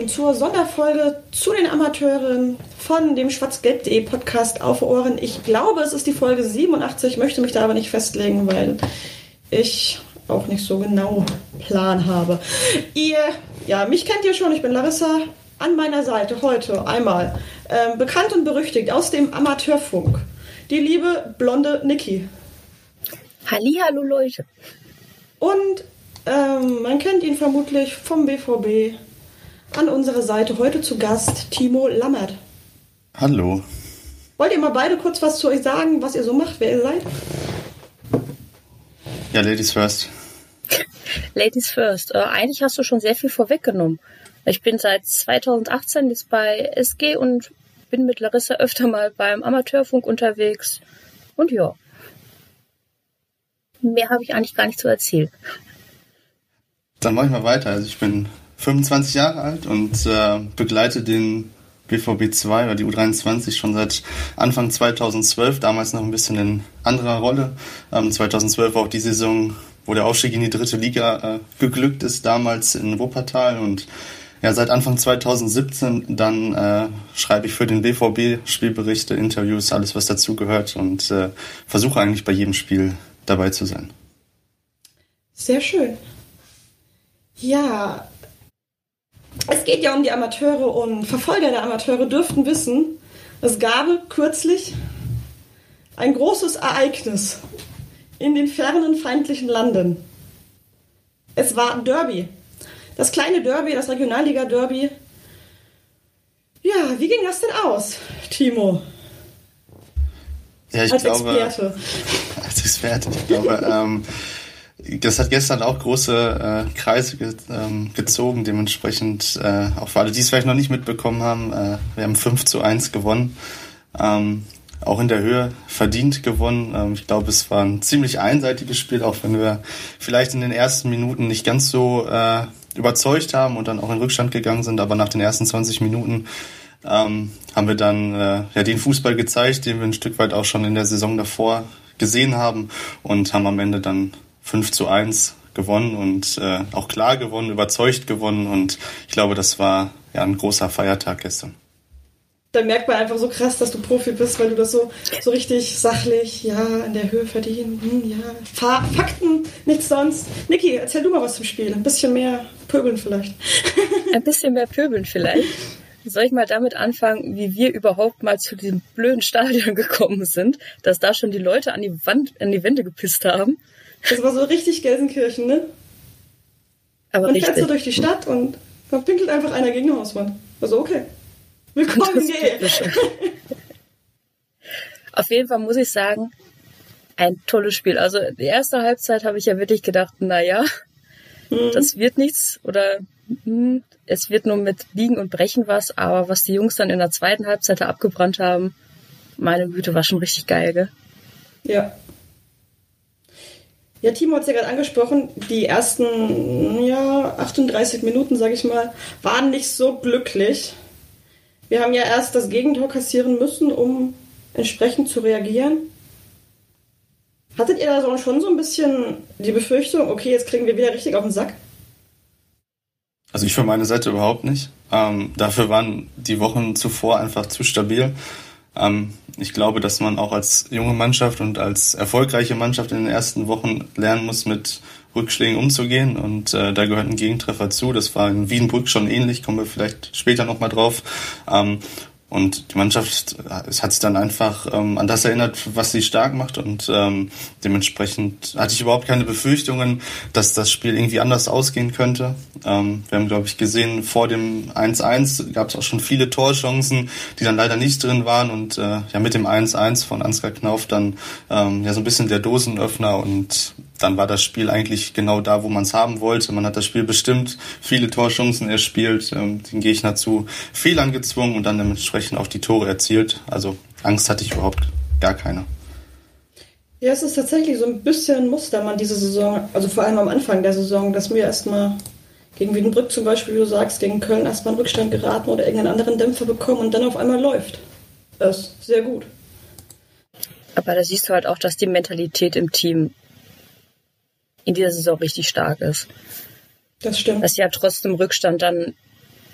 Willkommen zur Sonderfolge zu den Amateuren von dem schwarzgelb.de Podcast auf Ohren. Ich glaube, es ist die Folge 87, möchte mich da aber nicht festlegen, weil ich auch nicht so genau Plan habe. Ihr, ja, mich kennt ihr schon, ich bin Larissa. An meiner Seite heute einmal ähm, bekannt und berüchtigt aus dem Amateurfunk. Die liebe blonde Niki. Hallihallo Leute. Und ähm, man kennt ihn vermutlich vom BVB. An unserer Seite heute zu Gast Timo Lammert. Hallo. Wollt ihr mal beide kurz was zu euch sagen, was ihr so macht, wer ihr seid? Ja, Ladies first. Ladies first. Äh, eigentlich hast du schon sehr viel vorweggenommen. Ich bin seit 2018 jetzt bei SG und bin mit Larissa öfter mal beim Amateurfunk unterwegs. Und ja. Mehr habe ich eigentlich gar nicht zu erzählen. Dann mache ich mal weiter. Also ich bin 25 Jahre alt und äh, begleite den BVB 2 oder die U23 schon seit Anfang 2012, damals noch ein bisschen in anderer Rolle. Ähm, 2012 auch die Saison, wo der Aufstieg in die dritte Liga äh, geglückt ist, damals in Wuppertal und ja, seit Anfang 2017 dann äh, schreibe ich für den BVB Spielberichte, Interviews, alles was dazugehört und äh, versuche eigentlich bei jedem Spiel dabei zu sein. Sehr schön. Ja, es geht ja um die Amateure und Verfolger der Amateure dürften wissen, es gab kürzlich ein großes Ereignis in den fernen feindlichen Landen. Es war Derby. Das kleine Derby, das Regionalliga-Derby. Ja, wie ging das denn aus, Timo? Ja, ich als glaube, Experte. als Experte, ich glaube, ähm, das hat gestern auch große äh, Kreise ge ähm, gezogen, dementsprechend äh, auch für alle, die es vielleicht noch nicht mitbekommen haben, äh, wir haben 5 zu 1 gewonnen. Ähm, auch in der Höhe verdient gewonnen. Ähm, ich glaube, es war ein ziemlich einseitiges Spiel, auch wenn wir vielleicht in den ersten Minuten nicht ganz so äh, überzeugt haben und dann auch in Rückstand gegangen sind, aber nach den ersten 20 Minuten ähm, haben wir dann äh, ja den Fußball gezeigt, den wir ein Stück weit auch schon in der Saison davor gesehen haben und haben am Ende dann 5 zu 1 gewonnen und äh, auch klar gewonnen, überzeugt gewonnen und ich glaube, das war ja ein großer Feiertag gestern. Da merkt man einfach so krass, dass du Profi bist, weil du das so, so richtig sachlich, ja, in der Höhe verdienen, hm, ja. Fa Fakten, nichts sonst. Niki, erzähl du mal was zum Spiel. Ein bisschen mehr pöbeln vielleicht. Ein bisschen mehr pöbeln vielleicht. Soll ich mal damit anfangen, wie wir überhaupt mal zu diesem blöden Stadion gekommen sind, dass da schon die Leute an die Wand, an die Wände gepisst haben? Das war so richtig Gelsenkirchen, ne? Aber Man richtig. fährt so durch die Stadt und da pinkelt einfach einer gegen die Hauswand. Also okay. Willkommen in. Auf jeden Fall muss ich sagen, ein tolles Spiel. Also die erste Halbzeit habe ich ja wirklich gedacht, na ja, Mhm. das wird nichts oder hm, es wird nur mit Liegen und Brechen was. Aber was die Jungs dann in der zweiten Halbzeit da abgebrannt haben, meine Güte, war schon richtig geil, gell? Ja. Ja, Timo hat es ja gerade angesprochen, die ersten ja, 38 Minuten, sage ich mal, waren nicht so glücklich. Wir haben ja erst das Gegentor kassieren müssen, um entsprechend zu reagieren. Hattet ihr da so schon so ein bisschen die Befürchtung, okay, jetzt kriegen wir wieder richtig auf den Sack? Also ich für meine Seite überhaupt nicht. Ähm, dafür waren die Wochen zuvor einfach zu stabil. Ähm, ich glaube, dass man auch als junge Mannschaft und als erfolgreiche Mannschaft in den ersten Wochen lernen muss, mit Rückschlägen umzugehen. Und äh, da gehört ein Gegentreffer zu. Das war in Wiedenbrück schon ähnlich, kommen wir vielleicht später nochmal drauf. Ähm, und die Mannschaft es hat sich dann einfach ähm, an das erinnert, was sie stark macht. Und ähm, dementsprechend hatte ich überhaupt keine Befürchtungen, dass das Spiel irgendwie anders ausgehen könnte. Ähm, wir haben, glaube ich, gesehen, vor dem 1-1 gab es auch schon viele Torchancen, die dann leider nicht drin waren. Und äh, ja, mit dem 1-1 von Ansgar Knauf dann ähm, ja so ein bisschen der Dosenöffner. Und dann war das Spiel eigentlich genau da, wo man es haben wollte. Man hat das Spiel bestimmt, viele Torchancen erspielt, ähm, den Gegner zu Fehlern gezwungen und dann dementsprechend auch die Tore erzielt. Also Angst hatte ich überhaupt gar keine. Ja, es ist tatsächlich so ein bisschen Muster man diese Saison, also vor allem am Anfang der Saison, dass wir erstmal gegen Wiedenbrück zum Beispiel, wie du sagst, gegen Köln erstmal einen Rückstand geraten oder irgendeinen anderen Dämpfer bekommen und dann auf einmal läuft. Das ist sehr gut. Aber da siehst du halt auch, dass die Mentalität im Team in dieser Saison richtig stark ist. Das stimmt. Dass sie ja trotz dem Rückstand dann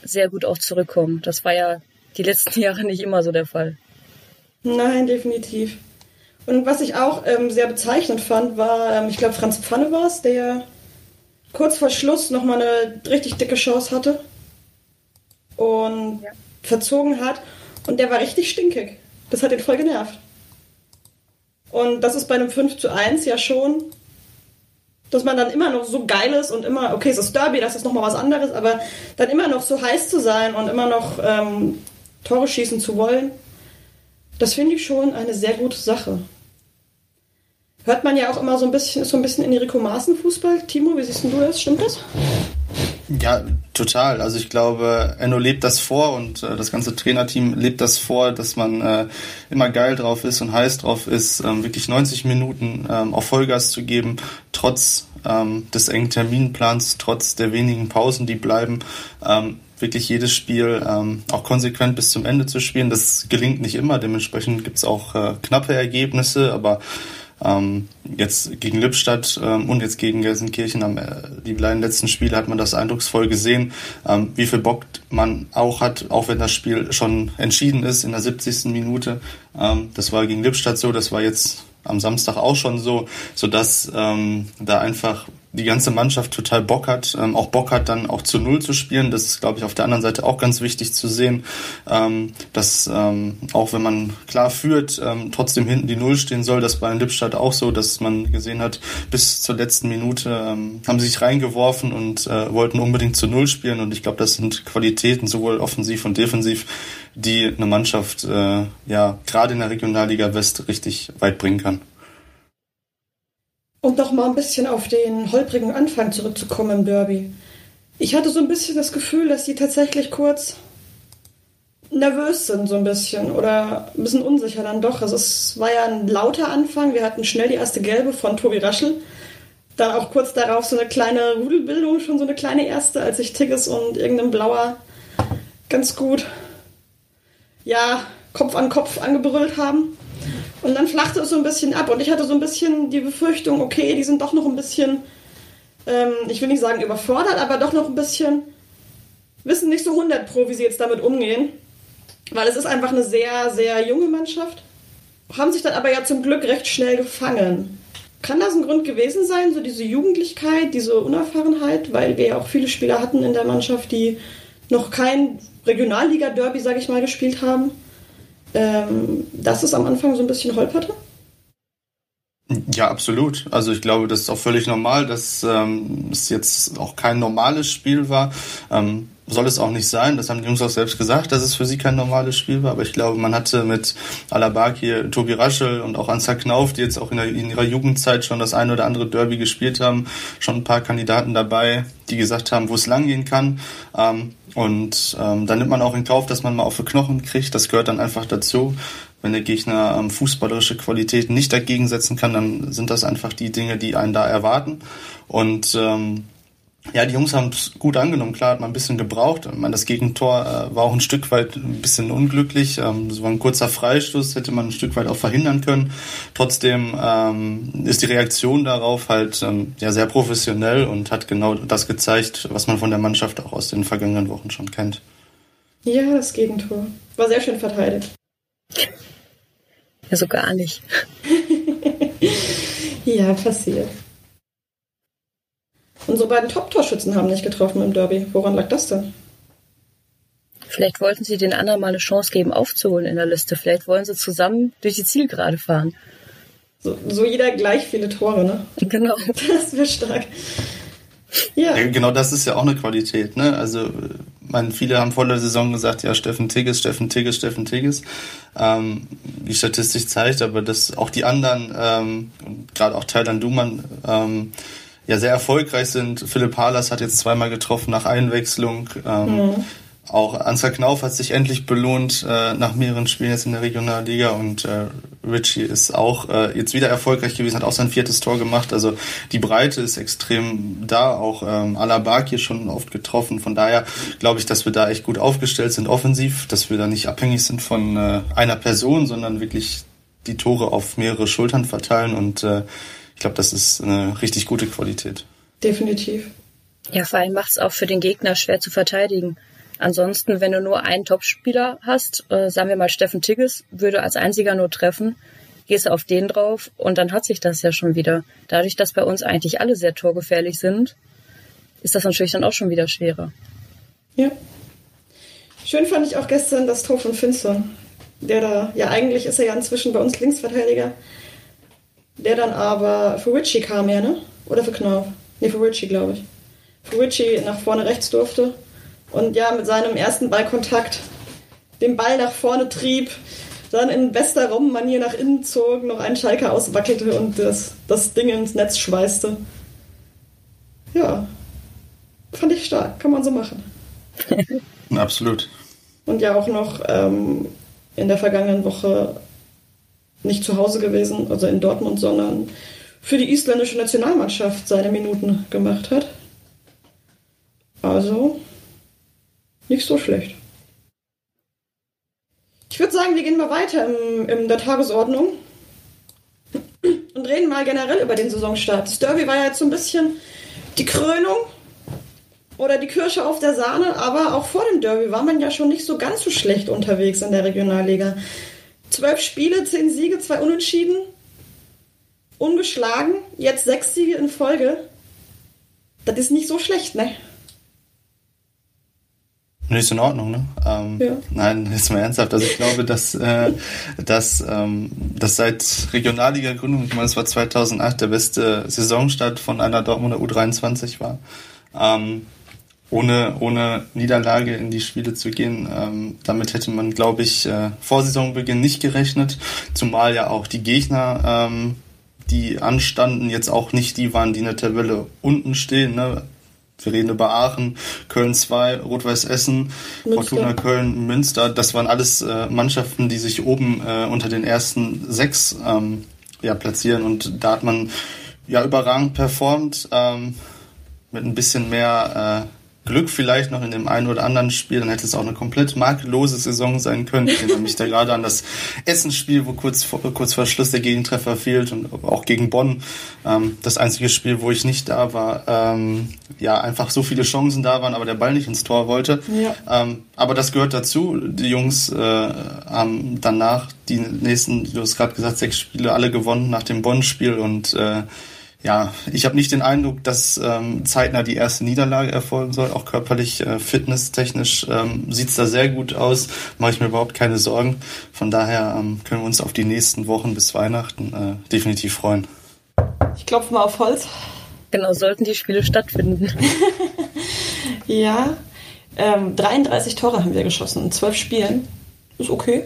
sehr gut auch zurückkommen. Das war ja die letzten Jahre nicht immer so der Fall. Nein, definitiv. Und was ich auch ähm, sehr bezeichnend fand, war, ähm, ich glaube, Franz Pfanne war es, der kurz vor Schluss nochmal eine richtig dicke Chance hatte und ja. verzogen hat. Und der war richtig stinkig. Das hat ihn voll genervt. Und das ist bei einem 5 zu 1 ja schon, dass man dann immer noch so geil ist und immer, okay, es ist Derby, das ist nochmal was anderes, aber dann immer noch so heiß zu sein und immer noch ähm, Tore schießen zu wollen, das finde ich schon eine sehr gute Sache. Hört man ja auch immer so ein bisschen, ist so ein bisschen Enrico Maaßen Fußball. Timo, wie siehst du das? Stimmt das? Ja, total. Also ich glaube, Enno lebt das vor und äh, das ganze Trainerteam lebt das vor, dass man äh, immer geil drauf ist und heiß drauf ist, ähm, wirklich 90 Minuten ähm, auf Vollgas zu geben, trotz ähm, des engen Terminplans, trotz der wenigen Pausen, die bleiben. Ähm, wirklich jedes Spiel ähm, auch konsequent bis zum Ende zu spielen. Das gelingt nicht immer. Dementsprechend gibt's auch äh, knappe Ergebnisse, aber ähm, jetzt gegen Lippstadt ähm, und jetzt gegen Gelsenkirchen, am, äh, die beiden letzten Spiele hat man das eindrucksvoll gesehen, ähm, wie viel Bock man auch hat, auch wenn das Spiel schon entschieden ist in der 70. Minute. Ähm, das war gegen Lippstadt so, das war jetzt am Samstag auch schon so, so dass ähm, da einfach die ganze Mannschaft total Bock hat, ähm, auch Bock hat, dann auch zu Null zu spielen. Das ist, glaube ich, auf der anderen Seite auch ganz wichtig zu sehen, ähm, dass ähm, auch wenn man klar führt, ähm, trotzdem hinten die Null stehen soll. Das war in Lippstadt auch so, dass man gesehen hat, bis zur letzten Minute ähm, haben sie sich reingeworfen und äh, wollten unbedingt zu Null spielen. Und ich glaube, das sind Qualitäten, sowohl offensiv und defensiv, die eine Mannschaft äh, ja gerade in der Regionalliga West richtig weit bringen kann. Um doch mal ein bisschen auf den holprigen Anfang zurückzukommen im Derby. Ich hatte so ein bisschen das Gefühl, dass die tatsächlich kurz nervös sind, so ein bisschen. Oder ein bisschen unsicher dann doch. Also es war ja ein lauter Anfang. Wir hatten schnell die erste Gelbe von Tobi Raschel. Dann auch kurz darauf so eine kleine Rudelbildung, schon so eine kleine erste, als sich Tigges und irgendein Blauer ganz gut, ja, Kopf an Kopf angebrüllt haben. Und dann flachte es so ein bisschen ab und ich hatte so ein bisschen die Befürchtung, okay, die sind doch noch ein bisschen, ähm, ich will nicht sagen überfordert, aber doch noch ein bisschen, wissen nicht so 100 pro, wie sie jetzt damit umgehen. Weil es ist einfach eine sehr, sehr junge Mannschaft. Haben sich dann aber ja zum Glück recht schnell gefangen. Kann das ein Grund gewesen sein, so diese Jugendlichkeit, diese Unerfahrenheit, weil wir ja auch viele Spieler hatten in der Mannschaft, die noch kein Regionalliga-Derby, sage ich mal, gespielt haben? Ähm, dass es am Anfang so ein bisschen holperte? Ja, absolut. Also ich glaube, das ist auch völlig normal, dass ähm, es jetzt auch kein normales Spiel war. Ähm, soll es auch nicht sein. Das haben die Jungs auch selbst gesagt, dass es für sie kein normales Spiel war. Aber ich glaube, man hatte mit Alabaki, Tobi Raschel und auch Anza Knauf, die jetzt auch in, der, in, ihrer Jugendzeit schon das eine oder andere Derby gespielt haben, schon ein paar Kandidaten dabei, die gesagt haben, wo es langgehen kann. Ähm, und ähm, dann nimmt man auch in Kauf, dass man mal auf die Knochen kriegt. Das gehört dann einfach dazu. Wenn der Gegner ähm, fußballerische Qualitäten nicht dagegen setzen kann, dann sind das einfach die Dinge, die einen da erwarten. Und ähm, ja, die Jungs haben es gut angenommen. Klar hat man ein bisschen gebraucht. Meine, das Gegentor äh, war auch ein Stück weit ein bisschen unglücklich. Ähm, das war ein kurzer Freistoß, hätte man ein Stück weit auch verhindern können. Trotzdem ähm, ist die Reaktion darauf halt ähm, ja sehr professionell und hat genau das gezeigt, was man von der Mannschaft auch aus den vergangenen Wochen schon kennt. Ja, das Gegentor. War sehr schön verteidigt. Ja, so gar nicht. ja, passiert. Unsere beiden Top-Torschützen haben nicht getroffen im Derby. Woran lag das denn? Vielleicht wollten sie den anderen mal eine Chance geben, aufzuholen in der Liste. Vielleicht wollen sie zusammen durch die Zielgerade fahren. So, so jeder gleich viele Tore, ne? Genau. Das wäre stark. Ja. ja. Genau das ist ja auch eine Qualität, ne? Also man, viele haben vor der Saison gesagt, ja, Steffen Tigges, Steffen Tigges, Steffen Tigges. Ähm, die Statistik zeigt, aber dass auch die anderen, ähm, gerade auch Thailand Duman, ähm, ja sehr erfolgreich sind. Philipp Halas hat jetzt zweimal getroffen nach Einwechslung. Ähm, mhm. Auch Ansgar Knauf hat sich endlich belohnt äh, nach mehreren Spielen jetzt in der Regionalliga und äh, Richie ist auch äh, jetzt wieder erfolgreich gewesen, hat auch sein viertes Tor gemacht. Also die Breite ist extrem da, auch ähm, Alabak hier schon oft getroffen. Von daher glaube ich, dass wir da echt gut aufgestellt sind offensiv, dass wir da nicht abhängig sind von äh, einer Person, sondern wirklich die Tore auf mehrere Schultern verteilen und äh, ich glaube, das ist eine richtig gute Qualität. Definitiv. Ja, vor allem macht es auch für den Gegner schwer zu verteidigen. Ansonsten, wenn du nur einen Topspieler hast, äh, sagen wir mal Steffen Tigges, würde als einziger nur treffen, gehst du auf den drauf und dann hat sich das ja schon wieder. Dadurch, dass bei uns eigentlich alle sehr torgefährlich sind, ist das natürlich dann auch schon wieder schwerer. Ja. Schön fand ich auch gestern das Tor von Finson. Der da, ja eigentlich ist er ja inzwischen bei uns Linksverteidiger. Der dann aber für Richie kam ja, ne? Oder für Knauf? Ne, für Richie, glaube ich. Für Richie nach vorne rechts durfte und ja, mit seinem ersten Ballkontakt den Ball nach vorne trieb, dann in bester Robbenmanier nach innen zog, noch einen Schalker auswackelte und das, das Ding ins Netz schweißte. Ja, fand ich stark, kann man so machen. Absolut. Und ja auch noch ähm, in der vergangenen Woche nicht zu Hause gewesen, also in Dortmund, sondern für die isländische Nationalmannschaft seine Minuten gemacht hat. Also nicht so schlecht. Ich würde sagen, wir gehen mal weiter im, in der Tagesordnung und reden mal generell über den Saisonstart. Das Derby war ja jetzt so ein bisschen die Krönung oder die Kirsche auf der Sahne, aber auch vor dem Derby war man ja schon nicht so ganz so schlecht unterwegs in der Regionalliga. Zwölf Spiele, zehn Siege, zwei Unentschieden, ungeschlagen, jetzt sechs Siege in Folge. Das ist nicht so schlecht, ne? Nee, ist in Ordnung, ne? Ähm, ja. Nein, jetzt mal ernsthaft. Also ich glaube, dass, äh, dass, ähm, dass seit Regionalliga-Gründung, ich meine, es war 2008, der beste Saisonstart von einer Dortmunder U23 war. Ähm, ohne, ohne Niederlage in die Spiele zu gehen. Ähm, damit hätte man, glaube ich, äh, vor Saisonbeginn nicht gerechnet. Zumal ja auch die Gegner, ähm, die anstanden, jetzt auch nicht die waren, die in der Tabelle unten stehen. Ne? Wir reden über Aachen, Köln 2, Rot-Weiß Essen, Fortuna Köln, Münster. Das waren alles äh, Mannschaften, die sich oben äh, unter den ersten sechs ähm, ja, platzieren. Und da hat man ja überragend performt. Ähm, mit ein bisschen mehr äh, Glück vielleicht noch in dem einen oder anderen Spiel, dann hätte es auch eine komplett makellose Saison sein können. Ich erinnere mich da gerade an das Essensspiel, wo kurz vor, kurz vor Schluss der Gegentreffer fehlt und auch gegen Bonn. Ähm, das einzige Spiel, wo ich nicht da war, ähm, ja, einfach so viele Chancen da waren, aber der Ball nicht ins Tor wollte. Ja. Ähm, aber das gehört dazu. Die Jungs äh, haben danach die nächsten, du hast gerade gesagt, sechs Spiele alle gewonnen nach dem Bonn-Spiel und äh, ja, ich habe nicht den Eindruck, dass ähm, zeitnah die erste Niederlage erfolgen soll. Auch körperlich, äh, fitnesstechnisch ähm, sieht es da sehr gut aus. Mache ich mir überhaupt keine Sorgen. Von daher ähm, können wir uns auf die nächsten Wochen bis Weihnachten äh, definitiv freuen. Ich klopfe mal auf Holz. Genau, sollten die Spiele stattfinden. ja, ähm, 33 Tore haben wir geschossen in 12 Spielen. Ist okay.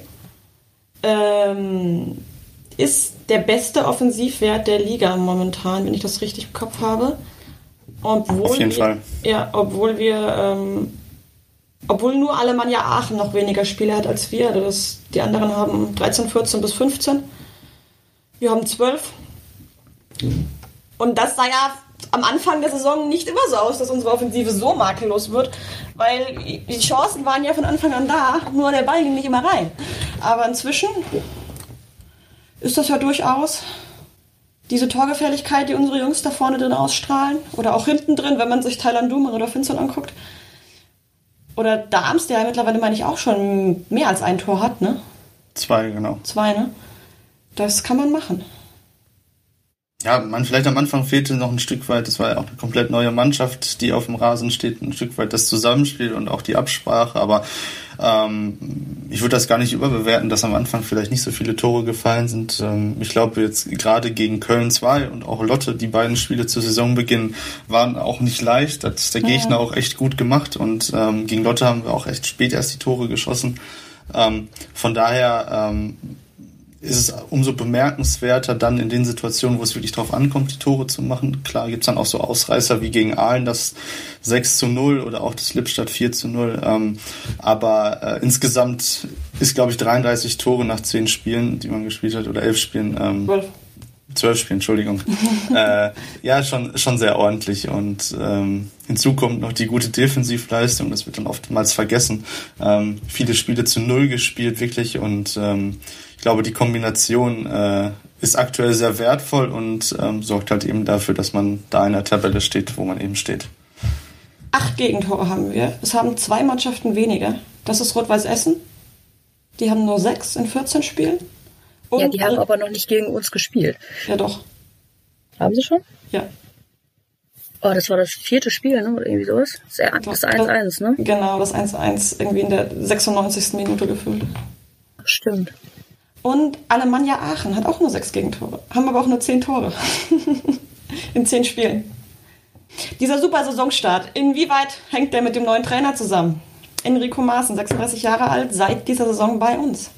Ähm, ist der beste Offensivwert der Liga momentan, wenn ich das richtig im Kopf habe. Obwohl Auf jeden wir, Fall. Ja, obwohl wir, ähm, obwohl nur Alemannia Aachen noch weniger Spiele hat als wir. Also das, die anderen haben 13, 14 bis 15. Wir haben 12. Und das sah ja am Anfang der Saison nicht immer so aus, dass unsere Offensive so makellos wird, weil die Chancen waren ja von Anfang an da, nur der Ball ging nicht immer rein. Aber inzwischen ist das ja durchaus diese Torgefährlichkeit, die unsere Jungs da vorne drin ausstrahlen. Oder auch hinten drin, wenn man sich Thailand Duman oder Finson anguckt. Oder Darms, der ja mittlerweile, meine ich, auch schon mehr als ein Tor hat, ne? Zwei, genau. Zwei, ne? Das kann man machen. Ja, man vielleicht am Anfang fehlte noch ein Stück weit, das war ja auch eine komplett neue Mannschaft, die auf dem Rasen steht, ein Stück weit das Zusammenspiel und auch die Absprache, aber ähm, ich würde das gar nicht überbewerten, dass am Anfang vielleicht nicht so viele Tore gefallen sind. Ähm, ich glaube jetzt gerade gegen Köln 2 und auch Lotte, die beiden Spiele zu Saisonbeginn waren auch nicht leicht. Das ist der Gegner auch echt gut gemacht und ähm, gegen Lotte haben wir auch echt spät erst die Tore geschossen. Ähm, von daher ähm, ist es umso bemerkenswerter, dann in den Situationen, wo es wirklich drauf ankommt, die Tore zu machen. Klar gibt's dann auch so Ausreißer wie gegen Aalen das 6 zu 0 oder auch das Lippstadt 4 zu 0. Ähm, aber äh, insgesamt ist, glaube ich, 33 Tore nach 10 Spielen, die man gespielt hat, oder 11 Spielen. Ähm, zwölf Spielen, Entschuldigung. äh, ja, schon, schon sehr ordentlich. Und ähm, hinzu kommt noch die gute Defensivleistung, das wird dann oftmals vergessen. Ähm, viele Spiele zu null gespielt, wirklich. Und ähm, ich glaube, die Kombination äh, ist aktuell sehr wertvoll und ähm, sorgt halt eben dafür, dass man da in der Tabelle steht, wo man eben steht. Acht Gegentore haben wir. Es haben zwei Mannschaften weniger. Das ist Rot-Weiß Essen. Die haben nur sechs in 14 Spielen. Und ja, die haben aber noch nicht gegen uns gespielt. Ja, doch. Haben sie schon? Ja. Oh, das war das vierte Spiel, ne? Oder irgendwie sowas? Das 1-1, ne? Genau, das 1-1 irgendwie in der 96. Minute gefühlt. Stimmt. Und Alemannia Aachen hat auch nur sechs Gegentore, haben aber auch nur zehn Tore in zehn Spielen. Dieser super Saisonstart, inwieweit hängt der mit dem neuen Trainer zusammen? Enrico Maaßen, 36 Jahre alt, seit dieser Saison bei uns.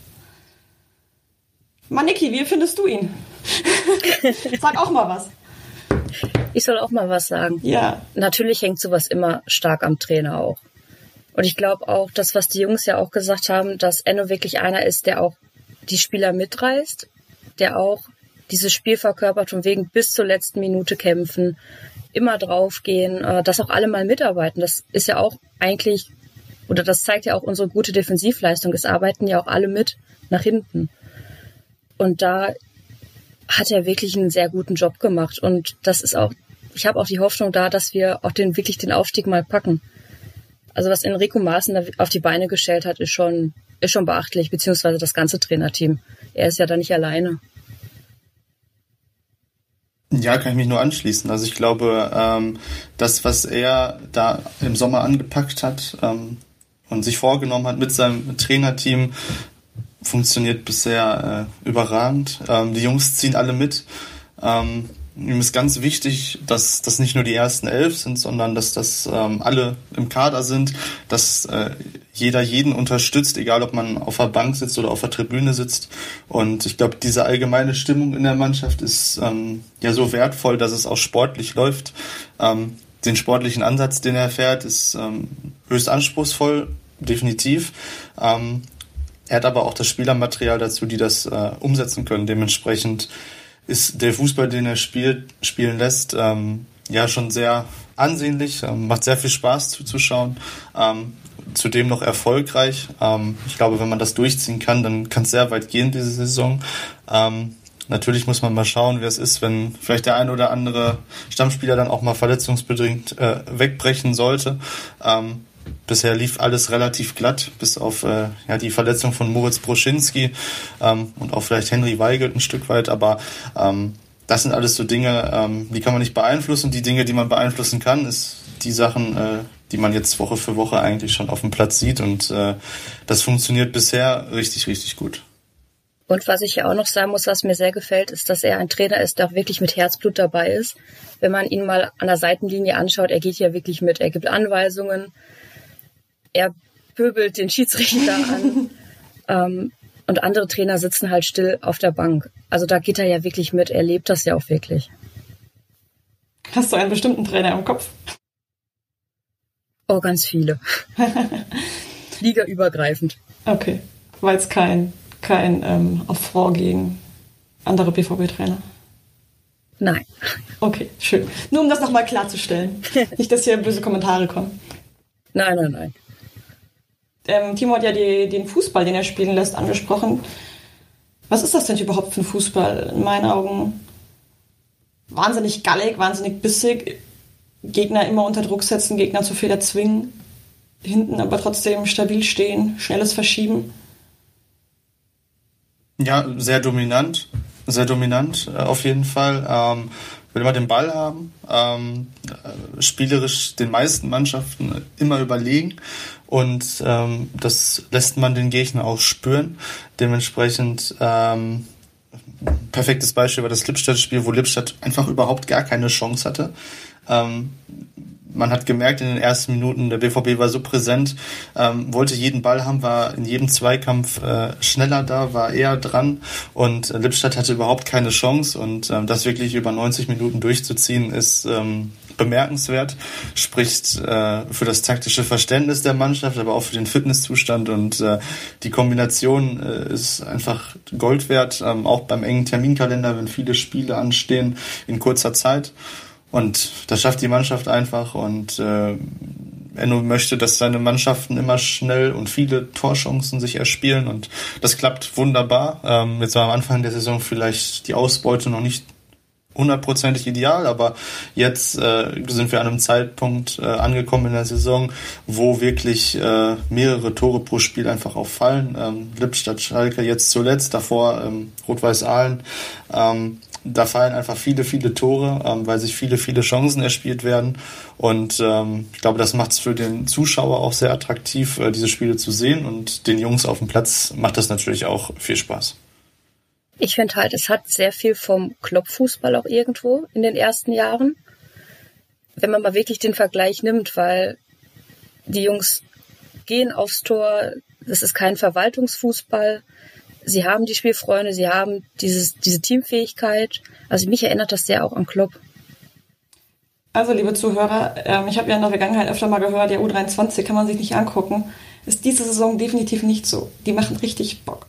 Maniki, wie findest du ihn? Sag auch mal was. Ich soll auch mal was sagen. Ja. Natürlich hängt sowas immer stark am Trainer auch. Und ich glaube auch, das, was die Jungs ja auch gesagt haben, dass Enno wirklich einer ist, der auch die Spieler mitreißt, der auch dieses Spiel verkörpert, von wegen bis zur letzten Minute kämpfen, immer draufgehen, äh, dass auch alle mal mitarbeiten. Das ist ja auch eigentlich, oder das zeigt ja auch unsere gute Defensivleistung. Es arbeiten ja auch alle mit nach hinten. Und da hat er wirklich einen sehr guten Job gemacht. Und das ist auch, ich habe auch die Hoffnung da, dass wir auch den, wirklich den Aufstieg mal packen. Also was Enrico Maaßen auf die Beine gestellt hat, ist schon, ist schon beachtlich, beziehungsweise das ganze Trainerteam. Er ist ja da nicht alleine. Ja, kann ich mich nur anschließen. Also ich glaube, ähm, das, was er da im Sommer angepackt hat ähm, und sich vorgenommen hat mit seinem Trainerteam, funktioniert bisher äh, überragend. Ähm, die Jungs ziehen alle mit. Ähm, ihm ist ganz wichtig, dass das nicht nur die ersten elf sind, sondern dass das ähm, alle im Kader sind, dass äh, jeder jeden unterstützt, egal ob man auf der Bank sitzt oder auf der Tribüne sitzt. Und ich glaube, diese allgemeine Stimmung in der Mannschaft ist ähm, ja so wertvoll, dass es auch sportlich läuft. Ähm, den sportlichen Ansatz, den er fährt, ist ähm, höchst anspruchsvoll, definitiv. Ähm, er hat aber auch das Spielermaterial dazu, die das äh, umsetzen können. Dementsprechend ist der Fußball, den er spielt, spielen lässt, ähm, ja schon sehr ansehnlich, ähm, macht sehr viel Spaß zuzuschauen. Ähm, zudem noch erfolgreich. Ähm, ich glaube, wenn man das durchziehen kann, dann kann es sehr weit gehen diese Saison. Ähm, natürlich muss man mal schauen, wie es ist, wenn vielleicht der ein oder andere Stammspieler dann auch mal verletzungsbedingt äh, wegbrechen sollte. Ähm, bisher lief alles relativ glatt, bis auf äh, ja, die Verletzung von Moritz Broschinski ähm, und auch vielleicht Henry Weigelt ein Stück weit. Aber ähm, das sind alles so Dinge, ähm, die kann man nicht beeinflussen. Die Dinge, die man beeinflussen kann, ist die Sachen, äh, die man jetzt Woche für Woche eigentlich schon auf dem Platz sieht. Und äh, das funktioniert bisher richtig, richtig gut. Und was ich ja auch noch sagen muss, was mir sehr gefällt, ist, dass er ein Trainer ist, der auch wirklich mit Herzblut dabei ist. Wenn man ihn mal an der Seitenlinie anschaut, er geht ja wirklich mit, er gibt Anweisungen, er pöbelt den Schiedsrichter an. ähm, und andere Trainer sitzen halt still auf der Bank. Also da geht er ja wirklich mit, er lebt das ja auch wirklich. Hast du einen bestimmten Trainer im Kopf? Oh, ganz viele. Liga-übergreifend. Okay, weil es kein, kein ähm, auf Frau gegen andere BVB-Trainer? Nein. Okay, schön. Nur um das nochmal klarzustellen. Nicht, dass hier böse Kommentare kommen. Nein, nein, nein ähm, Timo hat ja die, den Fußball, den er spielen lässt, angesprochen. Was ist das denn überhaupt für ein Fußball? In meinen Augen wahnsinnig gallig, wahnsinnig bissig. Gegner immer unter Druck setzen, Gegner zu Fehler zwingen. Hinten aber trotzdem stabil stehen, schnelles Verschieben. Ja, sehr dominant. Sehr dominant, äh, auf jeden Fall. Ähm, will immer den Ball haben, ähm, äh, spielerisch den meisten Mannschaften immer überlegen und ähm, das lässt man den Gegner auch spüren. Dementsprechend ähm, perfektes Beispiel war das Lippstadt-Spiel, wo Lippstadt einfach überhaupt gar keine Chance hatte. Ähm, man hat gemerkt in den ersten Minuten, der BVB war so präsent, ähm, wollte jeden Ball haben, war in jedem Zweikampf äh, schneller da, war eher dran und äh, Lippstadt hatte überhaupt keine Chance und ähm, das wirklich über 90 Minuten durchzuziehen ist ähm, bemerkenswert, spricht äh, für das taktische Verständnis der Mannschaft, aber auch für den Fitnesszustand und äh, die Kombination äh, ist einfach Gold wert, ähm, auch beim engen Terminkalender, wenn viele Spiele anstehen in kurzer Zeit. Und das schafft die Mannschaft einfach und äh, Enno möchte, dass seine Mannschaften immer schnell und viele Torchancen sich erspielen und das klappt wunderbar. Ähm, jetzt war am Anfang der Saison vielleicht die Ausbeute noch nicht hundertprozentig ideal, aber jetzt äh, sind wir an einem Zeitpunkt äh, angekommen in der Saison, wo wirklich äh, mehrere Tore pro Spiel einfach auffallen. Ähm, Lippstadt, Schalke jetzt zuletzt, davor ähm, Rot-Weiß Aalen. Ähm, da fallen einfach viele, viele Tore, ähm, weil sich viele, viele Chancen erspielt werden. Und ähm, ich glaube, das macht es für den Zuschauer auch sehr attraktiv, äh, diese Spiele zu sehen. Und den Jungs auf dem Platz macht das natürlich auch viel Spaß. Ich finde halt, es hat sehr viel vom Kloppfußball auch irgendwo in den ersten Jahren. Wenn man mal wirklich den Vergleich nimmt, weil die Jungs gehen aufs Tor, das ist kein Verwaltungsfußball, sie haben die Spielfreunde, sie haben dieses, diese Teamfähigkeit. Also mich erinnert das sehr auch an Klopp. Also, liebe Zuhörer, ähm, ich habe ja in der Vergangenheit öfter mal gehört, der U23 kann man sich nicht angucken. Ist diese Saison definitiv nicht so. Die machen richtig Bock,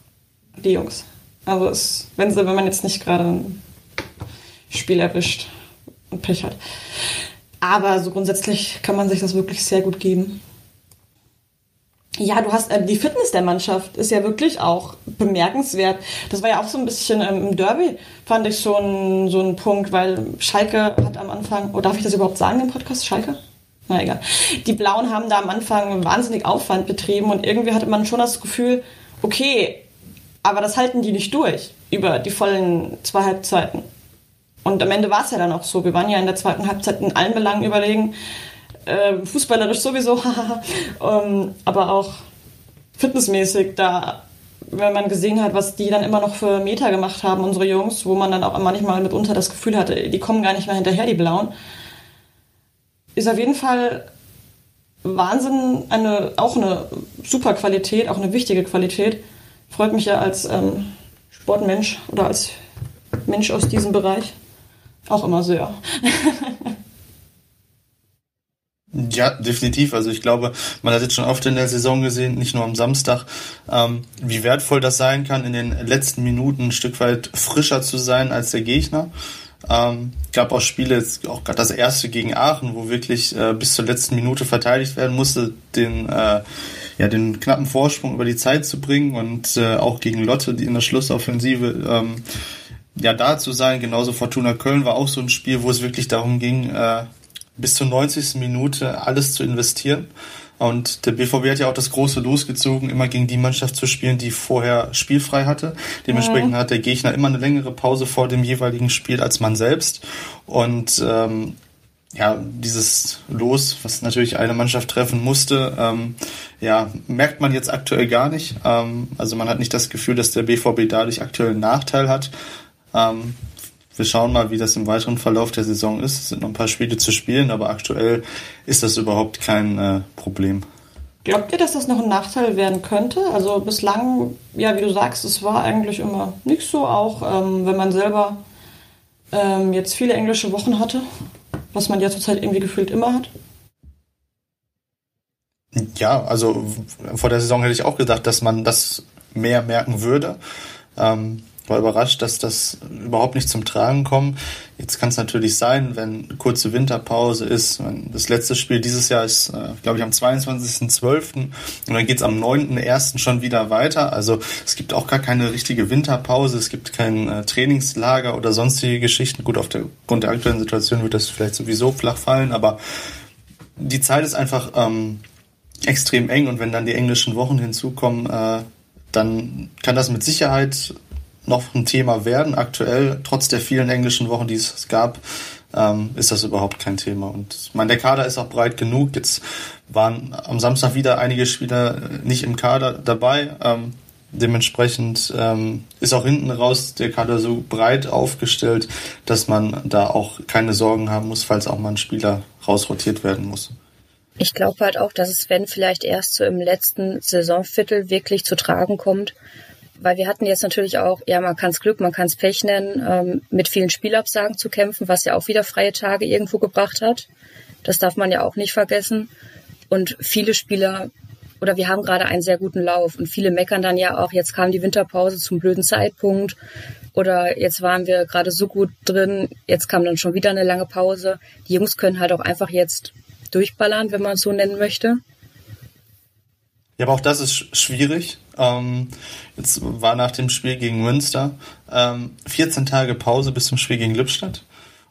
die Jungs. Also, es, wenn, sie, wenn man jetzt nicht gerade ein Spiel erwischt und Pech hat. Aber so grundsätzlich kann man sich das wirklich sehr gut geben. Ja, du hast äh, die Fitness der Mannschaft ist ja wirklich auch bemerkenswert. Das war ja auch so ein bisschen ähm, im Derby, fand ich schon so ein Punkt, weil Schalke hat am Anfang, oh, darf ich das überhaupt sagen im Podcast, Schalke? Na egal. Die Blauen haben da am Anfang wahnsinnig Aufwand betrieben und irgendwie hatte man schon das Gefühl, okay, aber das halten die nicht durch über die vollen zwei Halbzeiten. Und am Ende war es ja dann auch so. Wir waren ja in der zweiten Halbzeit in allen Belangen überlegen äh, fußballerisch sowieso, ähm, aber auch fitnessmäßig, da, wenn man gesehen hat, was die dann immer noch für Meter gemacht haben, unsere Jungs, wo man dann auch manchmal mitunter das Gefühl hatte, die kommen gar nicht mehr hinterher, die Blauen, ist auf jeden Fall Wahnsinn, eine, auch eine super Qualität, auch eine wichtige Qualität. Freut mich ja als ähm, Sportmensch oder als Mensch aus diesem Bereich auch immer sehr. Ja, definitiv. Also ich glaube, man hat jetzt schon oft in der Saison gesehen, nicht nur am Samstag, ähm, wie wertvoll das sein kann, in den letzten Minuten ein Stück weit frischer zu sein als der Gegner. Ähm, gab auch Spiele, jetzt auch gerade das erste gegen Aachen, wo wirklich äh, bis zur letzten Minute verteidigt werden musste, den äh, ja den knappen Vorsprung über die Zeit zu bringen und äh, auch gegen Lotte, die in der Schlussoffensive ähm, ja da zu sein. Genauso Fortuna Köln war auch so ein Spiel, wo es wirklich darum ging, äh, bis zur 90. Minute alles zu investieren. Und der BVB hat ja auch das große losgezogen, immer gegen die Mannschaft zu spielen, die vorher spielfrei hatte. Dementsprechend mhm. hat der Gegner immer eine längere Pause vor dem jeweiligen Spiel als man selbst. Und ähm, ja, dieses Los, was natürlich eine Mannschaft treffen musste, ähm, ja, merkt man jetzt aktuell gar nicht. Ähm, also man hat nicht das Gefühl, dass der BVB dadurch aktuell einen Nachteil hat. Ähm, wir schauen mal, wie das im weiteren Verlauf der Saison ist. Es sind noch ein paar Spiele zu spielen, aber aktuell ist das überhaupt kein äh, Problem. Glaubt ihr, dass das noch ein Nachteil werden könnte? Also bislang, ja, wie du sagst, es war eigentlich immer nicht so, auch ähm, wenn man selber ähm, jetzt viele englische Wochen hatte, was man ja zurzeit irgendwie gefühlt immer hat. Ja, also vor der Saison hätte ich auch gedacht, dass man das mehr merken würde. Ähm, war überrascht, dass das überhaupt nicht zum Tragen kommt. Jetzt kann es natürlich sein, wenn kurze Winterpause ist. Das letzte Spiel dieses Jahr ist, äh, glaube ich, am 22.12. und dann geht es am 9.1. schon wieder weiter. Also es gibt auch gar keine richtige Winterpause. Es gibt kein äh, Trainingslager oder sonstige Geschichten. Gut, aufgrund der aktuellen Situation wird das vielleicht sowieso flach fallen, aber die Zeit ist einfach ähm, extrem eng und wenn dann die englischen Wochen hinzukommen, äh, dann kann das mit Sicherheit noch ein Thema werden. Aktuell, trotz der vielen englischen Wochen, die es gab, ähm, ist das überhaupt kein Thema. Und ich meine, der Kader ist auch breit genug. Jetzt waren am Samstag wieder einige Spieler nicht im Kader dabei. Ähm, Dementsprechend ähm, ist auch hinten raus der Kader so breit aufgestellt, dass man da auch keine Sorgen haben muss, falls auch mal ein Spieler rausrotiert werden muss. Ich glaube halt auch, dass es, wenn vielleicht erst so im letzten Saisonviertel wirklich zu tragen kommt, weil wir hatten jetzt natürlich auch, ja, man kann es Glück, man kann es Pech nennen, ähm, mit vielen Spielabsagen zu kämpfen, was ja auch wieder freie Tage irgendwo gebracht hat. Das darf man ja auch nicht vergessen. Und viele Spieler oder wir haben gerade einen sehr guten Lauf und viele meckern dann ja auch, jetzt kam die Winterpause zum blöden Zeitpunkt oder jetzt waren wir gerade so gut drin, jetzt kam dann schon wieder eine lange Pause. Die Jungs können halt auch einfach jetzt durchballern, wenn man es so nennen möchte. Ja, aber auch das ist schwierig. Ähm, jetzt war nach dem Spiel gegen Münster ähm, 14 Tage Pause bis zum Spiel gegen Lippstadt.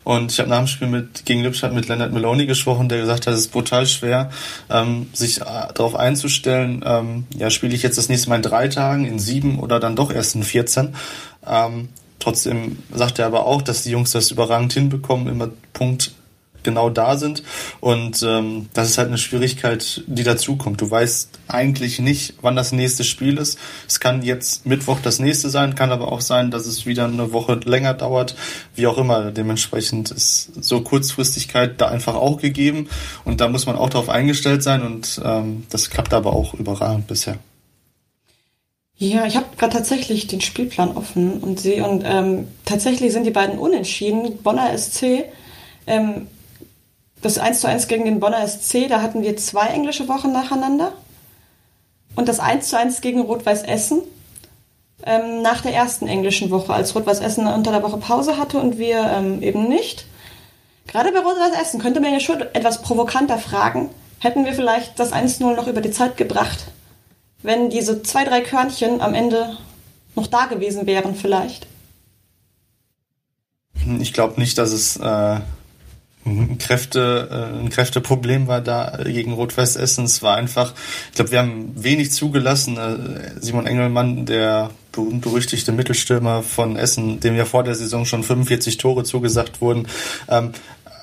Und ich habe nach dem Spiel mit, gegen Lippstadt mit Leonard Meloni gesprochen, der gesagt hat, es ist brutal schwer, ähm, sich äh, darauf einzustellen, ähm, ja, spiele ich jetzt das nächste Mal in drei Tagen, in sieben oder dann doch erst in 14. Ähm, trotzdem sagt er aber auch, dass die Jungs das überragend hinbekommen, immer Punkt genau da sind. Und ähm, das ist halt eine Schwierigkeit, die dazukommt. Du weißt eigentlich nicht, wann das nächste Spiel ist. Es kann jetzt Mittwoch das nächste sein, kann aber auch sein, dass es wieder eine Woche länger dauert. Wie auch immer. Dementsprechend ist so Kurzfristigkeit da einfach auch gegeben. Und da muss man auch darauf eingestellt sein. Und ähm, das klappt aber auch überragend bisher. Ja, ich habe gerade tatsächlich den Spielplan offen und sehe und ähm, tatsächlich sind die beiden unentschieden. Bonner SC ähm, das 1 zu 1 gegen den Bonner SC, da hatten wir zwei englische Wochen nacheinander. Und das 1 zu 1 gegen Rot-Weiß Essen ähm, nach der ersten englischen Woche, als Rot-Weiß Essen unter der Woche Pause hatte und wir ähm, eben nicht. Gerade bei Rot-Weiß Essen könnte man ja schon etwas provokanter fragen, hätten wir vielleicht das 1-0 noch über die Zeit gebracht, wenn diese zwei, drei Körnchen am Ende noch da gewesen wären vielleicht. Ich glaube nicht, dass es äh, ein Kräfte, äh, ein Kräfteproblem war da gegen Rot-Weiß Essen. Es war einfach, ich glaube, wir haben wenig zugelassen. Äh, Simon Engelmann, der berühmt-berüchtigte Mittelstürmer von Essen, dem ja vor der Saison schon 45 Tore zugesagt wurden, ähm,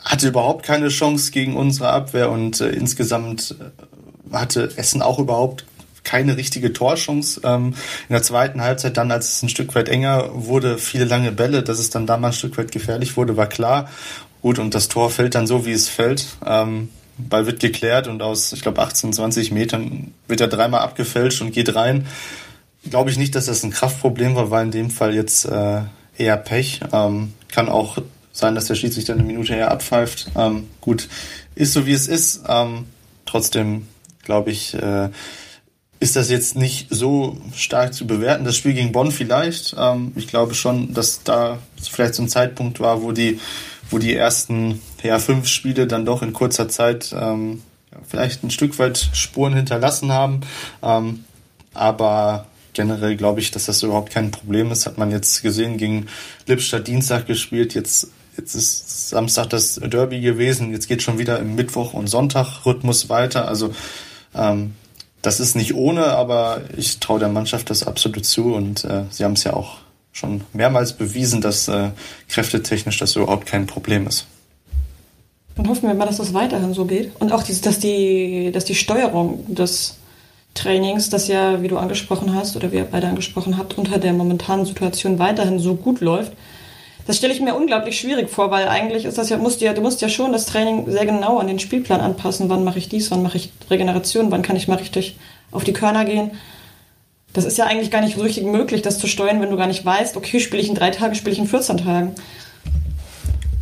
hatte überhaupt keine Chance gegen unsere Abwehr und äh, insgesamt hatte Essen auch überhaupt keine richtige Torchance. Ähm, in der zweiten Halbzeit dann, als es ein Stück weit enger wurde, viele lange Bälle, dass es dann da mal ein Stück weit gefährlich wurde, war klar. Gut, und das Tor fällt dann so, wie es fällt. Ähm, Ball wird geklärt und aus, ich glaube, 18, 20 Metern wird er dreimal abgefälscht und geht rein. Glaube ich nicht, dass das ein Kraftproblem war, war in dem Fall jetzt äh, eher Pech. Ähm, kann auch sein, dass der Schiedsrichter eine Minute eher abpfeift. Ähm, gut, ist so, wie es ist. Ähm, trotzdem, glaube ich, äh, ist das jetzt nicht so stark zu bewerten. Das Spiel gegen Bonn vielleicht. Ähm, ich glaube schon, dass da vielleicht so ein Zeitpunkt war, wo die wo die ersten ja, fünf Spiele dann doch in kurzer Zeit ähm, vielleicht ein Stück weit Spuren hinterlassen haben. Ähm, aber generell glaube ich, dass das überhaupt kein Problem ist. Hat man jetzt gesehen, gegen Lippstadt Dienstag gespielt, jetzt, jetzt ist Samstag das Derby gewesen, jetzt geht schon wieder im Mittwoch- und Sonntag-Rhythmus weiter. Also ähm, das ist nicht ohne, aber ich traue der Mannschaft das absolut zu und äh, sie haben es ja auch schon mehrmals bewiesen, dass äh, kräftetechnisch das überhaupt kein Problem ist. Dann hoffen wir mal, dass das weiterhin so geht. Und auch, dass, die, dass die Steuerung des Trainings, das ja, wie du angesprochen hast oder wie ihr beide angesprochen habt, unter der momentanen Situation weiterhin so gut läuft. Das stelle ich mir unglaublich schwierig vor, weil eigentlich ist das ja, musst du ja, du musst ja schon das Training sehr genau an den Spielplan anpassen. Wann mache ich dies, wann mache ich Regeneration, wann kann ich mal richtig auf die Körner gehen. Das ist ja eigentlich gar nicht so richtig möglich, das zu steuern, wenn du gar nicht weißt, okay, spiele ich in drei Tagen, spiele ich in 14 Tagen.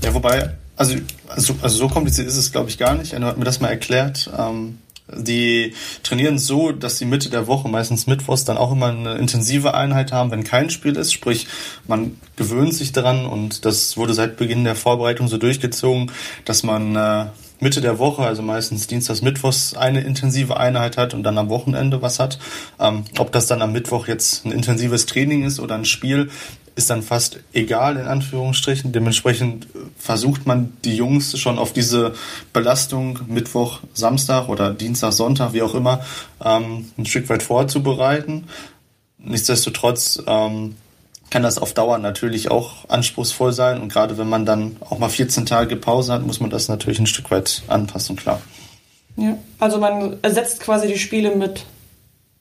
Ja, wobei, also, also, also so kompliziert ist es, glaube ich, gar nicht. Einer hat mir das mal erklärt. Ähm, die trainieren so, dass sie Mitte der Woche, meistens Mittwochs, dann auch immer eine intensive Einheit haben, wenn kein Spiel ist. Sprich, man gewöhnt sich daran und das wurde seit Beginn der Vorbereitung so durchgezogen, dass man äh, Mitte der Woche, also meistens Dienstags, Mittwochs, eine intensive Einheit hat und dann am Wochenende was hat. Ähm, ob das dann am Mittwoch jetzt ein intensives Training ist oder ein Spiel, ist dann fast egal in Anführungsstrichen. Dementsprechend versucht man die Jungs schon auf diese Belastung Mittwoch, Samstag oder Dienstag, Sonntag, wie auch immer, ähm, ein Stück weit vorzubereiten. Nichtsdestotrotz ähm, kann das auf Dauer natürlich auch anspruchsvoll sein. Und gerade wenn man dann auch mal 14 Tage Pause hat, muss man das natürlich ein Stück weit anpassen, klar. Ja, also man ersetzt quasi die Spiele mit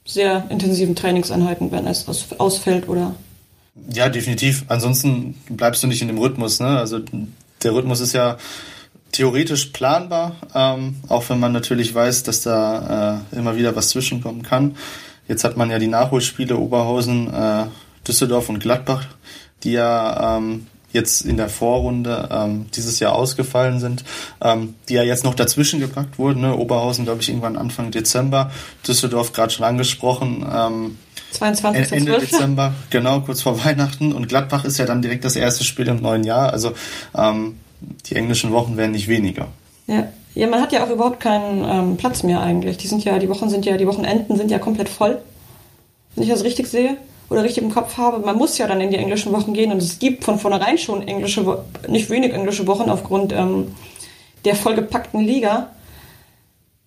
sehr intensiven Trainingseinheiten, wenn es ausfällt oder. Ja, definitiv. Ansonsten bleibst du nicht in dem Rhythmus. Ne? Also der Rhythmus ist ja theoretisch planbar, ähm, auch wenn man natürlich weiß, dass da äh, immer wieder was zwischenkommen kann. Jetzt hat man ja die Nachholspiele Oberhausen, äh, Düsseldorf und Gladbach, die ja ähm, jetzt in der Vorrunde ähm, dieses Jahr ausgefallen sind, ähm, die ja jetzt noch dazwischen gepackt wurden. Ne? Oberhausen, glaube ich, irgendwann Anfang Dezember, Düsseldorf gerade schon angesprochen. Ähm, 22. Ende 12. Dezember, genau, kurz vor Weihnachten. Und Gladbach ist ja dann direkt das erste Spiel im neuen Jahr. Also ähm, die englischen Wochen werden nicht weniger. Ja. ja, man hat ja auch überhaupt keinen ähm, Platz mehr eigentlich. Die sind ja, die Wochen sind ja, die Wochenenden sind ja komplett voll. Wenn ich das richtig sehe oder richtig im Kopf habe, man muss ja dann in die englischen Wochen gehen und es gibt von vornherein schon englische, nicht wenig englische Wochen aufgrund ähm, der vollgepackten Liga.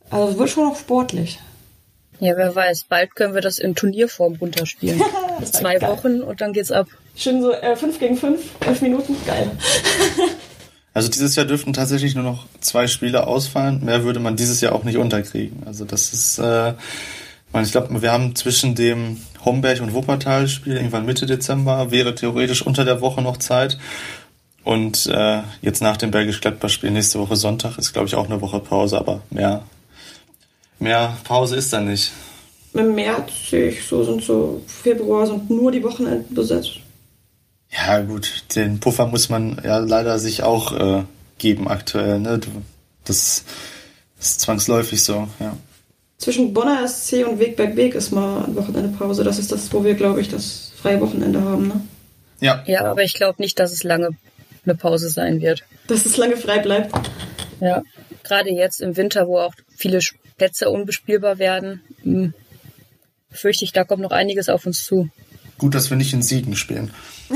Also es wird schon noch sportlich. Ja, wer weiß, bald können wir das in Turnierform runterspielen. Zwei geil. Wochen und dann geht's ab. Schön so äh, fünf gegen fünf, fünf Minuten, geil. Also dieses Jahr dürften tatsächlich nur noch zwei Spiele ausfallen. Mehr würde man dieses Jahr auch nicht unterkriegen. Also das ist, äh, ich glaube, wir haben zwischen dem Homberg und Wuppertal-Spiel irgendwann Mitte Dezember, wäre theoretisch unter der Woche noch Zeit. Und äh, jetzt nach dem Bergisch-Gladbach-Spiel nächste Woche Sonntag ist, glaube ich, auch eine Woche Pause, aber mehr, mehr Pause ist dann nicht. Im März sehe ich so, sind so Februar sind nur die Wochenenden besetzt. Ja, gut, den Puffer muss man ja leider sich auch äh, geben aktuell. Ne? Das ist zwangsläufig so, ja zwischen Bonner SC und Wegberg Weg ist mal ein Wochenende Pause. Das ist das, wo wir, glaube ich, das freie Wochenende haben, ne? Ja. Ja, aber ich glaube nicht, dass es lange eine Pause sein wird. Dass es lange frei bleibt. Ja. Gerade jetzt im Winter, wo auch viele Plätze unbespielbar werden, hm, fürchte ich, da kommt noch einiges auf uns zu. Gut, dass wir nicht in Siegen spielen.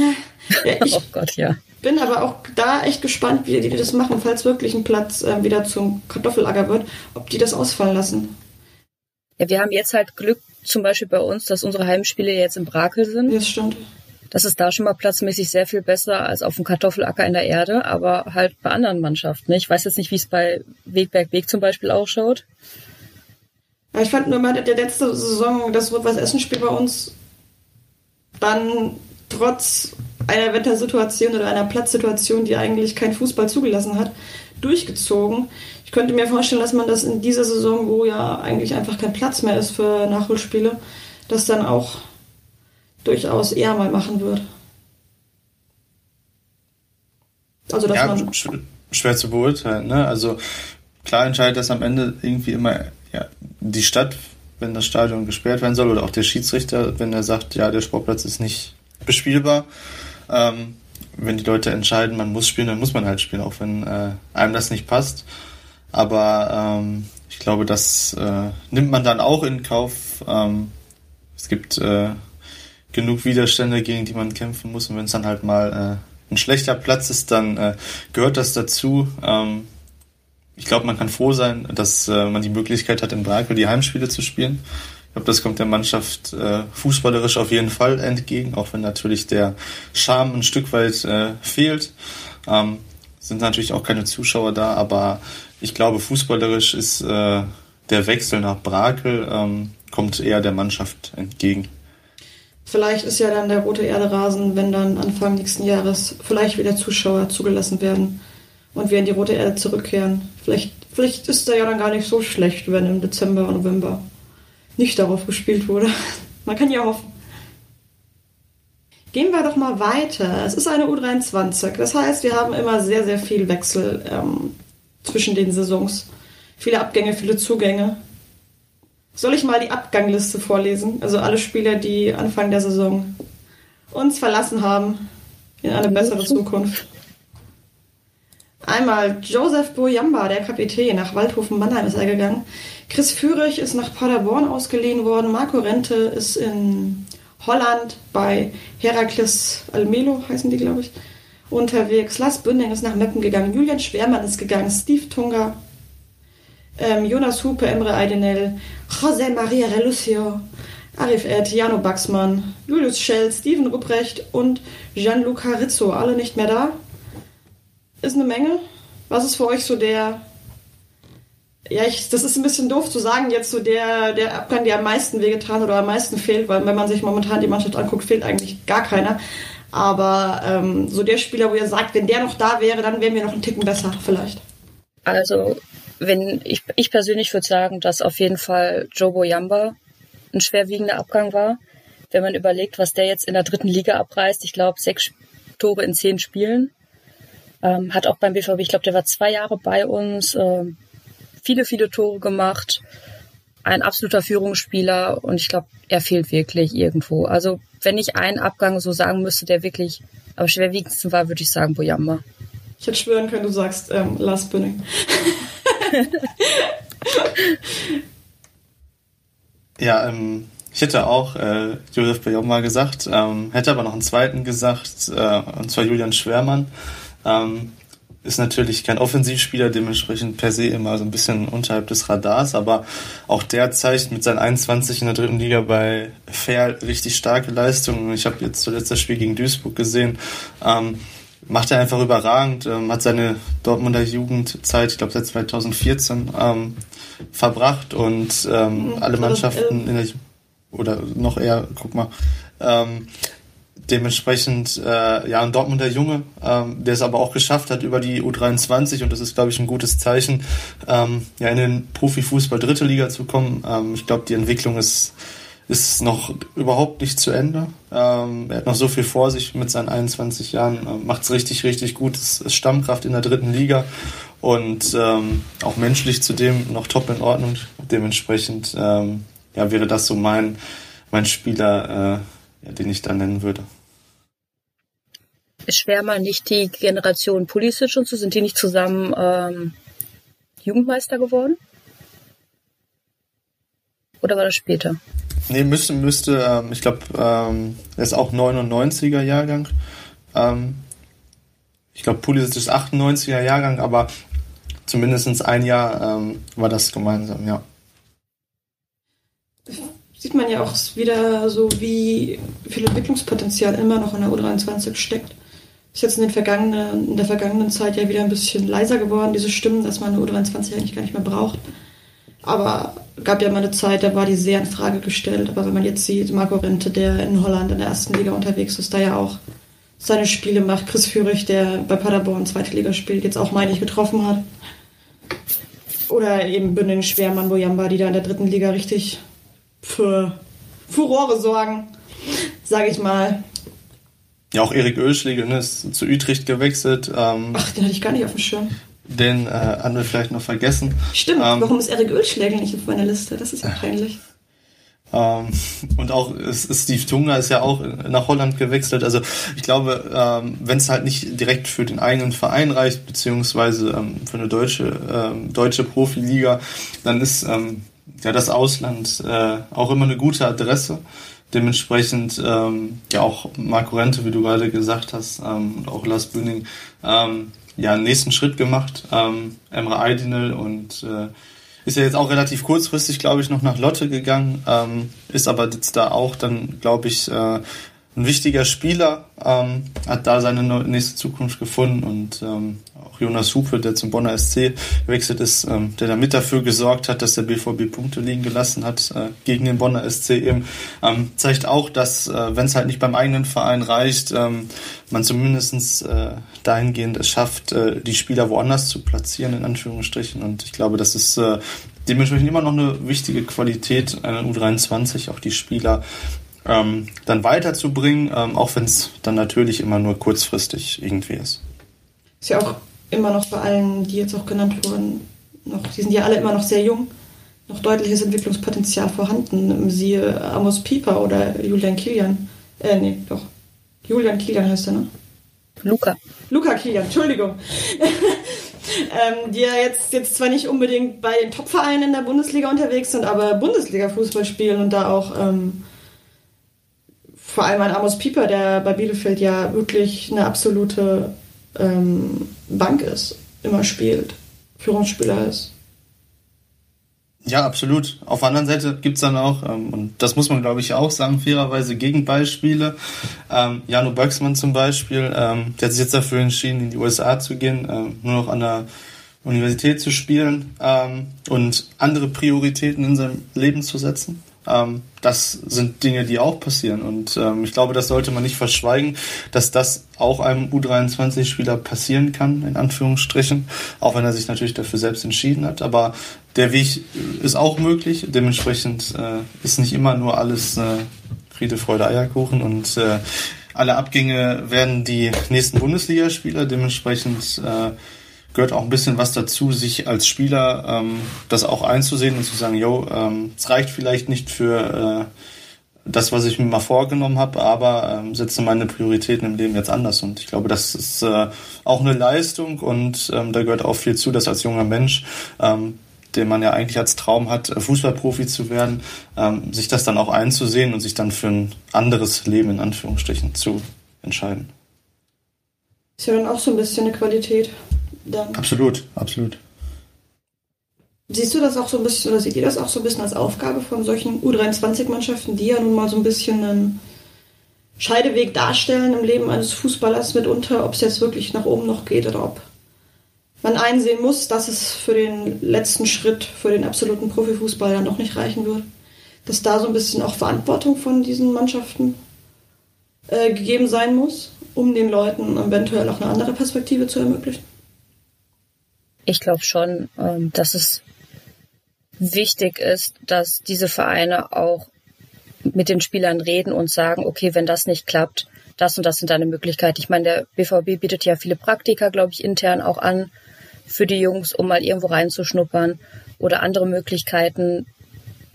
Ja, oh Gott, ja. Bin aber auch da echt gespannt, wie die das machen, falls wirklich ein Platz äh, wieder zum Kartoffelager wird, ob die das ausfallen lassen. Ja, wir haben jetzt halt Glück, zum Beispiel bei uns, dass unsere Heimspiele jetzt im Brakel sind. Das stimmt. Das ist da schon mal platzmäßig sehr viel besser als auf dem Kartoffelacker in der Erde, aber halt bei anderen Mannschaften. Ne? Ich weiß jetzt nicht, wie es bei Wegberg Weg zum Beispiel ausschaut. Ich fand nur mal der letzte Saison das Rot-Weiß Essen-Spiel bei uns dann trotz einer Wettersituation oder einer Platzsituation, die eigentlich kein Fußball zugelassen hat, durchgezogen könnte mir vorstellen, dass man das in dieser Saison, wo ja eigentlich einfach kein Platz mehr ist für Nachholspiele, das dann auch durchaus eher mal machen wird. Also, dass ja, man schwer zu beurteilen. Ne? Also klar entscheidet das am Ende irgendwie immer ja, die Stadt, wenn das Stadion gesperrt werden soll, oder auch der Schiedsrichter, wenn er sagt, ja, der Sportplatz ist nicht bespielbar. Ähm, wenn die Leute entscheiden, man muss spielen, dann muss man halt spielen, auch wenn äh, einem das nicht passt. Aber ähm, ich glaube, das äh, nimmt man dann auch in Kauf. Ähm, es gibt äh, genug Widerstände, gegen die man kämpfen muss. Und wenn es dann halt mal äh, ein schlechter Platz ist, dann äh, gehört das dazu. Ähm, ich glaube, man kann froh sein, dass äh, man die Möglichkeit hat, in Brakel die Heimspiele zu spielen. Ich glaube, das kommt der Mannschaft äh, fußballerisch auf jeden Fall entgegen, auch wenn natürlich der Charme ein Stück weit äh, fehlt. Ähm, sind natürlich auch keine Zuschauer da, aber ich glaube, fußballerisch ist äh, der Wechsel nach Brakel ähm, kommt eher der Mannschaft entgegen. Vielleicht ist ja dann der rote Erde-Rasen, wenn dann Anfang nächsten Jahres vielleicht wieder Zuschauer zugelassen werden und wir in die rote Erde zurückkehren. Vielleicht, vielleicht ist da ja dann gar nicht so schlecht, wenn im Dezember November nicht darauf gespielt wurde. Man kann ja hoffen. Gehen wir doch mal weiter. Es ist eine U23. Das heißt, wir haben immer sehr, sehr viel Wechsel ähm, zwischen den Saisons. Viele Abgänge, viele Zugänge. Soll ich mal die Abgangliste vorlesen? Also alle Spieler, die Anfang der Saison uns verlassen haben in eine bessere Zukunft. Einmal Joseph Boyamba, der Kapitän, nach Waldhofen Mannheim ist er gegangen. Chris Führig ist nach Paderborn ausgeliehen worden. Marco Rente ist in Holland bei Herakles Almelo, heißen die, glaube ich, unterwegs. Lars Bünding ist nach Meppen gegangen, Julian Schwermann ist gegangen, Steve Tunga, ähm, Jonas Hupe, Emre Aidenel, José Maria Relucio, Arif Ed, Jano Baxmann, Julius Schell, Steven Rupprecht und Gianluca Rizzo, alle nicht mehr da. Ist eine Menge. Was ist für euch so der Ja, ich, das ist ein bisschen doof zu sagen, jetzt so der, der Abgang, der am meisten wehgetan oder am meisten fehlt, weil wenn man sich momentan die Mannschaft anguckt, fehlt eigentlich gar keiner. Aber ähm, so der Spieler, wo ihr sagt, wenn der noch da wäre, dann wären wir noch einen Ticken besser, vielleicht. Also, wenn ich, ich persönlich würde sagen, dass auf jeden Fall Jobo Yamba ein schwerwiegender Abgang war. Wenn man überlegt, was der jetzt in der dritten Liga abreißt, ich glaube, sechs Tore in zehn Spielen. Ähm, hat auch beim BVB, ich glaube, der war zwei Jahre bei uns, äh, viele, viele Tore gemacht. Ein absoluter Führungsspieler und ich glaube, er fehlt wirklich irgendwo. Also, wenn ich einen Abgang so sagen müsste, der wirklich am schwerwiegendsten war, würde ich sagen Boyamba. Ich hätte schwören können, du sagst ähm, Lars Bünning. ja, ähm, ich hätte auch äh, Josef Bejoma gesagt, ähm, hätte aber noch einen zweiten gesagt, äh, und zwar Julian Schwermann. Ähm, ist natürlich kein Offensivspieler, dementsprechend per se immer so ein bisschen unterhalb des Radars, aber auch der zeigt mit seinen 21 in der dritten Liga bei Fair richtig starke Leistungen. Ich habe jetzt zuletzt das Spiel gegen Duisburg gesehen. Ähm, macht er einfach überragend, ähm, hat seine Dortmunder Jugendzeit, ich glaube seit 2014, ähm, verbracht und ähm, mhm. alle Mannschaften in der oder noch eher, guck mal, ähm, dementsprechend äh, ja ein Dortmunder Junge, ähm, der es aber auch geschafft hat über die U23 und das ist glaube ich ein gutes Zeichen, ähm, ja in den Profifußball dritte Liga zu kommen. Ähm, ich glaube die Entwicklung ist ist noch überhaupt nicht zu Ende. Ähm, er hat noch so viel vor sich mit seinen 21 Jahren, äh, macht es richtig, richtig gut, ist, ist Stammkraft in der dritten Liga und ähm, auch menschlich zudem noch top in Ordnung. Dementsprechend ähm, ja, wäre das so mein, mein Spieler, äh, ja, den ich da nennen würde. Ist Schwärmer nicht die Generation Pulisic und so? Sind die nicht zusammen ähm, Jugendmeister geworden? Oder war das später? Nee, müsste, müsste, ähm, ich glaube, ähm, er ist auch 99er Jahrgang. Ähm, ich glaube, Pulisic ist 98er Jahrgang, aber zumindest ein Jahr ähm, war das gemeinsam, ja. Sieht man ja auch wieder so, wie viel Entwicklungspotenzial immer noch in der U23 steckt. Ist jetzt in, den vergangenen, in der vergangenen Zeit ja wieder ein bisschen leiser geworden, diese Stimmen, dass man eine U23 eigentlich gar nicht mehr braucht. Aber gab ja mal eine Zeit, da war die sehr in Frage gestellt. Aber wenn man jetzt sieht, Marco Rente, der in Holland in der ersten Liga unterwegs ist, da ja auch seine Spiele macht. Chris Führig, der bei Paderborn zweite Liga spielt, jetzt auch, meine ich, getroffen hat. Oder eben Bündel Schwermann, Boyamba, die da in der dritten Liga richtig für Furore sorgen, sage ich mal. Ja, auch Erik Ölschläger ne, ist zu Utrecht gewechselt. Ähm, Ach, den hatte ich gar nicht auf dem Schirm. Den äh, haben wir vielleicht noch vergessen. Stimmt, ähm, warum ist Erik Ölschlägel nicht auf meiner Liste? Das ist ja peinlich. Ähm, und auch Steve Tunga ist ja auch nach Holland gewechselt. Also ich glaube, ähm, wenn es halt nicht direkt für den eigenen Verein reicht, beziehungsweise ähm, für eine deutsche, ähm, deutsche Profiliga, dann ist ähm, ja das Ausland äh, auch immer eine gute Adresse. Dementsprechend ähm, ja auch Marco Rente, wie du gerade gesagt hast, ähm, und auch Lars Bühning, ähm, ja, einen nächsten Schritt gemacht. Ähm, Emre Aydinel und äh, ist ja jetzt auch relativ kurzfristig, glaube ich, noch nach Lotte gegangen, ähm, ist aber jetzt da auch dann, glaube ich, äh, ein wichtiger Spieler, ähm, hat da seine nächste Zukunft gefunden und ähm, auch Jonas Hupe, der zum Bonner SC gewechselt ist, ähm, der damit dafür gesorgt hat, dass der BVB Punkte liegen gelassen hat äh, gegen den Bonner SC eben, ähm, zeigt auch, dass äh, wenn es halt nicht beim eigenen Verein reicht, ähm, man zumindestens äh, dahingehend es schafft, äh, die Spieler woanders zu platzieren, in Anführungsstrichen. Und ich glaube, das ist äh, dementsprechend immer noch eine wichtige Qualität einer U23, auch die Spieler ähm, dann weiterzubringen, ähm, auch wenn es dann natürlich immer nur kurzfristig irgendwie ist. Ist ja auch immer noch bei allen, die jetzt auch genannt wurden, noch, die sind ja alle immer noch sehr jung, noch deutliches Entwicklungspotenzial vorhanden. Siehe Amos Pieper oder Julian Kilian. Äh, nee, doch. Julian Kilian heißt er, ne? Luca. Luca Kilian, Entschuldigung. ähm, die ja jetzt, jetzt zwar nicht unbedingt bei den Topvereinen in der Bundesliga unterwegs sind, aber Bundesliga-Fußball spielen und da auch ähm, vor allem ein Amos Pieper, der bei Bielefeld ja wirklich eine absolute ähm, Bank ist, immer spielt, Führungsspieler ist. Ja, absolut. Auf der anderen Seite gibt's dann auch, ähm, und das muss man glaube ich auch sagen, fairerweise Gegenbeispiele. Ähm, Jano Böcksmann zum Beispiel, ähm, der hat sich jetzt dafür entschieden, in die USA zu gehen, ähm, nur noch an der Universität zu spielen ähm, und andere Prioritäten in seinem Leben zu setzen. Ähm, das sind Dinge, die auch passieren. Und ähm, ich glaube, das sollte man nicht verschweigen, dass das auch einem U23-Spieler passieren kann, in Anführungsstrichen, auch wenn er sich natürlich dafür selbst entschieden hat. Aber der Weg ist auch möglich. Dementsprechend äh, ist nicht immer nur alles äh, Friede, Freude, Eierkuchen und äh, alle Abgänge werden die nächsten Bundesligaspieler. Dementsprechend äh, gehört auch ein bisschen was dazu, sich als Spieler ähm, das auch einzusehen und zu sagen, yo, ähm, es reicht vielleicht nicht für äh, das, was ich mir mal vorgenommen habe, aber ähm, setze meine Prioritäten im Leben jetzt anders. Und ich glaube, das ist äh, auch eine Leistung und ähm, da gehört auch viel zu, dass als junger Mensch, ähm, den man ja eigentlich als Traum hat, äh, Fußballprofi zu werden, ähm, sich das dann auch einzusehen und sich dann für ein anderes Leben in Anführungsstrichen zu entscheiden. Ist ja dann auch so ein bisschen eine Qualität dann. Absolut, absolut. Siehst du das auch so ein bisschen, oder seht ihr das auch so ein bisschen als Aufgabe von solchen U23-Mannschaften, die ja nun mal so ein bisschen einen Scheideweg darstellen im Leben eines Fußballers mitunter, ob es jetzt wirklich nach oben noch geht oder ob man einsehen muss, dass es für den letzten Schritt, für den absoluten Profifußball dann noch nicht reichen wird. Dass da so ein bisschen auch Verantwortung von diesen Mannschaften äh, gegeben sein muss, um den Leuten eventuell auch eine andere Perspektive zu ermöglichen. Ich glaube schon, ähm, dass es wichtig ist, dass diese Vereine auch mit den Spielern reden und sagen, okay, wenn das nicht klappt, das und das sind deine Möglichkeiten. Ich meine, der BVB bietet ja viele Praktika, glaube ich, intern auch an für die Jungs, um mal irgendwo reinzuschnuppern oder andere Möglichkeiten,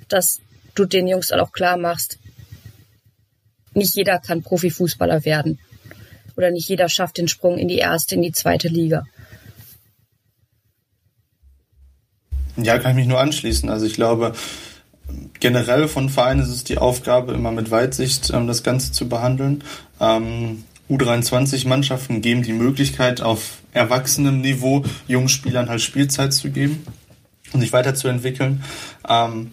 dass du den Jungs dann auch klar machst, nicht jeder kann Profifußballer werden oder nicht jeder schafft den Sprung in die erste, in die zweite Liga. Ja, kann ich mich nur anschließen. Also ich glaube, generell von Vereinen ist es die Aufgabe, immer mit Weitsicht ähm, das Ganze zu behandeln. Ähm, U23-Mannschaften geben die Möglichkeit, auf erwachsenem Niveau jungen Spielern halt Spielzeit zu geben und sich weiterzuentwickeln. Ähm,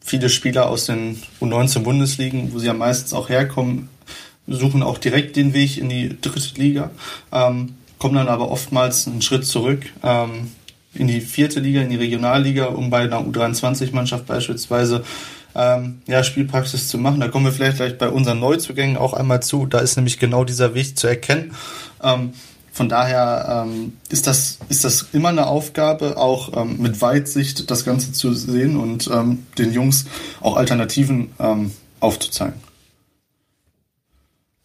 viele Spieler aus den U19-Bundesligen, wo sie ja meistens auch herkommen, suchen auch direkt den Weg in die dritte Liga, ähm, kommen dann aber oftmals einen Schritt zurück. Ähm, in die vierte Liga, in die Regionalliga, um bei einer U23-Mannschaft beispielsweise ähm, ja, Spielpraxis zu machen. Da kommen wir vielleicht gleich bei unseren Neuzugängen auch einmal zu. Da ist nämlich genau dieser Weg zu erkennen. Ähm, von daher ähm, ist, das, ist das immer eine Aufgabe, auch ähm, mit Weitsicht das Ganze zu sehen und ähm, den Jungs auch Alternativen ähm, aufzuzeigen.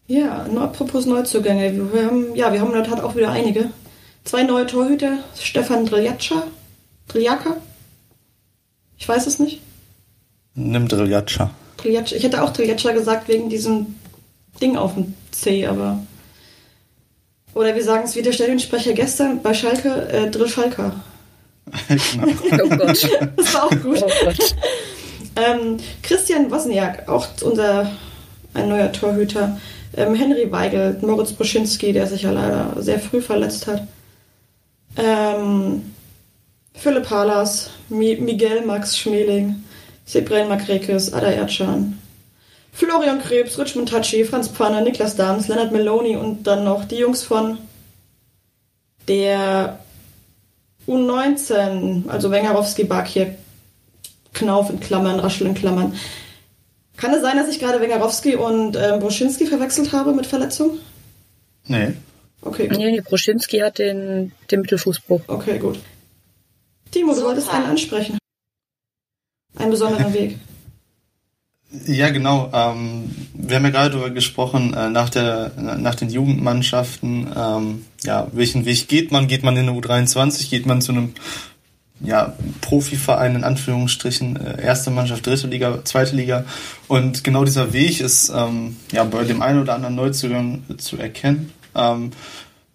Ja, apropos Neuzugänge. Wir haben, ja, wir haben in der Tat auch wieder einige. Zwei neue Torhüter, Stefan Driljatscha, Driljaka? Ich weiß es nicht. Nimm Driljatscha. Driljatscha. Ich hätte auch Driljatscha gesagt wegen diesem Ding auf dem C, aber. Oder wir sagen es wie der Stellensprecher gestern bei Schalke, äh, Drill Schalker. genau. oh Gott. Das war auch gut. Oh ähm, Christian Wozniak, auch unser ein neuer Torhüter. Ähm, Henry Weigel, Moritz Boschinski, der sich ja leider sehr früh verletzt hat. Ähm, Philipp Halas, Mi Miguel Max Schmeling, Sebren Makrekes, Ada Erdschan, Florian Krebs, Richmond Tachi, Franz Pfanner, Niklas Dahms, Leonard Meloni und dann noch die Jungs von der U19, also Wengarowski, Bakir, Knauf in Klammern, Raschel in Klammern. Kann es sein, dass ich gerade Wengarowski und ähm, Boschinski verwechselt habe mit Verletzung? Nee. Okay. Nee, nee, Broschinski hat den, den Mittelfußbruch. Okay, gut. Timo, du wolltest einen ansprechen. Einen besonderen Weg. Ja, genau. Ähm, wir haben ja gerade darüber gesprochen, äh, nach, der, nach den Jugendmannschaften, ähm, ja, welchen Weg geht man? Geht man in eine U23? Geht man zu einem ja, Profiverein in Anführungsstrichen, äh, erste Mannschaft, dritte Liga, zweite Liga. Und genau dieser Weg ist ähm, ja bei dem einen oder anderen Neuzugang zu erkennen. Ähm,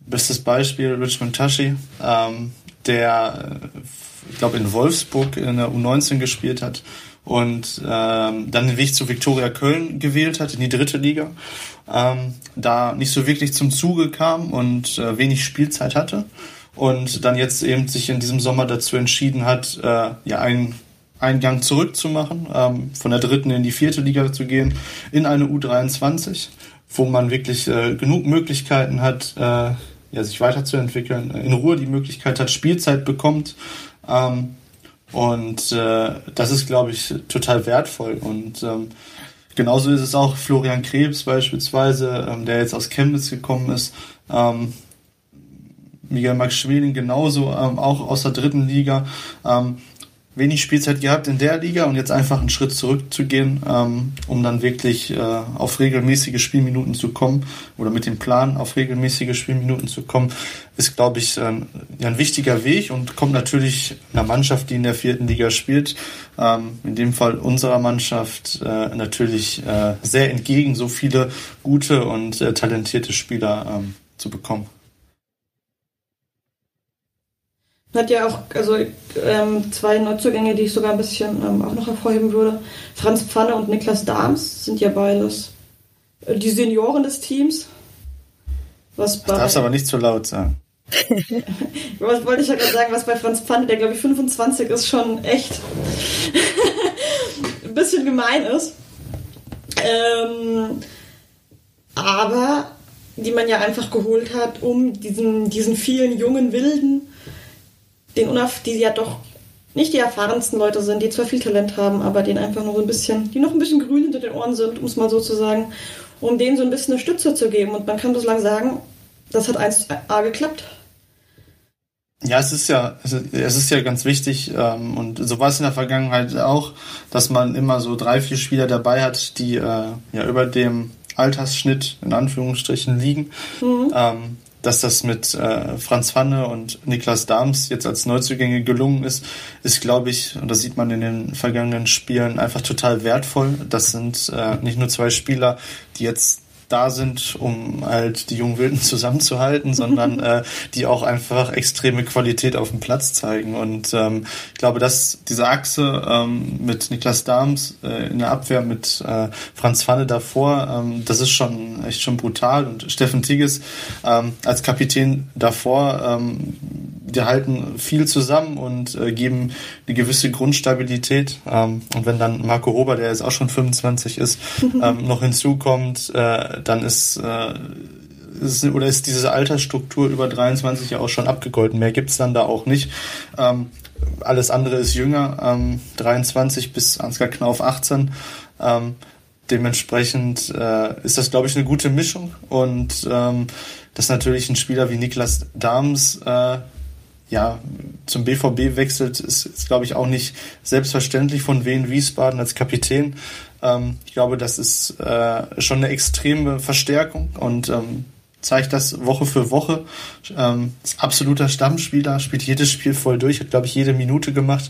bestes Beispiel Richmond Tashi, ähm, der, äh, ich glaube, in Wolfsburg in der U19 gespielt hat und ähm, dann den Weg zu Viktoria Köln gewählt hat, in die dritte Liga. Ähm, da nicht so wirklich zum Zuge kam und äh, wenig Spielzeit hatte und dann jetzt eben sich in diesem Sommer dazu entschieden hat, äh, ja einen einen Gang zurückzumachen, ähm, von der dritten in die vierte Liga zu gehen, in eine U23 wo man wirklich äh, genug Möglichkeiten hat, äh, ja, sich weiterzuentwickeln, in Ruhe die Möglichkeit hat, Spielzeit bekommt. Ähm, und äh, das ist, glaube ich, total wertvoll. Und ähm, genauso ist es auch Florian Krebs beispielsweise, ähm, der jetzt aus Chemnitz gekommen ist. Ähm, Miguel Max Schweling genauso, ähm, auch aus der dritten Liga. Ähm, wenig Spielzeit gehabt in der Liga und jetzt einfach einen Schritt zurückzugehen, ähm, um dann wirklich äh, auf regelmäßige Spielminuten zu kommen oder mit dem Plan auf regelmäßige Spielminuten zu kommen, ist, glaube ich, ein, ein wichtiger Weg und kommt natürlich einer Mannschaft, die in der vierten Liga spielt, ähm, in dem Fall unserer Mannschaft, äh, natürlich äh, sehr entgegen, so viele gute und äh, talentierte Spieler ähm, zu bekommen. Hat ja auch also ähm, zwei Neuzugänge, die ich sogar ein bisschen ähm, auch noch hervorheben würde. Franz Pfanne und Niklas Dahms sind ja beides äh, die Senioren des Teams. Was bei, das darfst aber nicht zu laut sagen. was wollte ich ja gerade sagen, was bei Franz Pfanne, der glaube ich 25 ist, schon echt ein bisschen gemein ist. Ähm, aber die man ja einfach geholt hat, um diesen, diesen vielen jungen Wilden den Unaf, die ja doch nicht die erfahrensten Leute sind, die zwar viel Talent haben, aber denen einfach nur so ein bisschen, die noch ein bisschen grün hinter den Ohren sind, um es mal so zu sagen, um denen so ein bisschen eine Stütze zu geben. Und man kann bislang sagen, das hat 1A geklappt. Ja, es ist ja, es ist ja ganz wichtig ähm, und so war es in der Vergangenheit auch, dass man immer so drei, vier Spieler dabei hat, die äh, ja über dem Altersschnitt in Anführungsstrichen liegen. Mhm. Ähm, dass das mit äh, Franz Pfanne und Niklas Dahms jetzt als Neuzugänge gelungen ist, ist, glaube ich, und das sieht man in den vergangenen Spielen, einfach total wertvoll. Das sind äh, nicht nur zwei Spieler, die jetzt da sind, um halt die jungen Wilden zusammenzuhalten, sondern äh, die auch einfach extreme Qualität auf dem Platz zeigen. Und ähm, ich glaube, dass diese Achse ähm, mit Niklas Dahms äh, in der Abwehr mit äh, Franz Pfanne davor, ähm, das ist schon echt schon brutal. Und Steffen Tigges ähm, als Kapitän davor, ähm, die halten viel zusammen und äh, geben eine gewisse Grundstabilität. Ähm, und wenn dann Marco Rober, der jetzt auch schon 25 ist, ähm, noch hinzukommt, äh, dann ist, äh, ist oder ist diese Altersstruktur über 23 ja auch schon abgegolten. Mehr gibt's dann da auch nicht. Ähm, alles andere ist jünger, ähm, 23 bis Ansgar Knauf 18. Ähm, dementsprechend äh, ist das, glaube ich, eine gute Mischung. Und ähm, dass natürlich ein Spieler wie Niklas Dahms äh, ja, zum BVB wechselt, ist, ist glaube ich, auch nicht selbstverständlich von Wien Wiesbaden als Kapitän. Ähm, ich glaube, das ist äh, schon eine extreme Verstärkung und ähm, zeigt das Woche für Woche. Ähm, ist absoluter Stammspieler, spielt jedes Spiel voll durch, hat, glaube ich, jede Minute gemacht,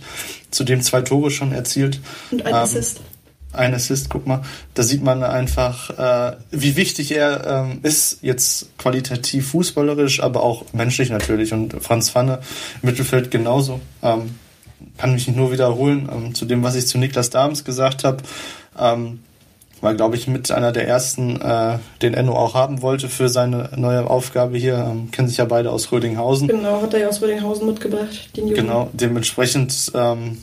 zudem zwei Tore schon erzielt. Und ein ähm, Assist. Ein Assist, guck mal. Da sieht man einfach, äh, wie wichtig er ähm, ist, jetzt qualitativ fußballerisch, aber auch menschlich natürlich. Und Franz Pfanne im Mittelfeld genauso. Ähm, kann mich nur wiederholen ähm, zu dem, was ich zu Niklas Dahms gesagt habe. Ähm, war, glaube ich, mit einer der ersten, äh, den Enno auch haben wollte für seine neue Aufgabe hier. Ähm, kennen sich ja beide aus Rödinghausen. Genau, hat er ja aus Rödinghausen mitgebracht, den Jungen. Genau, dementsprechend ähm,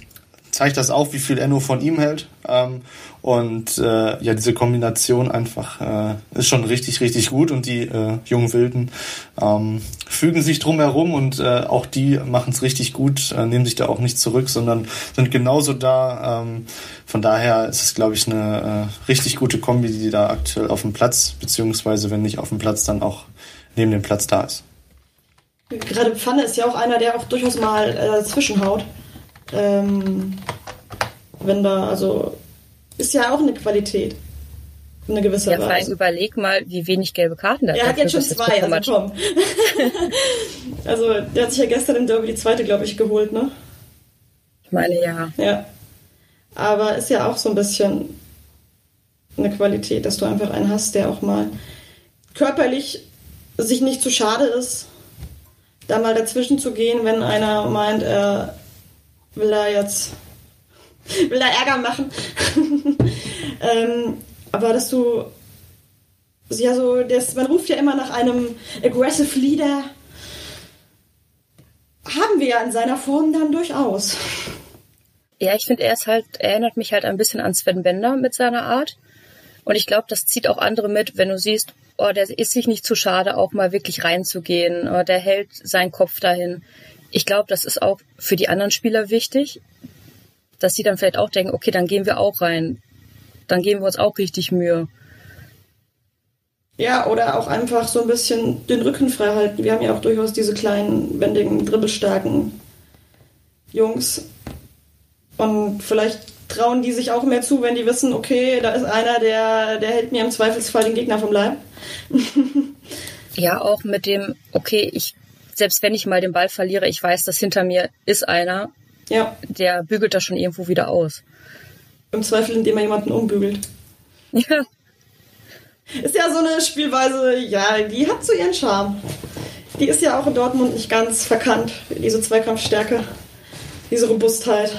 zeigt das auch, wie viel Enno von ihm hält. Ähm, und äh, ja, diese Kombination einfach äh, ist schon richtig, richtig gut und die äh, jungen Wilden ähm, fügen sich drum herum und äh, auch die machen es richtig gut, äh, nehmen sich da auch nicht zurück, sondern sind genauso da. Ähm, von daher ist es, glaube ich, eine äh, richtig gute Kombi, die da aktuell auf dem Platz, beziehungsweise wenn nicht auf dem Platz, dann auch neben dem Platz da ist. Gerade Pfanne ist ja auch einer, der auch durchaus mal äh, dazwischenhaut. Ähm, wenn da, also ist ja auch eine Qualität. Eine gewisse ja, Weise. Vor allem überleg mal, wie wenig gelbe Karten da Er hat jetzt schon zwei, also komm. also, der hat sich ja gestern im Derby die zweite, glaube ich, geholt, ne? Ich meine, ja. Ja. Aber ist ja auch so ein bisschen eine Qualität, dass du einfach einen hast, der auch mal körperlich sich nicht zu schade ist, da mal dazwischen zu gehen, wenn einer meint, er will da jetzt will da Ärger machen. ähm, aber dass du ja so, das, man ruft ja immer nach einem aggressive Leader. Haben wir ja in seiner Form dann durchaus. Ja, ich finde, er ist halt, er erinnert mich halt ein bisschen an Sven Bender mit seiner Art. Und ich glaube, das zieht auch andere mit, wenn du siehst, oh, der ist sich nicht zu schade, auch mal wirklich reinzugehen. Oh, der hält seinen Kopf dahin. Ich glaube, das ist auch für die anderen Spieler wichtig, dass sie dann vielleicht auch denken, okay, dann gehen wir auch rein. Dann geben wir uns auch richtig Mühe. Ja, oder auch einfach so ein bisschen den Rücken frei halten. Wir haben ja auch durchaus diese kleinen, wendigen, dribbelstarken Jungs. Und vielleicht trauen die sich auch mehr zu, wenn die wissen, okay, da ist einer, der, der hält mir im Zweifelsfall den Gegner vom Leib. ja, auch mit dem, okay, ich, selbst wenn ich mal den Ball verliere, ich weiß, dass hinter mir ist einer, ja. der bügelt das schon irgendwo wieder aus. Im Zweifel, indem er jemanden umbügelt. Ja. Ist ja so eine Spielweise, ja, die hat so ihren Charme. Die ist ja auch in Dortmund nicht ganz verkannt, diese Zweikampfstärke, diese Robustheit.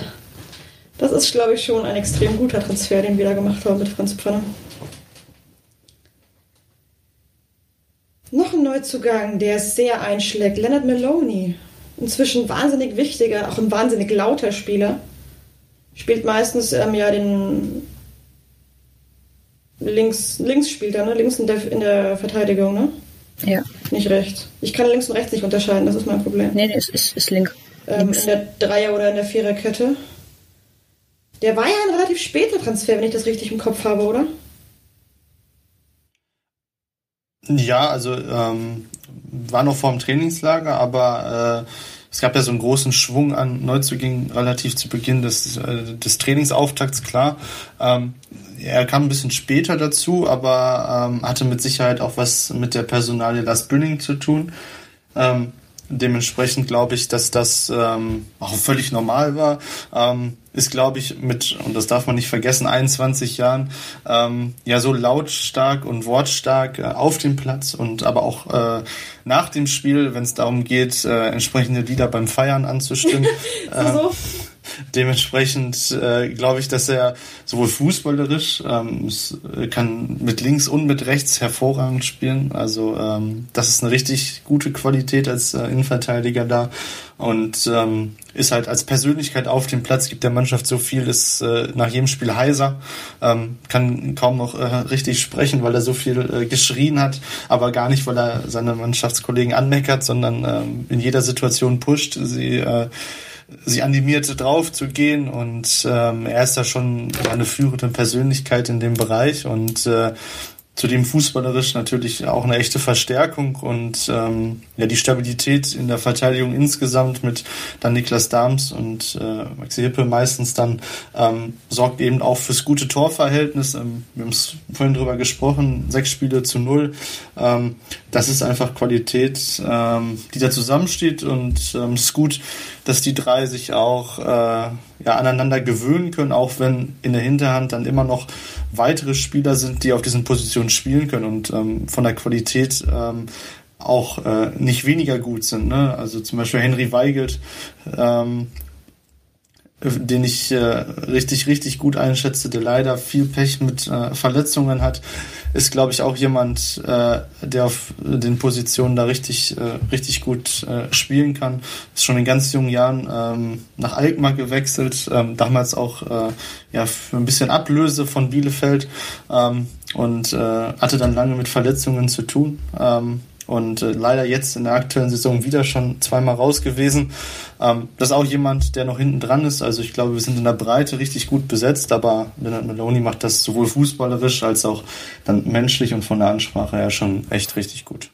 Das ist, glaube ich, schon ein extrem guter Transfer, den wir da gemacht haben mit Franz Pfanner. Noch ein Neuzugang, der sehr einschlägt, Leonard Maloney. Inzwischen wahnsinnig wichtiger, auch ein wahnsinnig lauter Spieler. Spielt meistens ähm, ja den links, links spielt er, ne? Links in der, in der Verteidigung, ne? Ja. Nicht rechts. Ich kann links und rechts nicht unterscheiden, das ist mein Problem. Nee, nee, es ist, ist link. Ähm, in der Dreier- oder in der Viererkette. Der war ja ein relativ später Transfer, wenn ich das richtig im Kopf habe, oder? Ja, also ähm, war noch vor dem Trainingslager, aber äh, es gab ja so einen großen Schwung an Neuzugängen relativ zu Beginn des, äh, des Trainingsauftakts, klar. Ähm, er kam ein bisschen später dazu, aber ähm, hatte mit Sicherheit auch was mit der Personalie Lars Bünning zu tun. Ähm, dementsprechend glaube ich, dass das ähm, auch völlig normal war. Ähm, ist, glaube ich, mit, und das darf man nicht vergessen, 21 Jahren ähm, ja so lautstark und wortstark äh, auf dem Platz und aber auch äh, nach dem Spiel, wenn es darum geht, äh, entsprechende Lieder beim Feiern anzustimmen. so. äh, Dementsprechend äh, glaube ich, dass er sowohl fußballerisch ähm, kann mit links und mit rechts hervorragend spielen. Also ähm, das ist eine richtig gute Qualität als äh, Innenverteidiger da und ähm, ist halt als Persönlichkeit auf dem Platz, gibt der Mannschaft so viel, ist äh, nach jedem Spiel heiser, ähm, kann kaum noch äh, richtig sprechen, weil er so viel äh, geschrien hat, aber gar nicht, weil er seine Mannschaftskollegen anmeckert, sondern ähm, in jeder Situation pusht, sie äh, sie animiert drauf zu gehen und ähm, er ist da schon eine führende Persönlichkeit in dem Bereich und äh, Zudem fußballerisch natürlich auch eine echte Verstärkung und ähm, ja die Stabilität in der Verteidigung insgesamt mit dann Niklas Dahms und äh, Maxi Hippe meistens dann ähm, sorgt eben auch fürs gute Torverhältnis. Ähm, wir haben es vorhin drüber gesprochen, sechs Spiele zu null. Ähm, das ist einfach Qualität, ähm, die da zusammensteht und ähm, es ist gut, dass die drei sich auch äh, ja, aneinander gewöhnen können, auch wenn in der Hinterhand dann immer noch weitere Spieler sind, die auf diesen Positionen spielen können und ähm, von der Qualität ähm, auch äh, nicht weniger gut sind. Ne? Also zum Beispiel Henry Weigelt, ähm, den ich äh, richtig, richtig gut einschätze, der leider viel Pech mit äh, Verletzungen hat, ist, glaube ich, auch jemand, äh, der auf den Positionen da richtig, äh, richtig gut äh, spielen kann. Ist schon in ganz jungen Jahren ähm, nach Alkmaar gewechselt, ähm, damals auch äh, ja, für ein bisschen Ablöse von Bielefeld ähm, und äh, hatte dann lange mit Verletzungen zu tun. Ähm, und äh, leider jetzt in der aktuellen Saison wieder schon zweimal raus gewesen. Ähm, das ist auch jemand, der noch hinten dran ist. Also ich glaube, wir sind in der Breite richtig gut besetzt, aber Leonard Maloney macht das sowohl fußballerisch als auch dann menschlich und von der Ansprache her schon echt richtig gut.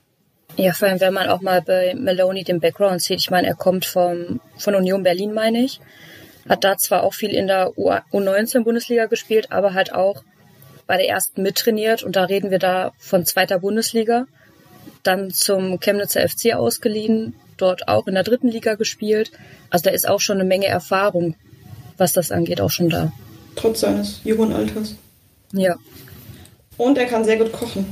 Ja, vor allem, wenn man auch mal bei Maloney den Background sieht. Ich meine, er kommt vom, von Union Berlin, meine ich. Hat da zwar auch viel in der U19-Bundesliga gespielt, aber halt auch bei der ersten mittrainiert. Und da reden wir da von zweiter Bundesliga dann zum Chemnitzer FC ausgeliehen, dort auch in der dritten Liga gespielt. Also da ist auch schon eine Menge Erfahrung, was das angeht, auch schon da. Trotz seines jungen Alters. Ja. Und er kann sehr gut kochen.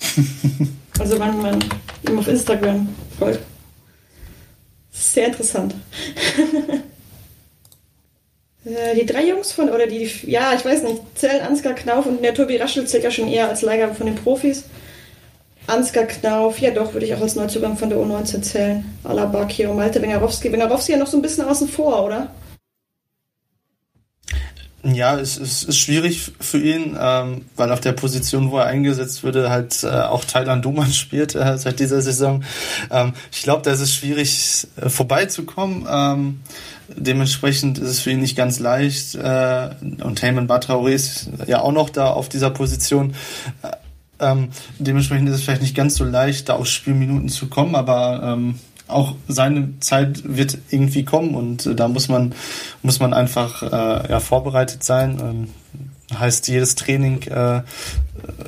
also wenn man ihm auf Instagram folgt. Sehr interessant. Äh, die drei Jungs von, oder die, ja, ich weiß nicht, Zell, Ansgar Knauf und der Tobi Raschel zählt ja schon eher als Leihgabe von den Profis. Ansgar Knauf, ja doch, würde ich auch als Neuzugang von der U19 zählen. Alaba, Kiro, Malte, Wengarowski. Wengarowski ja noch so ein bisschen außen vor, oder? Ja, es, es ist schwierig für ihn, ähm, weil auf der Position, wo er eingesetzt würde, halt äh, auch Thailand Duman spielt äh, seit dieser Saison. Ähm, ich glaube, da ist es schwierig äh, vorbeizukommen. Ähm, dementsprechend ist es für ihn nicht ganz leicht. Äh, und Heyman Batraoré ist ja auch noch da auf dieser Position. Äh, ähm, dementsprechend ist es vielleicht nicht ganz so leicht, da auf Spielminuten zu kommen, aber ähm, auch seine Zeit wird irgendwie kommen und äh, da muss man muss man einfach äh, ja vorbereitet sein. Ähm, heißt jedes Training äh,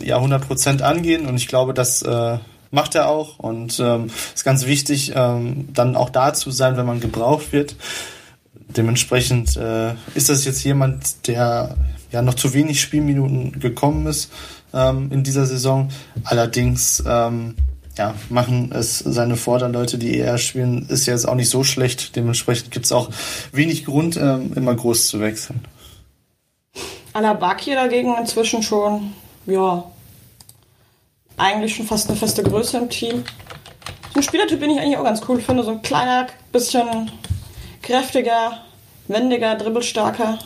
ja 100 Prozent angehen und ich glaube, das äh, macht er auch und ähm, ist ganz wichtig, ähm, dann auch da zu sein, wenn man gebraucht wird. Dementsprechend äh, ist das jetzt jemand, der ja noch zu wenig Spielminuten gekommen ist ähm, in dieser Saison. Allerdings ähm, ja, machen es seine Vorderleute, die eher spielen, ist jetzt auch nicht so schlecht. Dementsprechend gibt es auch wenig Grund, ähm, immer groß zu wechseln. Alabaki dagegen inzwischen schon, ja, eigentlich schon fast eine feste Größe im Team. So ein Spielertyp, den ich eigentlich auch ganz cool finde. So ein kleiner, bisschen kräftiger, wendiger, dribbelstarker.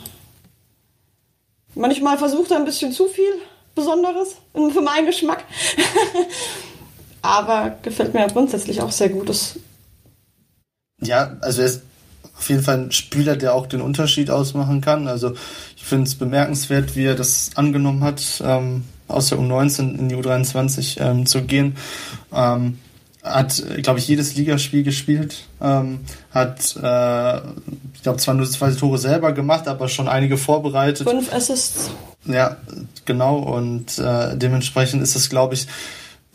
Manchmal versucht er ein bisschen zu viel Besonderes für meinen Geschmack. aber gefällt mir grundsätzlich auch sehr gut. Ja, also er ist auf jeden Fall ein Spieler, der auch den Unterschied ausmachen kann. Also ich finde es bemerkenswert, wie er das angenommen hat, ähm, aus der U19 in die U23 ähm, zu gehen. Ähm, hat, glaube ich, jedes Ligaspiel gespielt, ähm, hat, äh, ich glaube, zwar nur zwei Tore selber gemacht, aber schon einige vorbereitet. Fünf Assists. Ja, genau. Und äh, dementsprechend ist es, glaube ich,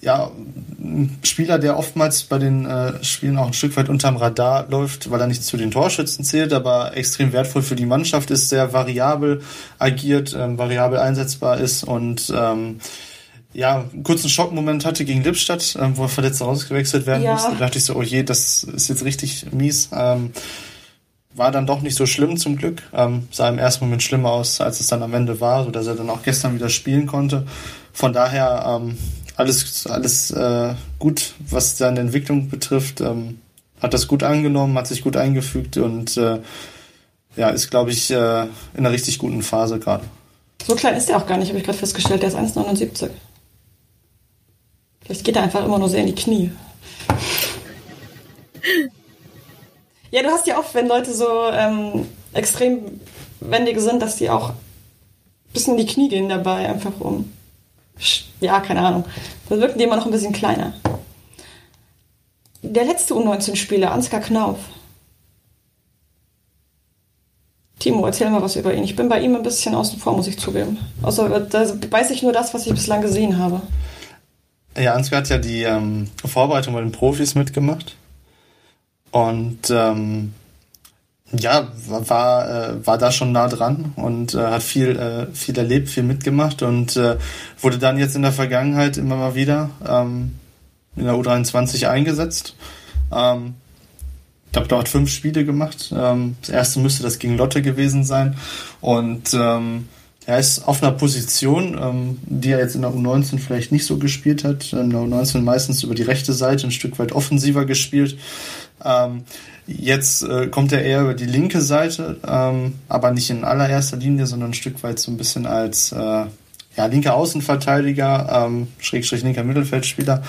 ja, ein Spieler, der oftmals bei den äh, Spielen auch ein Stück weit unterm Radar läuft, weil er nicht zu den Torschützen zählt, aber extrem wertvoll für die Mannschaft ist, sehr variabel agiert, ähm, variabel einsetzbar ist und ähm, ja, einen kurzen Schockmoment hatte gegen Lippstadt, ähm, wo er verletzt rausgewechselt werden ja. musste. Da dachte ich so, oh je, das ist jetzt richtig mies. Ähm, war dann doch nicht so schlimm zum Glück. Ähm, sah im ersten Moment schlimmer aus, als es dann am Ende war, sodass er dann auch gestern wieder spielen konnte. Von daher ähm, alles, alles äh, gut, was seine Entwicklung betrifft. Ähm, hat das gut angenommen, hat sich gut eingefügt und äh, ja, ist, glaube ich, äh, in einer richtig guten Phase gerade. So klein ist er auch gar nicht, habe ich gerade festgestellt. Der ist 1,79. Vielleicht geht er einfach immer nur sehr in die Knie. ja, du hast ja oft, wenn Leute so ähm, extrem wendige sind, dass die auch ein bisschen in die Knie gehen dabei, einfach um ja, keine Ahnung. Da wirken die immer noch ein bisschen kleiner. Der letzte U19-Spieler, Ansgar Knauf. Timo, erzähl mal was über ihn. Ich bin bei ihm ein bisschen außen vor, muss ich zugeben. Außer da weiß ich nur das, was ich bislang gesehen habe. Ja, Ansgar hat ja die ähm, Vorbereitung bei den Profis mitgemacht. Und ähm, ja, war, äh, war da schon nah dran und äh, hat viel, äh, viel erlebt, viel mitgemacht und äh, wurde dann jetzt in der Vergangenheit immer mal wieder ähm, in der U23 eingesetzt. Ähm, ich glaube, dort fünf Spiele gemacht. Ähm, das erste müsste das gegen Lotte gewesen sein. Und ähm, er ist auf einer Position, ähm, die er jetzt in der U19 vielleicht nicht so gespielt hat. In der U19 meistens über die rechte Seite ein Stück weit offensiver gespielt. Ähm, Jetzt äh, kommt er eher über die linke Seite, ähm, aber nicht in allererster Linie, sondern ein Stück weit so ein bisschen als äh, ja, linker Außenverteidiger, ähm, Schrägstrich linker Mittelfeldspieler.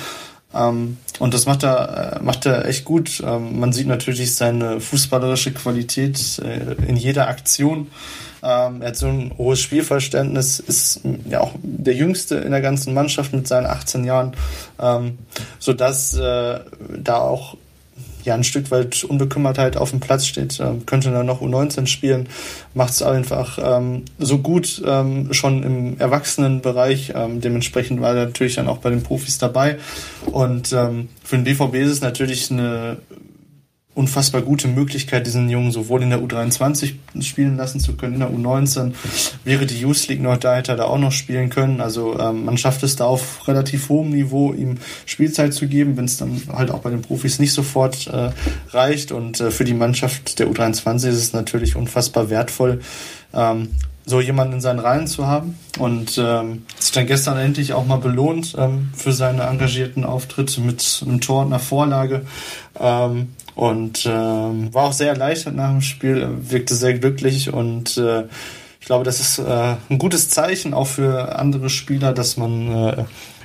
Ähm, und das macht er, äh, macht er echt gut. Ähm, man sieht natürlich seine fußballerische Qualität äh, in jeder Aktion. Ähm, er hat so ein hohes Spielverständnis, ist ja auch der Jüngste in der ganzen Mannschaft mit seinen 18 Jahren, ähm, sodass äh, da auch ja ein Stück weit Unbekümmertheit auf dem Platz steht, ähm, könnte dann noch U19 spielen, macht es einfach ähm, so gut ähm, schon im Erwachsenenbereich. Ähm, dementsprechend war er natürlich dann auch bei den Profis dabei. Und ähm, für den BVB ist es natürlich eine unfassbar gute Möglichkeit, diesen Jungen sowohl in der U23 spielen lassen zu können, in der U19 wäre die Youth League Nord, hätte er da auch noch spielen können. Also ähm, man schafft es da auf relativ hohem Niveau, ihm Spielzeit zu geben, wenn es dann halt auch bei den Profis nicht sofort äh, reicht. Und äh, für die Mannschaft der U23 ist es natürlich unfassbar wertvoll, ähm, so jemanden in seinen Reihen zu haben und ähm, sich dann gestern endlich auch mal belohnt ähm, für seine engagierten Auftritte mit einem Tor und einer Vorlage. Ähm, und ähm, war auch sehr erleichtert nach dem Spiel, wirkte sehr glücklich und äh, ich glaube, das ist äh, ein gutes Zeichen auch für andere Spieler, dass man äh,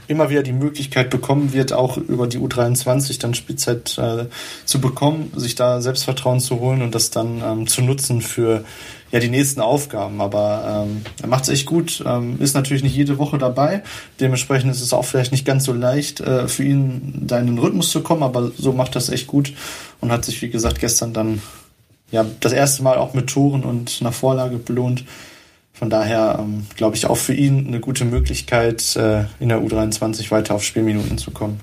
immer wieder die Möglichkeit bekommen wird, auch über die U23 dann Spielzeit äh, zu bekommen, sich da Selbstvertrauen zu holen und das dann ähm, zu nutzen für ja die nächsten Aufgaben. Aber ähm, er macht es echt gut, ähm, ist natürlich nicht jede Woche dabei. Dementsprechend ist es auch vielleicht nicht ganz so leicht äh, für ihn, da in den Rhythmus zu kommen, aber so macht das echt gut und hat sich, wie gesagt, gestern dann ja das erste Mal auch mit Toren und einer Vorlage belohnt. Von daher ähm, glaube ich auch für ihn eine gute Möglichkeit, äh, in der U23 weiter auf Spielminuten zu kommen.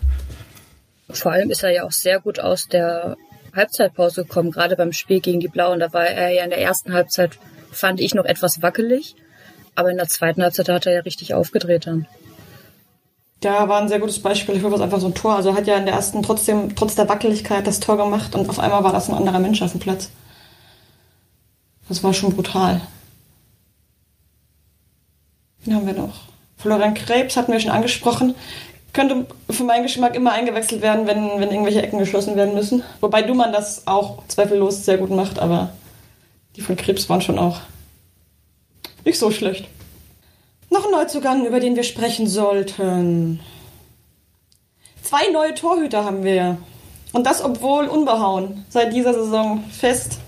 Vor allem ist er ja auch sehr gut aus der Halbzeitpause gekommen, gerade beim Spiel gegen die Blauen. Da war er ja in der ersten Halbzeit, fand ich, noch etwas wackelig. Aber in der zweiten Halbzeit hat er ja richtig aufgedreht dann. Ja, war ein sehr gutes Beispiel. Ich glaube, es einfach so ein Tor. Also hat ja in der ersten trotzdem, trotz der Wackeligkeit, das Tor gemacht und auf einmal war das ein anderer Mensch auf dem Platz. Das war schon brutal. Wen haben wir noch? Florian Krebs hatten wir schon angesprochen. Könnte für meinen Geschmack immer eingewechselt werden, wenn, wenn irgendwelche Ecken geschlossen werden müssen. Wobei Dumann das auch zweifellos sehr gut macht, aber die von Krebs waren schon auch nicht so schlecht. Noch ein Neuzugang, über den wir sprechen sollten. Zwei neue Torhüter haben wir. Und das obwohl unbehauen. Seit dieser Saison fest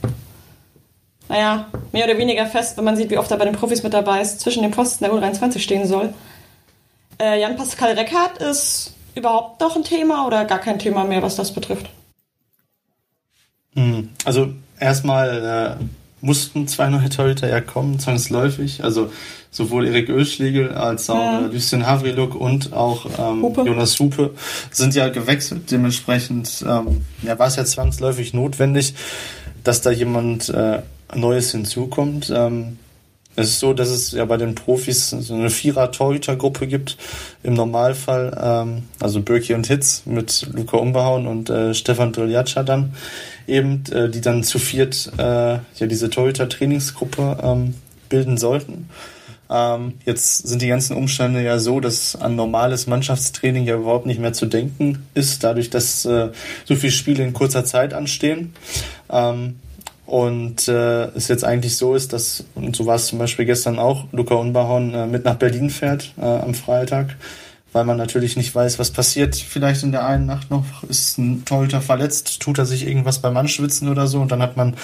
naja, mehr oder weniger fest, wenn man sieht, wie oft er bei den Profis mit dabei ist, zwischen den Posten der U23 stehen soll. Äh, Jan-Pascal Reckhardt ist überhaupt noch ein Thema oder gar kein Thema mehr, was das betrifft? Hm, also erstmal äh, mussten zwei neue Torhüter ja kommen, zwangsläufig. Also sowohl Erik Ölschlegel als auch ja. Äh, Lucien Havriluk und auch ähm, Hupe. Jonas Hupe sind ja gewechselt. Dementsprechend ähm, ja, war es ja zwangsläufig notwendig, dass da jemand äh, Neues hinzukommt. Ähm, es ist so, dass es ja bei den Profis so eine Vierer-Torhüter-Gruppe gibt. Im Normalfall, ähm, also Birki und Hitz mit Luca Umbehauen und äh, Stefan Driljatscha dann eben, äh, die dann zu viert äh, ja diese Torhüter-Trainingsgruppe ähm, bilden sollten. Ähm, jetzt sind die ganzen Umstände ja so, dass an normales Mannschaftstraining ja überhaupt nicht mehr zu denken ist, dadurch, dass äh, so viele Spiele in kurzer Zeit anstehen. Ähm, und äh, es jetzt eigentlich so ist, dass, und so war es zum Beispiel gestern auch, Luca Unbahorn äh, mit nach Berlin fährt äh, am Freitag, weil man natürlich nicht weiß, was passiert. Vielleicht in der einen Nacht noch ist ein Torhüter verletzt, tut er sich irgendwas beim Anschwitzen oder so und dann hat man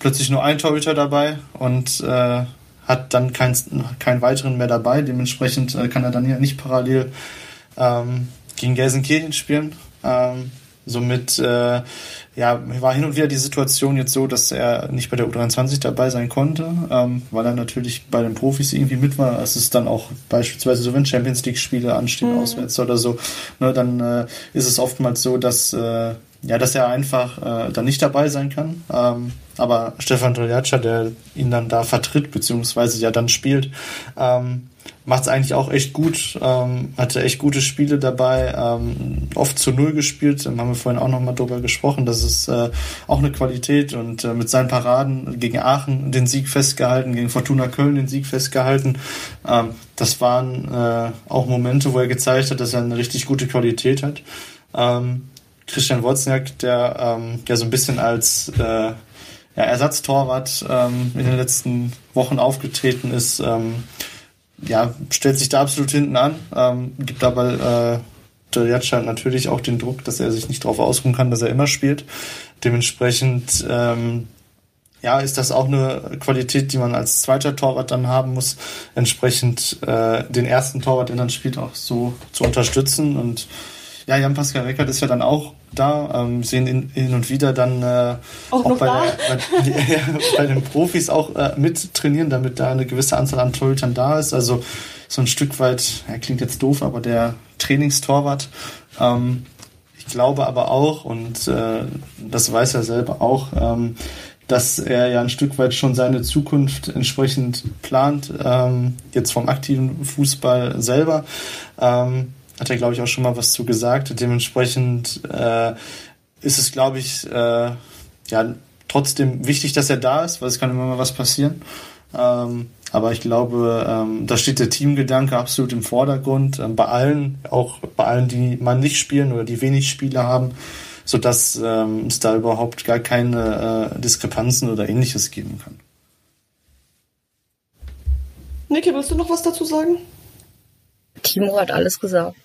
plötzlich nur einen Torhüter dabei und äh, hat dann keinen keinen weiteren mehr dabei. Dementsprechend äh, kann er dann ja nicht parallel ähm, gegen Gelsenkirchen spielen. Ähm, somit äh, ja, war hin und wieder die Situation jetzt so, dass er nicht bei der U23 dabei sein konnte, ähm, weil er natürlich bei den Profis irgendwie mit war. Es ist dann auch beispielsweise so, wenn Champions League-Spiele anstehen, mhm. auswärts oder so, ne, dann äh, ist es oftmals so, dass äh, ja, dass er einfach äh, dann nicht dabei sein kann. Ähm, aber Stefan Doljatscha, der ihn dann da vertritt, beziehungsweise ja dann spielt, ähm, macht es eigentlich auch echt gut, ähm, hatte echt gute Spiele dabei, ähm, oft zu Null gespielt, haben wir vorhin auch nochmal drüber gesprochen, das ist äh, auch eine Qualität und äh, mit seinen Paraden gegen Aachen den Sieg festgehalten, gegen Fortuna Köln den Sieg festgehalten, ähm, das waren äh, auch Momente, wo er gezeigt hat, dass er eine richtig gute Qualität hat. Ähm, Christian Wozniak, der ähm, ja so ein bisschen als äh, ja, Ersatztorwart ähm, in den letzten Wochen aufgetreten ist, ähm, ja, stellt sich da absolut hinten an, ähm, gibt aber äh, Jatscha natürlich auch den Druck, dass er sich nicht darauf ausruhen kann, dass er immer spielt. Dementsprechend ähm, ja, ist das auch eine Qualität, die man als zweiter Torwart dann haben muss, entsprechend äh, den ersten Torwart, der dann spielt, auch so zu unterstützen. Und ja, Jan-Pascal Reckert ist ja dann auch da. Ähm, sehen ihn hin und wieder dann äh, auch, auch bei, der, bei, bei, den Profis auch äh, mit trainieren, damit da eine gewisse Anzahl an Torhütern da ist. Also so ein Stück weit, er klingt jetzt doof, aber der Trainingstorwart. Ähm, ich glaube aber auch, und äh, das weiß er selber auch, ähm, dass er ja ein Stück weit schon seine Zukunft entsprechend plant, ähm, jetzt vom aktiven Fußball selber. Ähm, hat er, glaube ich, auch schon mal was zu gesagt. Dementsprechend äh, ist es, glaube ich, äh, ja, trotzdem wichtig, dass er da ist, weil es kann immer mal was passieren. Ähm, aber ich glaube, ähm, da steht der Teamgedanke absolut im Vordergrund. Ähm, bei allen, auch bei allen, die man nicht spielen oder die wenig Spiele haben, sodass ähm, es da überhaupt gar keine äh, Diskrepanzen oder ähnliches geben kann. Niki, willst du noch was dazu sagen? Timo hat alles gesagt.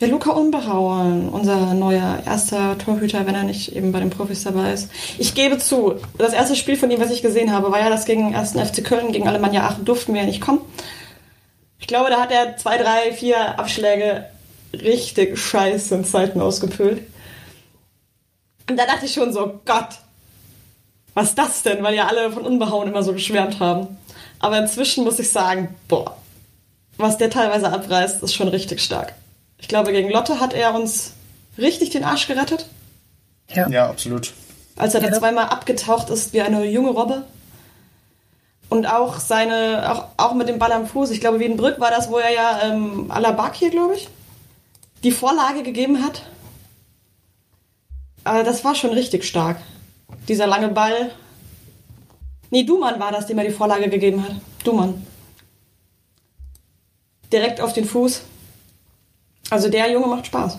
Ja, Luca Unbehauen, unser neuer erster Torhüter, wenn er nicht eben bei den Profis dabei ist. Ich gebe zu, das erste Spiel von ihm, was ich gesehen habe, war ja das gegen 1. FC Köln, gegen Alemannia Aachen durften wir ja nicht kommen. Ich glaube, da hat er zwei, drei, vier Abschläge richtig scheiße in Zeiten ausgepült. Und da dachte ich schon so, Gott, was ist das denn? Weil ja alle von Unbehauen immer so geschwärmt haben. Aber inzwischen muss ich sagen, boah, was der teilweise abreißt, ist schon richtig stark. Ich glaube, gegen Lotte hat er uns richtig den Arsch gerettet. Ja, ja absolut. Als er dann zweimal abgetaucht ist wie eine junge Robbe. Und auch seine, auch, auch mit dem Ball am Fuß. Ich glaube, Wiedenbrück war das, wo er ja ähm, Alabak hier, glaube ich, die Vorlage gegeben hat. Aber das war schon richtig stark. Dieser lange Ball. Nee, Dumann war das, dem er die Vorlage gegeben hat. Dumann. Direkt auf den Fuß. Also der Junge macht Spaß.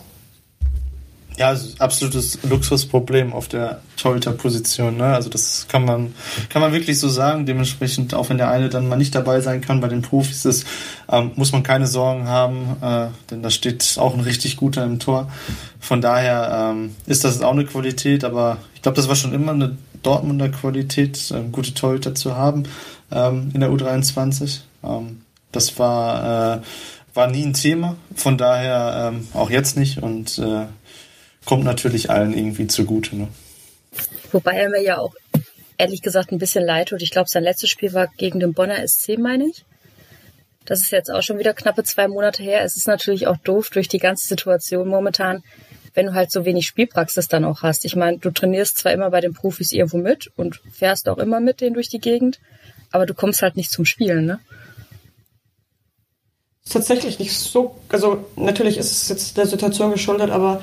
Ja, absolutes Luxusproblem auf der Torhüter-Position. Ne? Also das kann man, kann man wirklich so sagen. Dementsprechend, auch wenn der eine dann mal nicht dabei sein kann bei den Profis, ist, ähm, muss man keine Sorgen haben, äh, denn da steht auch ein richtig guter im Tor. Von daher ähm, ist das auch eine Qualität, aber ich glaube, das war schon immer eine Dortmunder Qualität, äh, gute Torhüter zu haben ähm, in der U23. Ähm, das war, äh, war nie ein Thema, von daher ähm, auch jetzt nicht und äh, kommt natürlich allen irgendwie zugute. Ne? Wobei er mir ja auch ehrlich gesagt ein bisschen leid tut. Ich glaube, sein letztes Spiel war gegen den Bonner SC, meine ich. Das ist jetzt auch schon wieder knappe zwei Monate her. Es ist natürlich auch doof durch die ganze Situation momentan, wenn du halt so wenig Spielpraxis dann auch hast. Ich meine, du trainierst zwar immer bei den Profis irgendwo mit und fährst auch immer mit denen durch die Gegend, aber du kommst halt nicht zum Spielen, ne? Ist tatsächlich nicht so, also natürlich ist es jetzt der Situation geschuldet, aber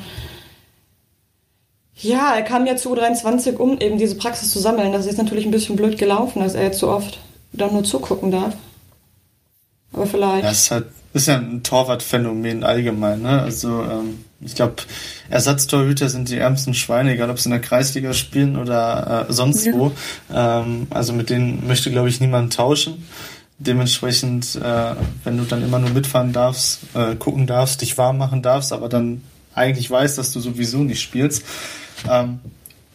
ja, er kam ja zu U23, um eben diese Praxis zu sammeln. Das ist natürlich ein bisschen blöd gelaufen, dass er jetzt so oft dann nur zugucken darf. Aber vielleicht. Ja, ist halt ist ja ein Torwartphänomen allgemein, ne? Also ähm, ich glaube, Ersatztorhüter sind die ärmsten Schweine, egal ob sie in der Kreisliga spielen oder äh, sonst ja. wo. Ähm, also mit denen möchte, glaube ich, niemand tauschen. Dementsprechend, äh, wenn du dann immer nur mitfahren darfst, äh, gucken darfst, dich warm machen darfst, aber dann eigentlich weißt, dass du sowieso nicht spielst, ähm,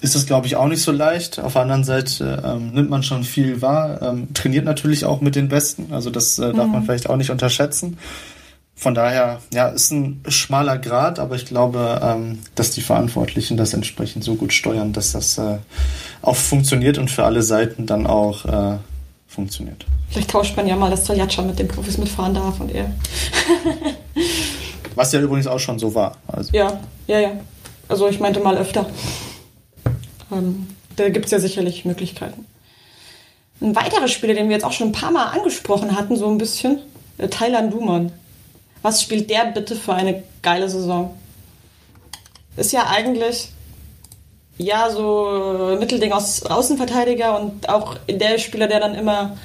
ist das, glaube ich, auch nicht so leicht. Auf der anderen Seite ähm, nimmt man schon viel wahr, ähm, trainiert natürlich auch mit den Besten, also das äh, darf mhm. man vielleicht auch nicht unterschätzen. Von daher, ja, ist ein schmaler Grad, aber ich glaube, ähm, dass die Verantwortlichen das entsprechend so gut steuern, dass das äh, auch funktioniert und für alle Seiten dann auch äh, funktioniert. Vielleicht tauscht man ja mal, dass Taljatscha mit den Profis mitfahren darf und er. Was ja übrigens auch schon so war. Also. Ja, ja, ja. Also ich meinte mal öfter. Ähm, da gibt es ja sicherlich Möglichkeiten. Ein weiterer Spieler, den wir jetzt auch schon ein paar Mal angesprochen hatten, so ein bisschen, äh, Thailand Duman. Was spielt der bitte für eine geile Saison? Ist ja eigentlich ja so Mittelding aus Außenverteidiger und auch der Spieler, der dann immer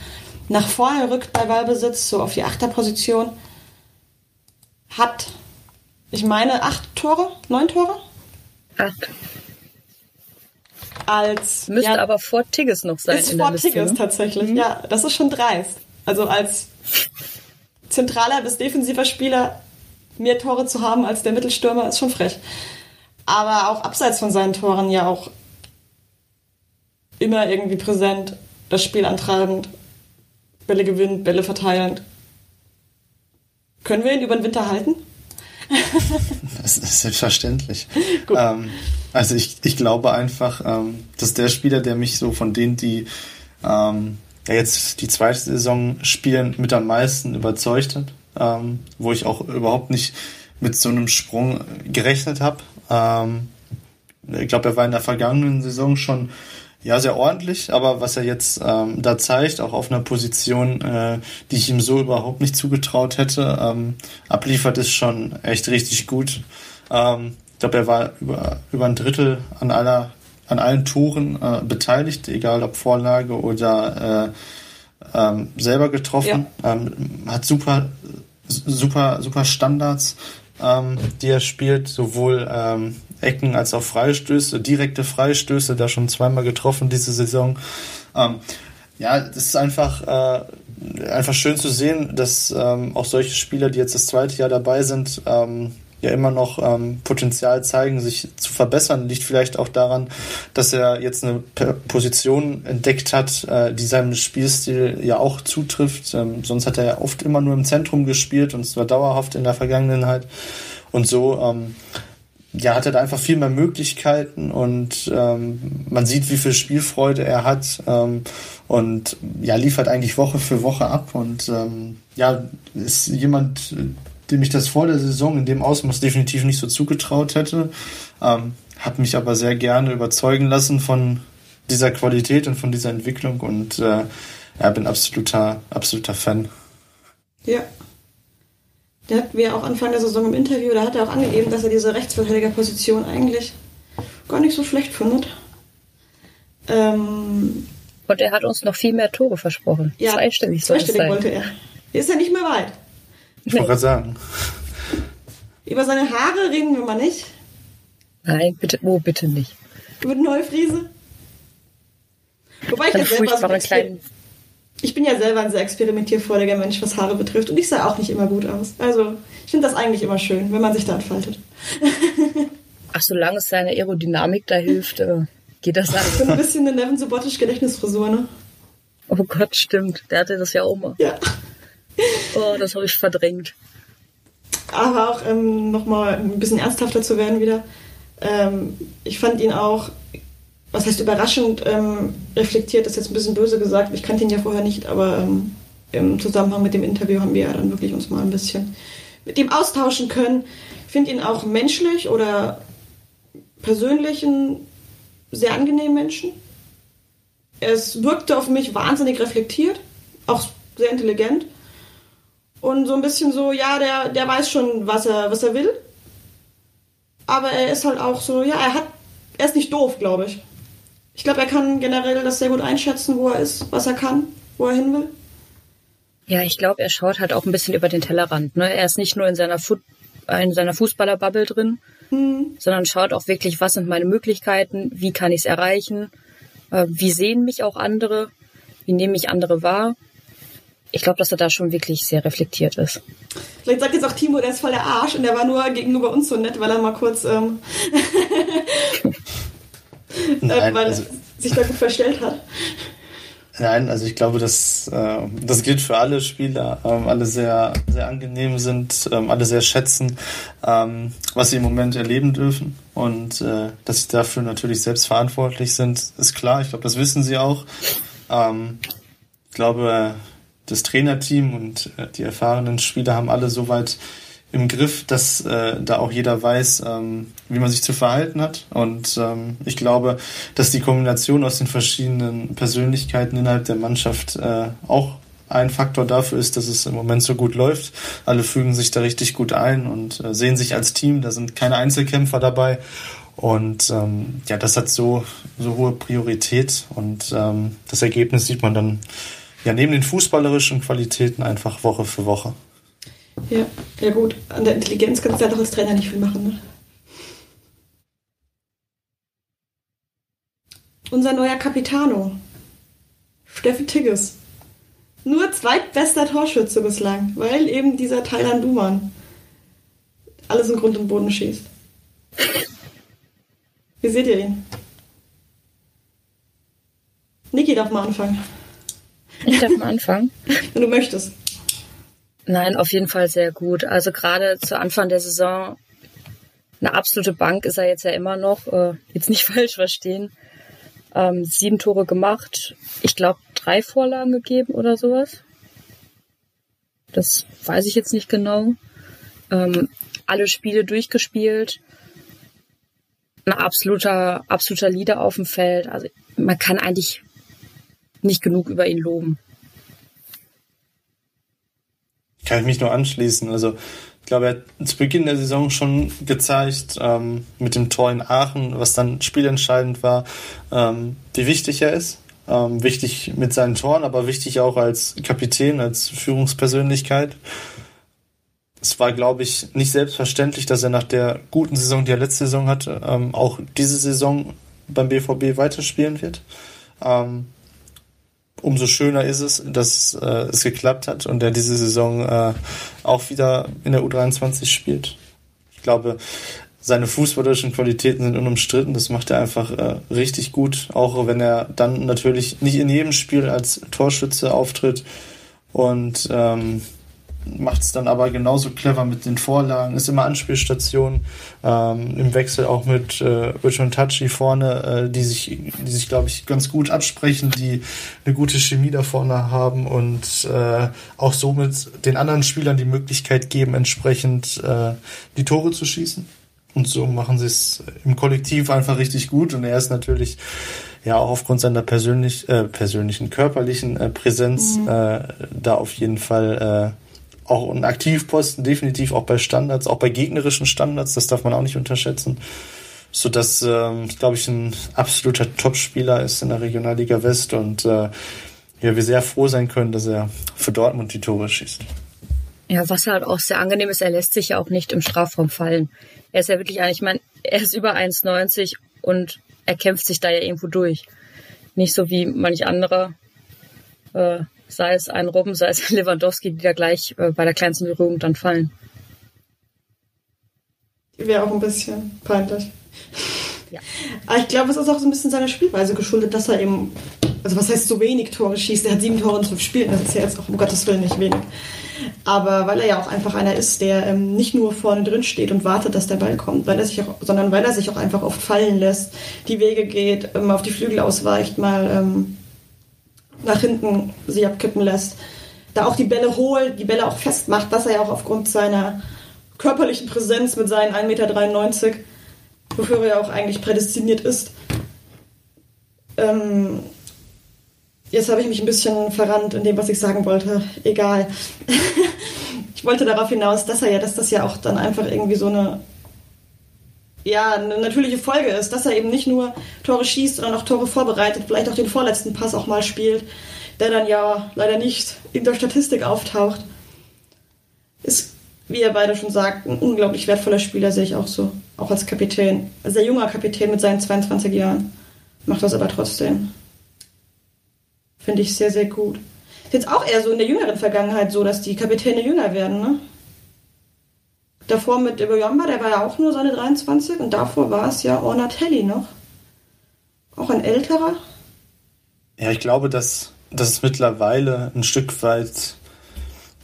nach vorne rückt bei Ballbesitz, so auf die Achterposition. Hat, ich meine, acht Tore, neun Tore? Acht. Als, Müsste ja, aber vor Tigges noch sein. Ist in vor der Liste, Tigges ne? tatsächlich, mhm. ja. Das ist schon dreist. Also als zentraler bis defensiver Spieler mehr Tore zu haben als der Mittelstürmer ist schon frech. Aber auch abseits von seinen Toren ja auch immer irgendwie präsent, das Spiel antreibend, Bälle gewinnt, Bälle verteilend. Können wir ihn über den Winter halten? das ist selbstverständlich. Ähm, also ich, ich glaube einfach, ähm, dass der Spieler, der mich so von denen, die ähm, ja jetzt die zweite Saison spielen, mit am meisten überzeugt hat, ähm, wo ich auch überhaupt nicht mit so einem Sprung gerechnet habe. Ähm, ich glaube, er war in der vergangenen Saison schon ja sehr ordentlich, aber was er jetzt ähm, da zeigt, auch auf einer Position, äh, die ich ihm so überhaupt nicht zugetraut hätte, ähm, abliefert, ist schon echt richtig gut. Ähm, ich glaube, er war über, über ein Drittel an aller an allen Toren äh, beteiligt, egal ob Vorlage oder äh, ähm, selber getroffen. Ja. Ähm, hat super, super, super Standards, ähm, die er spielt, sowohl ähm, Ecken als auch Freistöße, direkte Freistöße, da schon zweimal getroffen diese Saison. Ähm, ja, das ist einfach äh, einfach schön zu sehen, dass ähm, auch solche Spieler, die jetzt das zweite Jahr dabei sind, ähm, ja immer noch ähm, Potenzial zeigen, sich zu verbessern. Liegt vielleicht auch daran, dass er jetzt eine Position entdeckt hat, äh, die seinem Spielstil ja auch zutrifft. Ähm, sonst hat er ja oft immer nur im Zentrum gespielt und zwar dauerhaft in der Vergangenheit. Und so ähm, ja, hat er da einfach viel mehr Möglichkeiten und ähm, man sieht, wie viel Spielfreude er hat ähm, und ja, liefert eigentlich Woche für Woche ab und ähm, ja, ist jemand, dem ich das vor der Saison in dem Ausmaß definitiv nicht so zugetraut hätte. Ähm, habe mich aber sehr gerne überzeugen lassen von dieser Qualität und von dieser Entwicklung und äh, ja, bin absoluter, absoluter Fan. Ja. Der hat wir auch Anfang der Saison im Interview, da hat er auch angegeben, dass er diese Rechtsverteidigerposition eigentlich gar nicht so schlecht findet. Ähm, und er hat uns noch viel mehr Tore versprochen. Ja, zweistellig, zweistellig wollte er. Ist ja nicht mehr weit. Ich wollte gerade sagen. Über seine Haare reden wir mal nicht. Nein, bitte, oh, bitte nicht. Über die Neufriese? Wobei ich ja selber so kleinen... Ich bin ja selber ein sehr experimentierfreudiger Mensch, was Haare betrifft. Und ich sah auch nicht immer gut aus. Also, ich finde das eigentlich immer schön, wenn man sich da entfaltet. Ach, solange es seine Aerodynamik da hilft, äh, geht das alles. So ein bisschen eine Nevin Subotic Gedächtnisfrisur, ne? Oh Gott, stimmt. Der hatte das ja auch mal. Ja. Oh, das habe ich verdrängt. Aber auch ähm, nochmal ein bisschen ernsthafter zu werden wieder. Ähm, ich fand ihn auch, was heißt überraschend, ähm, reflektiert, das ist jetzt ein bisschen böse gesagt. Ich kannte ihn ja vorher nicht, aber ähm, im Zusammenhang mit dem Interview haben wir ja dann wirklich uns mal ein bisschen mit ihm austauschen können. Ich finde ihn auch menschlich oder persönlich einen sehr angenehmen Menschen. Es wirkte auf mich wahnsinnig reflektiert, auch sehr intelligent. Und so ein bisschen so, ja, der, der weiß schon, was er, was er will. Aber er ist halt auch so, ja, er hat, er ist nicht doof, glaube ich. Ich glaube, er kann generell das sehr gut einschätzen, wo er ist, was er kann, wo er hin will. Ja, ich glaube, er schaut halt auch ein bisschen über den Tellerrand. Ne? Er ist nicht nur in seiner, Fu in seiner Fußballerbubble drin, hm. sondern schaut auch wirklich, was sind meine Möglichkeiten, wie kann ich es erreichen, äh, wie sehen mich auch andere, wie nehme ich andere wahr ich glaube, dass er da schon wirklich sehr reflektiert ist. Vielleicht sagt jetzt auch Timo, der ist voll der Arsch und der war nur gegenüber uns so nett, weil er mal kurz ähm, Nein, weil also, sich da gut verstellt hat. Nein, also ich glaube, dass äh, das gilt für alle Spieler, ähm, alle sehr, sehr angenehm sind, ähm, alle sehr schätzen, ähm, was sie im Moment erleben dürfen. Und äh, dass sie dafür natürlich selbst verantwortlich sind, ist klar. Ich glaube, das wissen sie auch. Ähm, ich glaube, das Trainerteam und äh, die erfahrenen Spieler haben alle soweit im Griff, dass äh, da auch jeder weiß, ähm, wie man sich zu verhalten hat. Und ähm, ich glaube, dass die Kombination aus den verschiedenen Persönlichkeiten innerhalb der Mannschaft äh, auch ein Faktor dafür ist, dass es im Moment so gut läuft. Alle fügen sich da richtig gut ein und äh, sehen sich als Team. Da sind keine Einzelkämpfer dabei. Und ähm, ja, das hat so, so hohe Priorität und ähm, das Ergebnis sieht man dann ja, neben den fußballerischen Qualitäten einfach Woche für Woche. Ja, ja gut. An der Intelligenz kannst du halt auch als Trainer nicht viel machen. Ne? Unser neuer Capitano, Steffen Tigges. Nur zweitbester Torschütze bislang, weil eben dieser Thailand Duman alles im Grund und Boden schießt. Wie seht ihr ihn? Niki darf mal anfangen. Ich darf mal anfangen. Wenn du möchtest. Nein, auf jeden Fall sehr gut. Also gerade zu Anfang der Saison eine absolute Bank ist er jetzt ja immer noch. Äh, jetzt nicht falsch verstehen. Ähm, sieben Tore gemacht. Ich glaube, drei Vorlagen gegeben oder sowas. Das weiß ich jetzt nicht genau. Ähm, alle Spiele durchgespielt. Ein absoluter, absoluter Leader auf dem Feld. Also man kann eigentlich nicht genug über ihn loben. Kann ich mich nur anschließen. Also ich glaube, er hat zu Beginn der Saison schon gezeigt, ähm, mit dem Tor in Aachen, was dann spielentscheidend war, ähm, wie wichtig er ist. Ähm, wichtig mit seinen Toren, aber wichtig auch als Kapitän, als Führungspersönlichkeit. Es war, glaube ich, nicht selbstverständlich, dass er nach der guten Saison, die er letzte Saison hatte, ähm, auch diese Saison beim BVB weiterspielen wird. Ähm, umso schöner ist es, dass äh, es geklappt hat und er diese Saison äh, auch wieder in der U23 spielt. Ich glaube, seine fußballerischen Qualitäten sind unumstritten. Das macht er einfach äh, richtig gut, auch wenn er dann natürlich nicht in jedem Spiel als Torschütze auftritt und ähm, macht es dann aber genauso clever mit den Vorlagen, ist immer Anspielstation, ähm, im Wechsel auch mit äh, Rich und Tachi vorne, äh, die sich, die sich, glaube ich, ganz gut absprechen, die eine gute Chemie da vorne haben und äh, auch somit den anderen Spielern die Möglichkeit geben, entsprechend äh, die Tore zu schießen. Und so machen sie es im Kollektiv einfach richtig gut. Und er ist natürlich ja auch aufgrund seiner persönlich, äh, persönlichen körperlichen äh, Präsenz mhm. äh, da auf jeden Fall äh, auch ein Aktivposten, definitiv auch bei Standards, auch bei gegnerischen Standards, das darf man auch nicht unterschätzen. So dass, ähm, glaube ich, ein absoluter Topspieler ist in der Regionalliga West und äh, ja, wir sehr froh sein können, dass er für Dortmund die Tore schießt. Ja, was halt auch sehr angenehm ist, er lässt sich ja auch nicht im Strafraum fallen. Er ist ja wirklich eigentlich, ich meine, er ist über 1,90 und er kämpft sich da ja irgendwo durch. Nicht so wie manch anderer, äh, sei es ein Robben, sei es Lewandowski, die da gleich äh, bei der kleinsten Berührung dann fallen. Wäre auch ein bisschen peinlich. Ja. Aber ich glaube, es ist auch so ein bisschen seiner Spielweise geschuldet, dass er eben, also was heißt so wenig Tore schießt? Er hat sieben Tore in zwölf Spielen, das ist ja jetzt auch um Gottes Willen nicht wenig. Aber weil er ja auch einfach einer ist, der ähm, nicht nur vorne drin steht und wartet, dass der Ball kommt, weil er sich auch, sondern weil er sich auch einfach oft fallen lässt, die Wege geht, ähm, auf die Flügel ausweicht, mal ähm, nach hinten sie abkippen lässt. Da auch die Bälle holt, die Bälle auch festmacht, was er ja auch aufgrund seiner körperlichen Präsenz mit seinen 1,93 Meter, wofür er ja auch eigentlich prädestiniert ist. Ähm, jetzt habe ich mich ein bisschen verrannt in dem, was ich sagen wollte. Egal. ich wollte darauf hinaus, dass er ja, dass das ja auch dann einfach irgendwie so eine ja, eine natürliche Folge ist, dass er eben nicht nur Tore schießt, sondern auch Tore vorbereitet, vielleicht auch den vorletzten Pass auch mal spielt, der dann ja leider nicht in der Statistik auftaucht. Ist, wie ihr beide schon sagt, ein unglaublich wertvoller Spieler, sehe ich auch so. Auch als Kapitän. Als sehr junger Kapitän mit seinen 22 Jahren. Macht das aber trotzdem. Finde ich sehr, sehr gut. Ist jetzt auch eher so in der jüngeren Vergangenheit so, dass die Kapitäne jünger werden, ne? Davor mit Iboyamba, der war ja auch nur seine 23 und davor war es ja Ornatelli noch. Auch ein älterer. Ja, ich glaube, dass, es mittlerweile ein Stück weit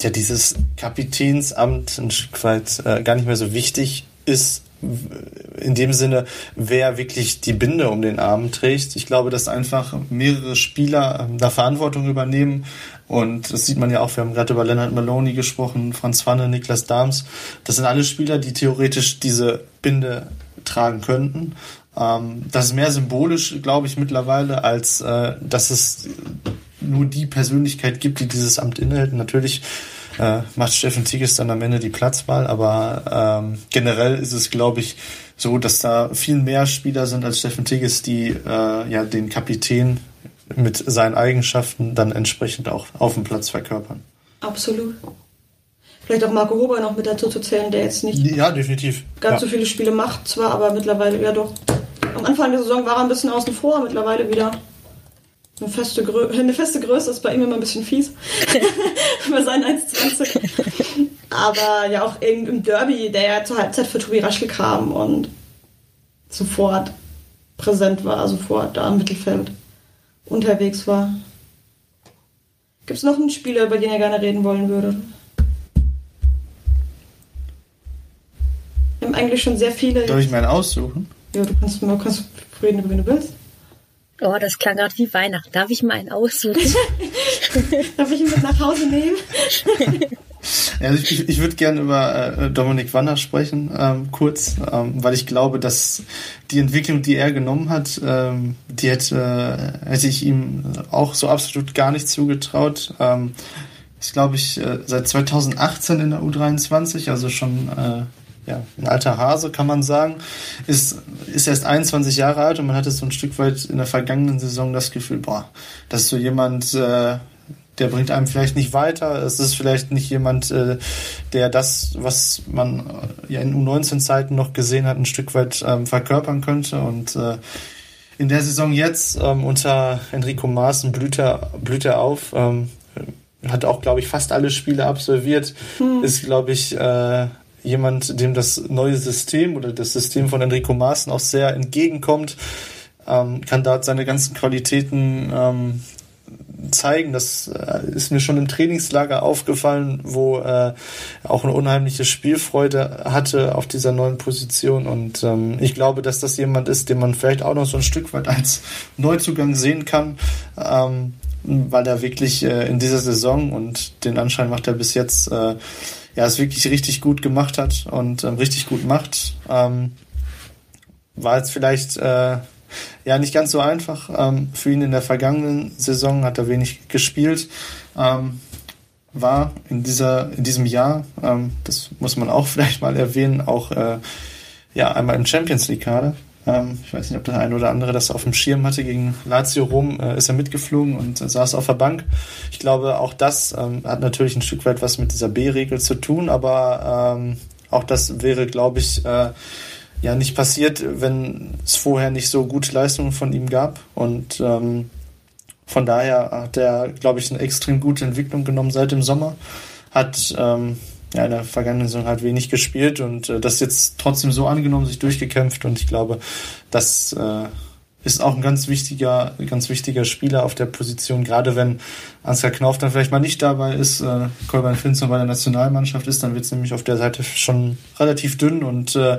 ja dieses Kapitänsamt ein Stück weit äh, gar nicht mehr so wichtig ist, in dem Sinne, wer wirklich die Binde um den Arm trägt. Ich glaube, dass einfach mehrere Spieler ähm, da Verantwortung übernehmen. Und das sieht man ja auch, wir haben gerade über Leonard Maloney gesprochen, Franz Wanne, Niklas Dahms. Das sind alle Spieler, die theoretisch diese Binde tragen könnten. Ähm, das ist mehr symbolisch, glaube ich, mittlerweile, als äh, dass es nur die Persönlichkeit gibt, die dieses Amt innehält. Natürlich äh, macht Steffen Tigges dann am Ende die Platzwahl. Aber ähm, generell ist es, glaube ich, so, dass da viel mehr Spieler sind als Steffen Tigges, die äh, ja den Kapitän mit seinen Eigenschaften dann entsprechend auch auf dem Platz verkörpern. Absolut. Vielleicht auch Marco Huber noch mit dazu zu zählen, der jetzt nicht ja, definitiv. ganz ja. so viele Spiele macht, zwar, aber mittlerweile ja doch. Am Anfang der Saison war er ein bisschen außen vor, mittlerweile wieder eine feste, Grö eine feste Größe ist bei ihm immer ein bisschen fies. bei seinen 1,20. Aber ja auch im Derby, der ja zur Halbzeit für Tobi Raschke kam und sofort präsent war, sofort da im Mittelfeld unterwegs war. Gibt es noch einen Spieler, über den ihr gerne reden wollen würdet? Wir haben eigentlich schon sehr viele. Darf ich meinen aussuchen? Ja, du kannst, du kannst reden, über wen du willst. Oh, das klang gerade wie Weihnachten. Darf ich mal einen aussuchen? Darf ich ihn mit nach Hause nehmen? Also ich, ich würde gerne über äh, Dominik Wanner sprechen, ähm, kurz, ähm, weil ich glaube, dass die Entwicklung, die er genommen hat, ähm, die hätte, äh, hätte ich ihm auch so absolut gar nicht zugetraut. Ähm, ist, glaube ich, äh, seit 2018 in der U23, also schon äh, ja, ein alter Hase, kann man sagen, ist, ist erst 21 Jahre alt und man hatte so ein Stück weit in der vergangenen Saison das Gefühl, boah, das ist so jemand, äh, der bringt einem vielleicht nicht weiter. Es ist vielleicht nicht jemand, äh, der das, was man äh, ja in U19-Zeiten noch gesehen hat, ein Stück weit ähm, verkörpern könnte. Und äh, in der Saison jetzt ähm, unter Enrico Maaßen blüht er, blüht er auf. Ähm, hat auch, glaube ich, fast alle Spiele absolviert. Hm. Ist, glaube ich, äh, jemand, dem das neue System oder das System von Enrico Maaßen auch sehr entgegenkommt. Ähm, kann dort seine ganzen Qualitäten ähm, zeigen. Das äh, ist mir schon im Trainingslager aufgefallen, wo äh, auch eine unheimliche Spielfreude hatte auf dieser neuen Position. Und ähm, ich glaube, dass das jemand ist, den man vielleicht auch noch so ein Stück weit als Neuzugang sehen kann. Ähm, weil er wirklich äh, in dieser Saison und den Anschein macht er bis jetzt, äh, ja, es wirklich richtig gut gemacht hat und ähm, richtig gut macht. Ähm, war jetzt vielleicht äh, ja nicht ganz so einfach. Ähm, für ihn in der vergangenen Saison hat er wenig gespielt. Ähm, war in dieser in diesem Jahr, ähm, das muss man auch vielleicht mal erwähnen, auch äh, ja einmal im Champions League Kader. Ähm, ich weiß nicht, ob der eine oder andere das auf dem Schirm hatte. Gegen Lazio Rom äh, ist er mitgeflogen und äh, saß auf der Bank. Ich glaube, auch das ähm, hat natürlich ein Stück weit was mit dieser B-Regel zu tun, aber ähm, auch das wäre, glaube ich, äh, ja nicht passiert, wenn es vorher nicht so gute Leistungen von ihm gab. Und ähm, von daher hat er, glaube ich, eine extrem gute Entwicklung genommen seit dem Sommer. Hat ähm, ja, in der vergangenen Saison halt wenig gespielt und äh, das jetzt trotzdem so angenommen, sich durchgekämpft und ich glaube, das äh, ist auch ein ganz wichtiger, ganz wichtiger Spieler auf der Position, gerade wenn Ansgar Knauf dann vielleicht mal nicht dabei ist, äh, Kolbein Finster bei der Nationalmannschaft ist, dann wird es nämlich auf der Seite schon relativ dünn und äh,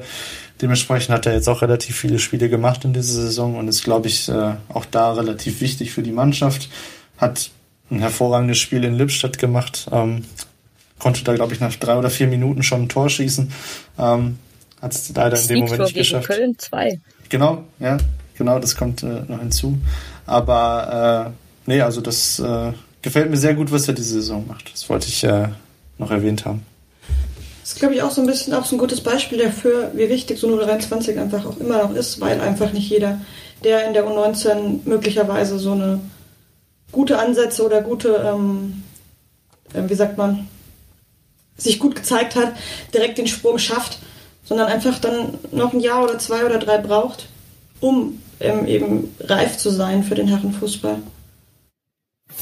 Dementsprechend hat er jetzt auch relativ viele Spiele gemacht in dieser Saison und ist, glaube ich, äh, auch da relativ wichtig für die Mannschaft. Hat ein hervorragendes Spiel in Lippstadt gemacht, ähm, konnte da, glaube ich, nach drei oder vier Minuten schon ein Tor schießen. Ähm, hat es leider in dem Moment nicht geschafft. Köln 2. Genau, ja, genau, das kommt äh, noch hinzu. Aber äh, nee, also das äh, gefällt mir sehr gut, was er diese Saison macht. Das wollte ich äh, noch erwähnt haben. Das ist, glaube ich, auch so ein bisschen auch so ein gutes Beispiel dafür, wie wichtig so eine 23 einfach auch immer noch ist, weil einfach nicht jeder, der in der U19 möglicherweise so eine gute Ansätze oder gute, ähm, äh, wie sagt man, sich gut gezeigt hat, direkt den Sprung schafft, sondern einfach dann noch ein Jahr oder zwei oder drei braucht, um ähm, eben reif zu sein für den Herrenfußball.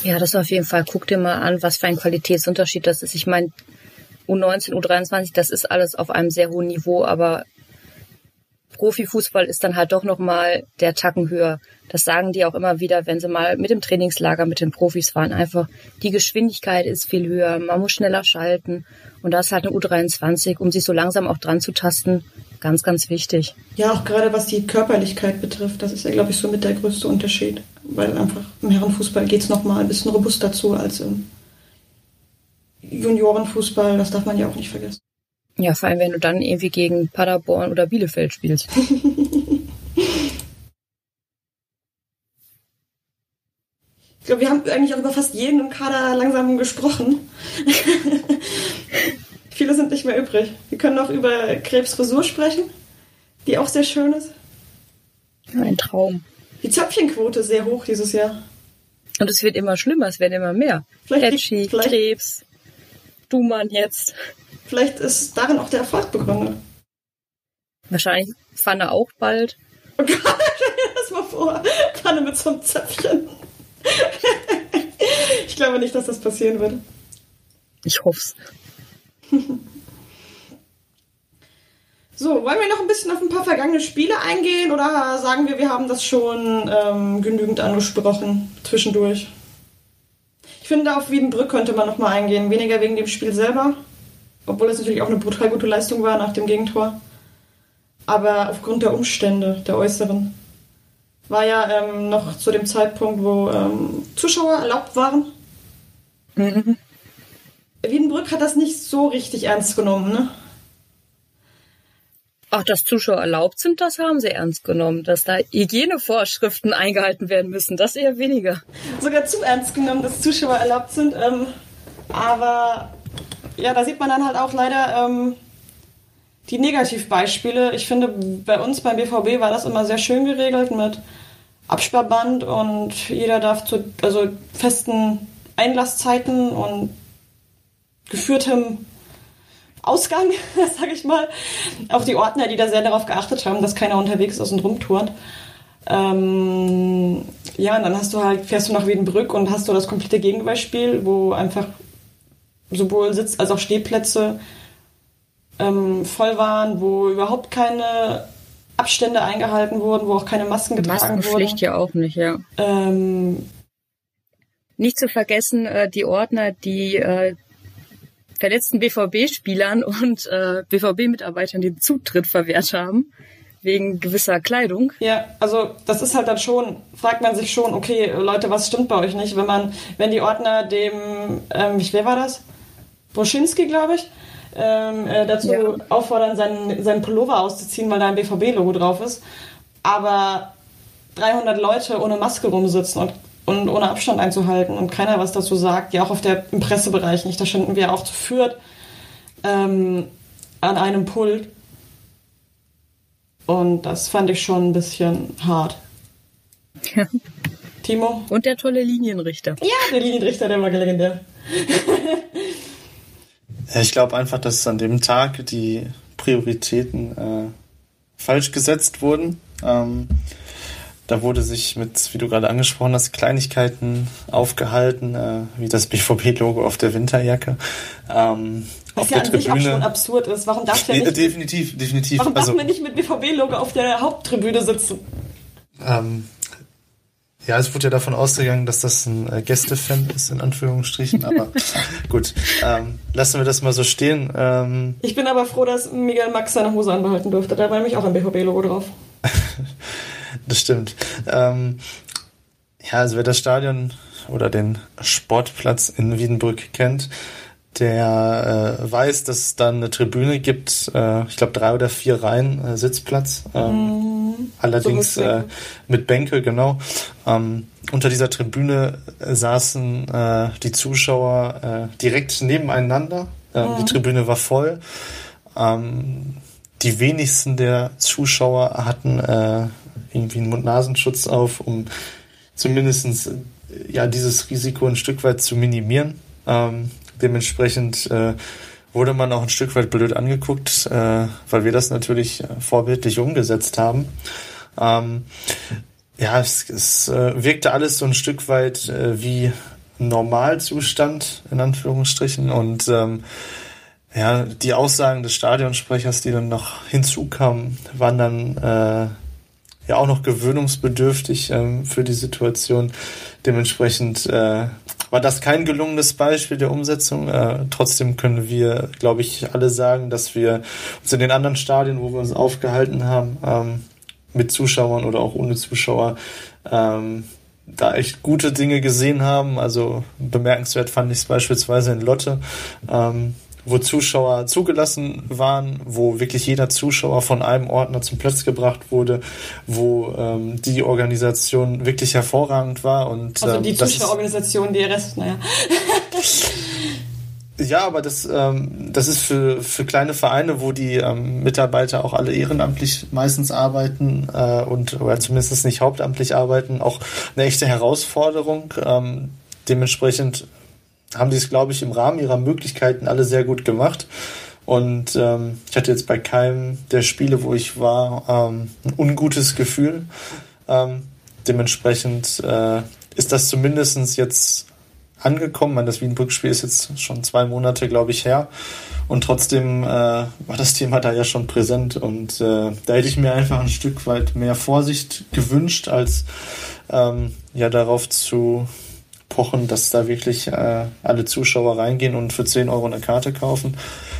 Ja, das auf jeden Fall. Guck dir mal an, was für ein Qualitätsunterschied das ist. Ich meine, U19, U23, das ist alles auf einem sehr hohen Niveau, aber Profifußball ist dann halt doch nochmal der Tacken höher. Das sagen die auch immer wieder, wenn sie mal mit dem Trainingslager mit den Profis fahren. Einfach die Geschwindigkeit ist viel höher, man muss schneller schalten. Und da ist halt eine U23, um sich so langsam auch dran zu tasten, ganz, ganz wichtig. Ja, auch gerade was die Körperlichkeit betrifft, das ist ja, glaube ich, so mit der größte Unterschied. Weil einfach im Herrenfußball geht es nochmal ein bisschen robuster zu als im Juniorenfußball, das darf man ja auch nicht vergessen. Ja, vor allem, wenn du dann irgendwie gegen Paderborn oder Bielefeld spielst. ich glaube, wir haben eigentlich auch über fast jeden im Kader langsam gesprochen. Viele sind nicht mehr übrig. Wir können noch über Krebs Frisur sprechen, die auch sehr schön ist. Ein Traum. Die Zöpfchenquote ist sehr hoch dieses Jahr. Und es wird immer schlimmer, es werden immer mehr. Vielleicht, vielleicht, Krebs du Mann jetzt. Vielleicht ist darin auch der Erfolg begründet. Wahrscheinlich Pfanne auch bald. Oh Gott, stell dir das mal vor. Pfanne mit so einem Zöpfchen. ich glaube nicht, dass das passieren würde. Ich hoff's. So, wollen wir noch ein bisschen auf ein paar vergangene Spiele eingehen oder sagen wir, wir haben das schon ähm, genügend angesprochen zwischendurch? Ich finde, auf Wiedenbrück könnte man nochmal eingehen. Weniger wegen dem Spiel selber, obwohl es natürlich auch eine brutal gute Leistung war nach dem Gegentor. Aber aufgrund der Umstände, der äußeren. War ja ähm, noch zu dem Zeitpunkt, wo ähm, Zuschauer erlaubt waren. Mhm. Wiedenbrück hat das nicht so richtig ernst genommen, ne? Ach, dass Zuschauer erlaubt sind, das haben sie ernst genommen. Dass da Hygienevorschriften eingehalten werden müssen, das eher weniger. Sogar zu ernst genommen, dass Zuschauer erlaubt sind. Ähm, aber ja, da sieht man dann halt auch leider ähm, die Negativbeispiele. Ich finde, bei uns beim BVB war das immer sehr schön geregelt mit Absperrband und jeder darf zu also festen Einlasszeiten und geführtem Ausgang, sage ich mal. Auch die Ordner, die da sehr darauf geachtet haben, dass keiner unterwegs ist und rumturnt. Ähm, ja, und dann hast du halt, fährst du nach Wiedenbrück und hast du das komplette Gegenbeispiel, wo einfach sowohl Sitz- als auch Stehplätze ähm, voll waren, wo überhaupt keine Abstände eingehalten wurden, wo auch keine Masken getragen Maskenpflicht wurden. ja auch nicht, ja. Ähm, Nicht zu vergessen, äh, die Ordner, die äh, verletzten BVB-Spielern und äh, BVB-Mitarbeitern den Zutritt verwehrt haben, wegen gewisser Kleidung. Ja, also das ist halt dann schon, fragt man sich schon, okay, Leute, was stimmt bei euch nicht, wenn man, wenn die Ordner dem, ähm, wer war das? Broschinski, glaube ich, ähm, äh, dazu Ja. auffordern, seinen, seinen Pullover auszuziehen, weil da ein BVB-Logo drauf ist, aber 300 Leute ohne Maske rumsitzen und, und ohne Abstand einzuhalten und keiner was dazu sagt, ja auch auf der, im Pressebereich nicht, da standen wir auch zu Fürth ähm, an einem Pult und das fand ich schon ein bisschen hart. Timo? Und der tolle Linienrichter. Ja, der Linienrichter, der war legendär. Ich glaube einfach, dass an dem Tag die Prioritäten äh, falsch gesetzt wurden. Ähm, da wurde sich mit, wie du gerade angesprochen hast, Kleinigkeiten aufgehalten, äh, wie das BVB-Logo auf der Winterjacke. Ähm, Was auf ja der an sich auch schon Tribüne. absurd ist. Warum darf der Nee, nicht, definitiv, definitiv. warum darf Also, man nicht mit BVB-Logo auf der Haupttribüne sitzen? ähm, ja, es wurde ja davon ausgegangen, dass das ein äh, Gästefan ist, in Anführungsstrichen, aber gut, ähm, lassen wir das mal so stehen. Ähm, Ich bin aber froh, dass Miguel Max seine Hose anbehalten durfte. Da war nämlich auch ein BVB-Logo drauf. Das stimmt. Ähm, ja, also wer das Stadion oder den Sportplatz in Wiedenbrück kennt, der äh, weiß, dass es dann eine Tribüne gibt, äh, ich glaube drei oder vier Reihen äh, Sitzplatz. Ähm, allerdings so äh, mit Bänke, genau. Ähm, unter dieser Tribüne äh, saßen äh, die Zuschauer äh, direkt nebeneinander. Ähm, Die Tribüne war voll. Ähm, die wenigsten der Zuschauer hatten äh, irgendwie einen Mund-Nasenschutz auf, um zumindest ja, dieses Risiko ein Stück weit zu minimieren. Ähm, dementsprechend äh, wurde man auch ein Stück weit blöd angeguckt, äh, weil wir das natürlich äh, vorbildlich umgesetzt haben. Ähm, ja, es, es äh, wirkte alles so ein Stück weit äh, wie Normalzustand, in Anführungsstrichen. Und ähm, ja, die Aussagen des Stadionsprechers, die dann noch hinzukamen, waren dann äh, ja auch noch gewöhnungsbedürftig ähm, für die Situation. Dementsprechend äh, war das kein gelungenes Beispiel der Umsetzung. Äh, trotzdem können wir, glaube ich, alle sagen, dass wir uns in den anderen Stadien, wo wir uns aufgehalten haben, ähm, mit Zuschauern oder auch ohne Zuschauer, ähm, da echt gute Dinge gesehen haben. Also bemerkenswert fand ich es beispielsweise in Lotte, ähm, wo Zuschauer zugelassen waren, wo wirklich jeder Zuschauer von einem Ordner zum Platz gebracht wurde, wo ähm, die Organisation wirklich hervorragend war und Also ähm, die ist- Zuschauerorganisation, die Rest, naja. ja, aber das, ähm, das ist für, für kleine Vereine, wo die ähm, Mitarbeiter auch alle ehrenamtlich meistens arbeiten äh, und oder zumindest nicht hauptamtlich arbeiten, auch eine echte Herausforderung. Ähm, dementsprechend haben die es, glaube ich, im Rahmen ihrer Möglichkeiten alle sehr gut gemacht. Und ähm, ich hatte jetzt bei keinem der Spiele, wo ich war, ähm, ein ungutes Gefühl. Ähm, dementsprechend äh, ist das zumindestens jetzt angekommen. Meine, Das Wien-Brück-Spiel ist jetzt schon zwei Monate, glaube ich, her. Und trotzdem äh, war das Thema da ja schon präsent. Und äh, da hätte ich mir einfach ein Stück weit mehr Vorsicht gewünscht, als ähm, ja darauf zu pochen, dass da wirklich äh, alle Zuschauer reingehen und für 10 Euro eine Karte kaufen.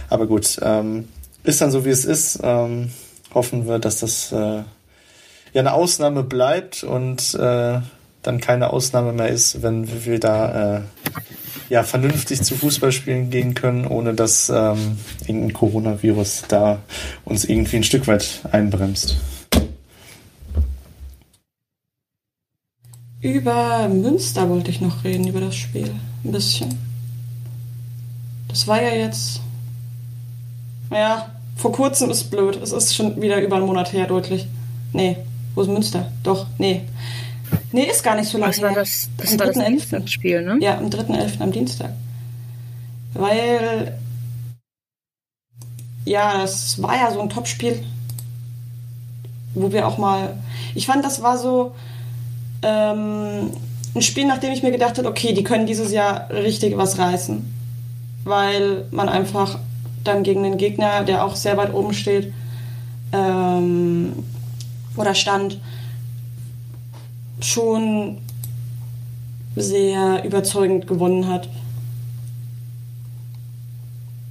Aber gut, ähm, ist dann so, wie es ist. Ähm, hoffen wir, dass das äh, ja eine Ausnahme bleibt und äh, dann keine Ausnahme mehr ist, wenn wir da äh, ja vernünftig zu Fußballspielen gehen können, ohne dass ähm, irgendein Coronavirus da uns irgendwie ein Stück weit einbremst. Über Münster wollte ich noch reden, über das Spiel. Ein bisschen. Das war ja jetzt. Ja, vor kurzem ist blöd. Es ist schon wieder über einen Monat her, deutlich. Nee, wo ist Münster? Doch, nee. Nee, ist gar nicht so lange Das war das, das, Am war das 3.11.. Dienstagsspiel, ne? Ja, am 3.11. am Dienstag. Weil. Ja, das war ja so ein Topspiel. wo wir auch mal. Ich fand, das war so ähm, ein Spiel, nachdem ich mir gedacht habe, okay, die können dieses Jahr richtig was reißen. Weil man einfach dann gegen den Gegner, der auch sehr weit oben steht, ähm, oder stand, schon sehr überzeugend gewonnen hat.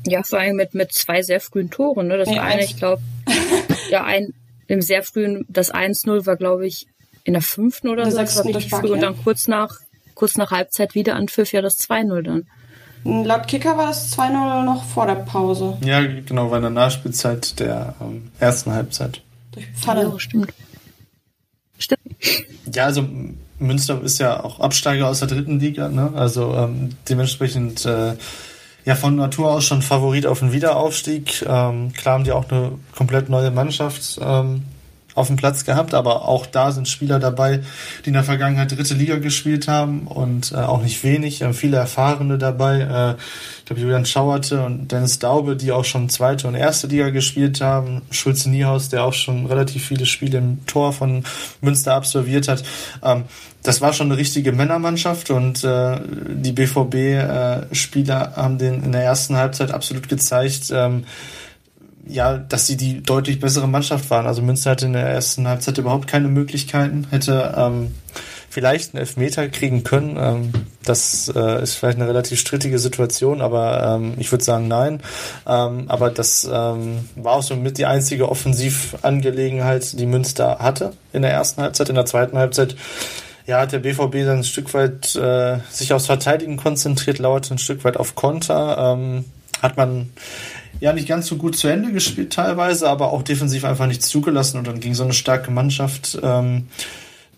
Ja, vor allem mit, mit zwei sehr frühen Toren. Ne? Das ja, eine, ich glaube, ja, ein, im sehr frühen, das 1-0 war, glaube ich, in der fünften oder so. Das war richtig früh. Und dann kurz nach, kurz nach Halbzeit wieder an Pfiff ja das 2-0 dann. Laut Kicker war das 2-0 noch vor der Pause. Ja, genau, war in der Nachspielzeit der ähm, ersten Halbzeit. Durch Pfanne. Ja, stimmt. Stimmt. Ja, also Münster ist ja auch Absteiger aus der dritten Liga, ne? Also ähm, dementsprechend äh, ja von Natur aus schon Favorit auf den Wiederaufstieg. Ähm, klar haben die auch eine komplett neue Mannschaft ähm, auf dem Platz gehabt, aber auch da sind Spieler dabei, die in der Vergangenheit dritte Liga gespielt haben und äh, auch nicht wenig, äh, viele Erfahrene dabei. Äh, ich glaube, Julian Schauerte und Dennis Daube, die auch schon zweite und erste Liga gespielt haben. Schulze Niehaus, der auch schon relativ viele Spiele im Tor von Münster absolviert hat. Ähm, das war schon eine richtige Männermannschaft und äh, die BVB-Spieler äh, haben den in der ersten Halbzeit absolut gezeigt, ähm, ja, dass sie die deutlich bessere Mannschaft waren. Also Münster hatte in der ersten Halbzeit überhaupt keine Möglichkeiten, hätte ähm, vielleicht einen Elfmeter kriegen können. Ähm, das äh, ist vielleicht eine relativ strittige Situation, aber ähm, ich würde sagen nein. Ähm, aber das ähm, war auch so mit die einzige Offensivangelegenheit, die Münster hatte in der ersten Halbzeit. In der zweiten Halbzeit ja, hat der BVB dann ein Stück weit äh, sich aufs Verteidigen konzentriert, lauerte ein Stück weit auf Konter. Ähm, hat man ja nicht ganz so gut zu Ende gespielt teilweise, aber auch defensiv einfach nichts zugelassen und dann ging so eine starke Mannschaft ähm,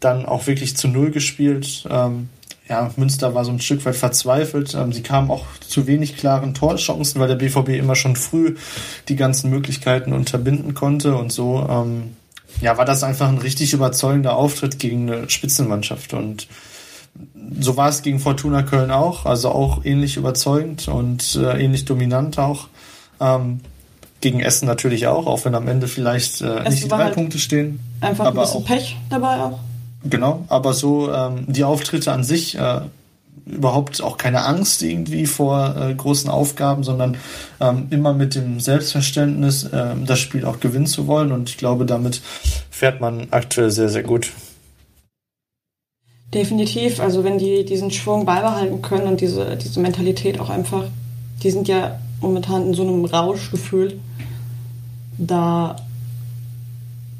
dann auch wirklich zu Null gespielt. Ähm, ja, Münster war so ein Stück weit verzweifelt. Ähm, sie kamen auch zu wenig klaren Torchancen, weil der BVB immer schon früh die ganzen Möglichkeiten unterbinden konnte und so ähm, ja, war das einfach ein richtig überzeugender Auftritt gegen eine Spitzenmannschaft und so war es gegen Fortuna Köln auch, also auch ähnlich überzeugend und äh, ähnlich dominant auch. Ähm, gegen Essen natürlich auch, auch wenn am Ende vielleicht äh, nicht die drei halt Punkte stehen. Einfach aber ein bisschen auch, Pech dabei auch. Genau, aber so ähm, die Auftritte an sich, äh, überhaupt auch keine Angst irgendwie vor äh, großen Aufgaben, sondern ähm, immer mit dem Selbstverständnis, äh, das Spiel auch gewinnen zu wollen. Und ich glaube, damit fährt man aktuell sehr, sehr gut. Definitiv. Also wenn die diesen Schwung beibehalten können und diese, diese Mentalität auch einfach, die sind ja momentan in so einem Rausch gefühlt. Da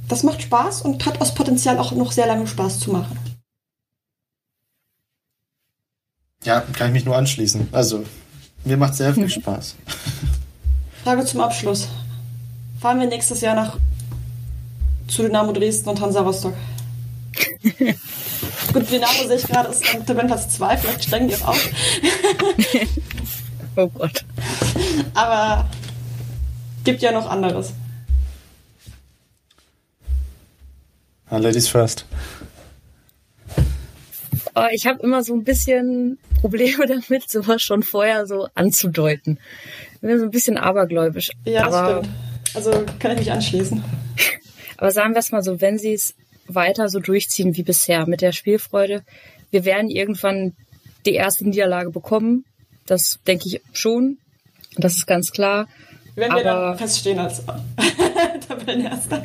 das macht Spaß und hat aus Potenzial auch noch sehr lange Spaß zu machen. Ja, kann ich mich nur anschließen. Also, mir macht sehr viel Spaß. Frage zum Abschluss. Fahren wir nächstes Jahr nach zu Dynamo Dresden und Hansa Rostock? Gut, Dynamo sehe ich gerade, ist am Tabellenplatz 2, vielleicht steigen die auch auf. oh Gott. Aber gibt ja noch anderes. Uh, ladies first. Ich habe immer so ein bisschen Probleme damit, sowas schon vorher so anzudeuten. Ich bin so ein bisschen abergläubisch. Ja, das aber, stimmt. Also kann ich mich anschließen. Aber sagen wir es mal so, wenn sie es weiter so durchziehen wie bisher mit der Spielfreude, wir werden irgendwann die erste Niederlage bekommen. Das denke ich schon. Das ist ganz klar. Wenn wir aber, dann feststehen als Tabellenerster.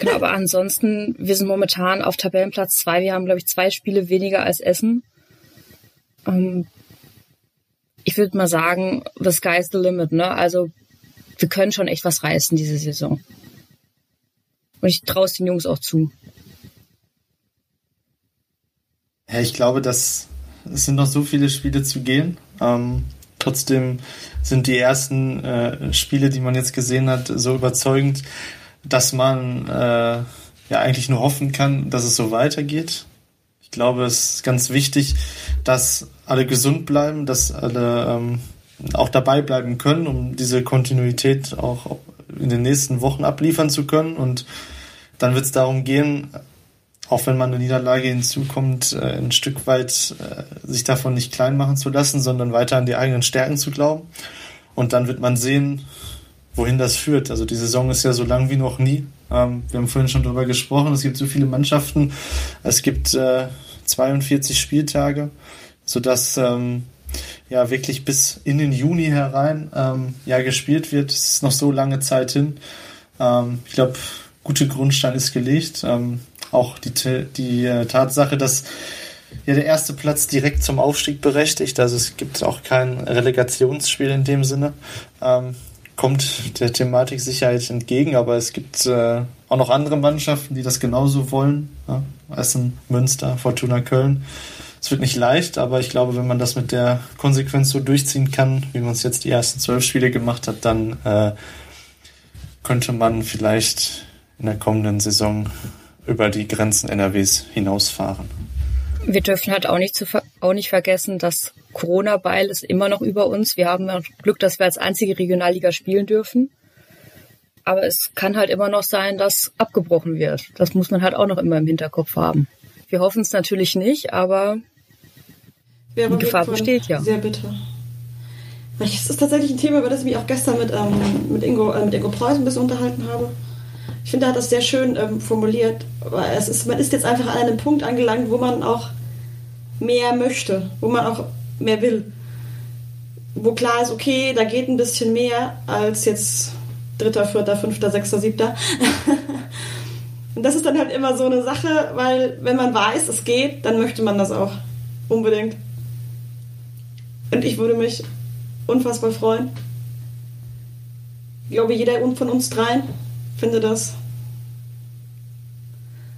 genau, aber ansonsten, wir sind momentan auf Tabellenplatz zwei. Wir haben, glaube ich, zwei Spiele weniger als Essen. Ähm, ich würde mal sagen, the sky's the limit, ne? Also, wir können schon echt was reißen diese Saison. Und ich traue es den Jungs auch zu. Ja, ich glaube, dass es sind noch so viele Spiele zu gehen. Ähm, trotzdem sind die ersten äh, Spiele, die man jetzt gesehen hat, so überzeugend, dass man äh, ja eigentlich nur hoffen kann, dass es so weitergeht. Ich glaube, es ist ganz wichtig, dass alle gesund bleiben, dass alle ähm, auch dabei bleiben können, um diese Kontinuität auch in den nächsten Wochen abliefern zu können. Und dann wird es darum gehen, auch wenn man eine Niederlage hinzukommt, äh, ein Stück weit äh, sich davon nicht klein machen zu lassen, sondern weiter an die eigenen Stärken zu glauben. Und dann wird man sehen, wohin das führt. Also die Saison ist ja so lang wie noch nie. Ähm, wir haben vorhin schon darüber gesprochen, es gibt so viele Mannschaften, es gibt äh, 42 Spieltage, sodass ähm, ja wirklich bis in den Juni herein ähm, ja gespielt wird. Es ist noch so lange Zeit hin. Ähm, ich glaube, gute Grundstein ist gelegt. Auch die, die äh, Tatsache, dass ja der erste Platz direkt zum Aufstieg berechtigt, also es gibt auch kein Relegationsspiel in dem Sinne, ähm, kommt der Thematik Sicherheit entgegen, aber es gibt äh, auch noch andere Mannschaften, die das genauso wollen. Ja? Essen, Münster, Fortuna Köln. Es wird nicht leicht, aber ich glaube, wenn man das mit der Konsequenz so durchziehen kann, wie man es jetzt die ersten zwölf Spiele gemacht hat, dann äh, könnte man vielleicht in der kommenden Saison über die Grenzen NRWs hinausfahren. Wir dürfen halt auch nicht, zu, auch nicht vergessen, dass Corona-Beil ist immer noch über uns. Wir haben Glück, dass wir als einzige Regionalliga spielen dürfen. Aber es kann halt immer noch sein, dass abgebrochen wird. Das muss man halt auch noch immer im Hinterkopf haben. Wir hoffen es natürlich nicht, aber Wäre die Gefahr besteht ja. Sehr bitter. Es ist tatsächlich ein Thema, über das ich mich auch gestern mit, ähm, mit, Ingo, äh, mit Ingo Preuß ein bisschen unterhalten habe. Ich finde, er hat das sehr schön ähm, formuliert. Aber es ist, man ist jetzt einfach an einem Punkt angelangt, wo man auch mehr möchte, wo man auch mehr will. Wo klar ist, okay, da geht ein bisschen mehr als jetzt dritter, vierter, fünfter, sechster, siebter. Und das ist dann halt immer so eine Sache, weil wenn man weiß, es geht, dann möchte man das auch unbedingt. Und ich würde mich unfassbar freuen. Ich glaube, jeder von uns dreien findet das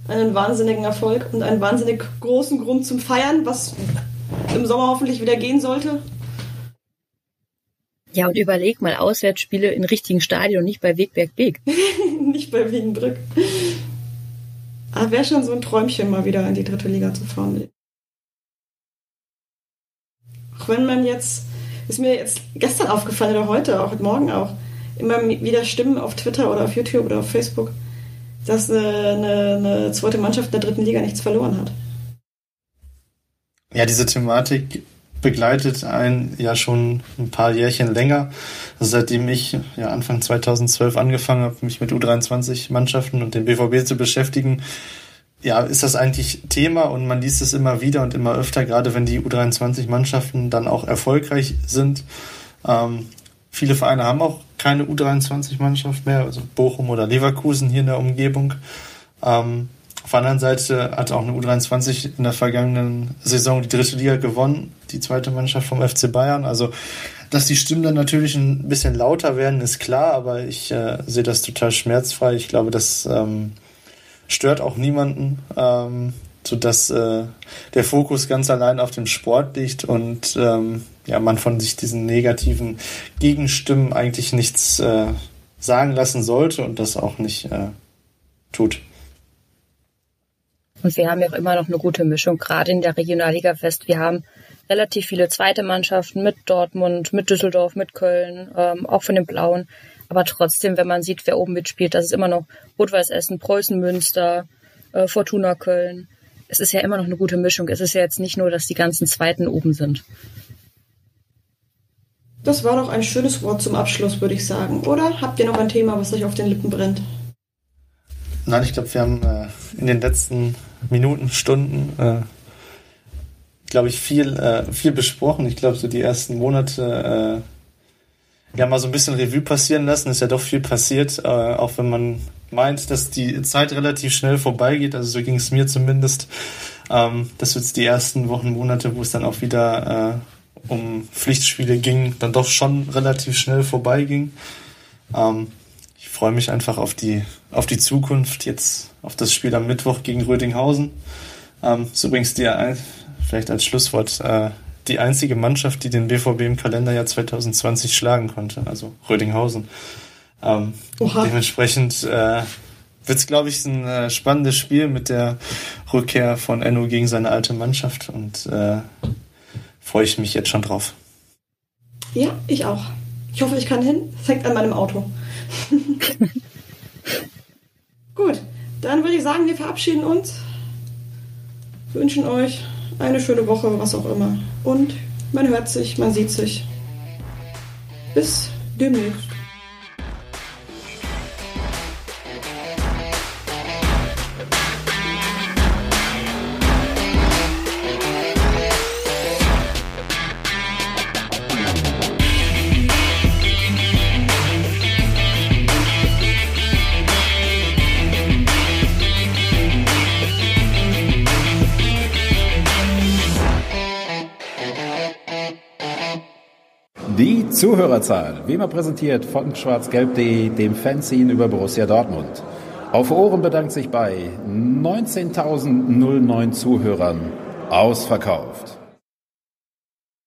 einen wahnsinnigen Erfolg und einen wahnsinnig großen Grund zum Feiern, was im Sommer hoffentlich wieder gehen sollte. Ja, und überleg mal Auswärtsspiele in richtigen Stadien und nicht bei Wegberg Beek. nicht bei Wiedenbrück. Aber wäre schon so ein Träumchen, mal wieder in die dritte Liga zu fahren. Auch wenn man jetzt, ist mir jetzt gestern aufgefallen oder heute, auch heute Morgen auch, immer wieder Stimmen auf Twitter oder auf YouTube oder auf Facebook, dass eine, eine, eine zweite Mannschaft in der dritten Liga nichts verloren hat. Ja, diese Thematik begleitet einen ja schon ein paar Jährchen länger. Also seitdem ich ja Anfang 2012 angefangen habe, mich mit U23-Mannschaften und dem BVB zu beschäftigen, ja, ist das eigentlich Thema und man liest es immer wieder und immer öfter, gerade wenn die U23-Mannschaften dann auch erfolgreich sind. Ähm, viele Vereine haben auch keine U23-Mannschaft mehr, also Bochum oder Leverkusen hier in der Umgebung. Ähm, auf der anderen Seite hat auch eine U23 in der vergangenen Saison die dritte Liga gewonnen, die zweite Mannschaft vom FC Bayern. Also, dass die Stimmen dann natürlich ein bisschen lauter werden, ist klar, aber ich äh, sehe das total schmerzfrei. Ich glaube, das ähm, stört auch niemanden, ähm, sodass äh, der Fokus ganz allein auf dem Sport liegt und ähm, ja, man von sich diesen negativen Gegenstimmen eigentlich nichts äh, sagen lassen sollte und das auch nicht äh, tut. Und wir haben ja auch immer noch eine gute Mischung, gerade in der Regionalliga West. Wir haben relativ viele zweite Mannschaften mit Dortmund, mit Düsseldorf, mit Köln, ähm, auch von den Blauen. Aber trotzdem, wenn man sieht, wer oben mitspielt, das ist immer noch Rot-Weiß Essen, Preußen Münster, äh, Fortuna Köln. Es ist ja immer noch eine gute Mischung. Es ist ja jetzt nicht nur, dass die ganzen Zweiten oben sind. Das war doch ein schönes Wort zum Abschluss, würde ich sagen. Oder habt ihr noch ein Thema, was euch auf den Lippen brennt? Nein, ich glaube, wir haben äh, in den letzten Minuten, Stunden, äh, glaube ich, viel, äh, viel besprochen. Ich glaube, so die ersten Monate äh, ja mal so ein bisschen Revue passieren lassen. Ist ja doch viel passiert, äh, auch wenn man meint, dass die Zeit relativ schnell vorbeigeht. Also so ging es mir zumindest. Ähm, dass jetzt die ersten Wochen, Monate, wo es dann auch wieder äh, um Pflichtspiele ging, dann doch schon relativ schnell vorbeiging. Ähm, ich freue mich einfach auf die, auf die Zukunft, jetzt auf das Spiel am Mittwoch gegen Rödinghausen. Ähm, ist übrigens die, vielleicht als Schlusswort, äh, die einzige Mannschaft, die den BVB im Kalenderjahr 2020 schlagen konnte, also Rödinghausen. Ähm, dementsprechend äh, wird es, glaube ich, ein äh, spannendes Spiel mit der Rückkehr von Enno gegen seine alte Mannschaft und äh, freue ich mich jetzt schon drauf. Ja, ich auch. Ich hoffe, ich kann hin. Das hängt an meinem Auto. Gut, dann würde ich sagen, wir verabschieden uns. Wünschen euch eine schöne Woche, was auch immer. Und man hört sich, man sieht sich. Bis demnächst. Zuhörerzahl, wie immer präsentiert von schwarzgelb.de, dem Fanzine über Borussia Dortmund. Auf Ohren bedankt sich bei 19.009 Zuhörern ausverkauft.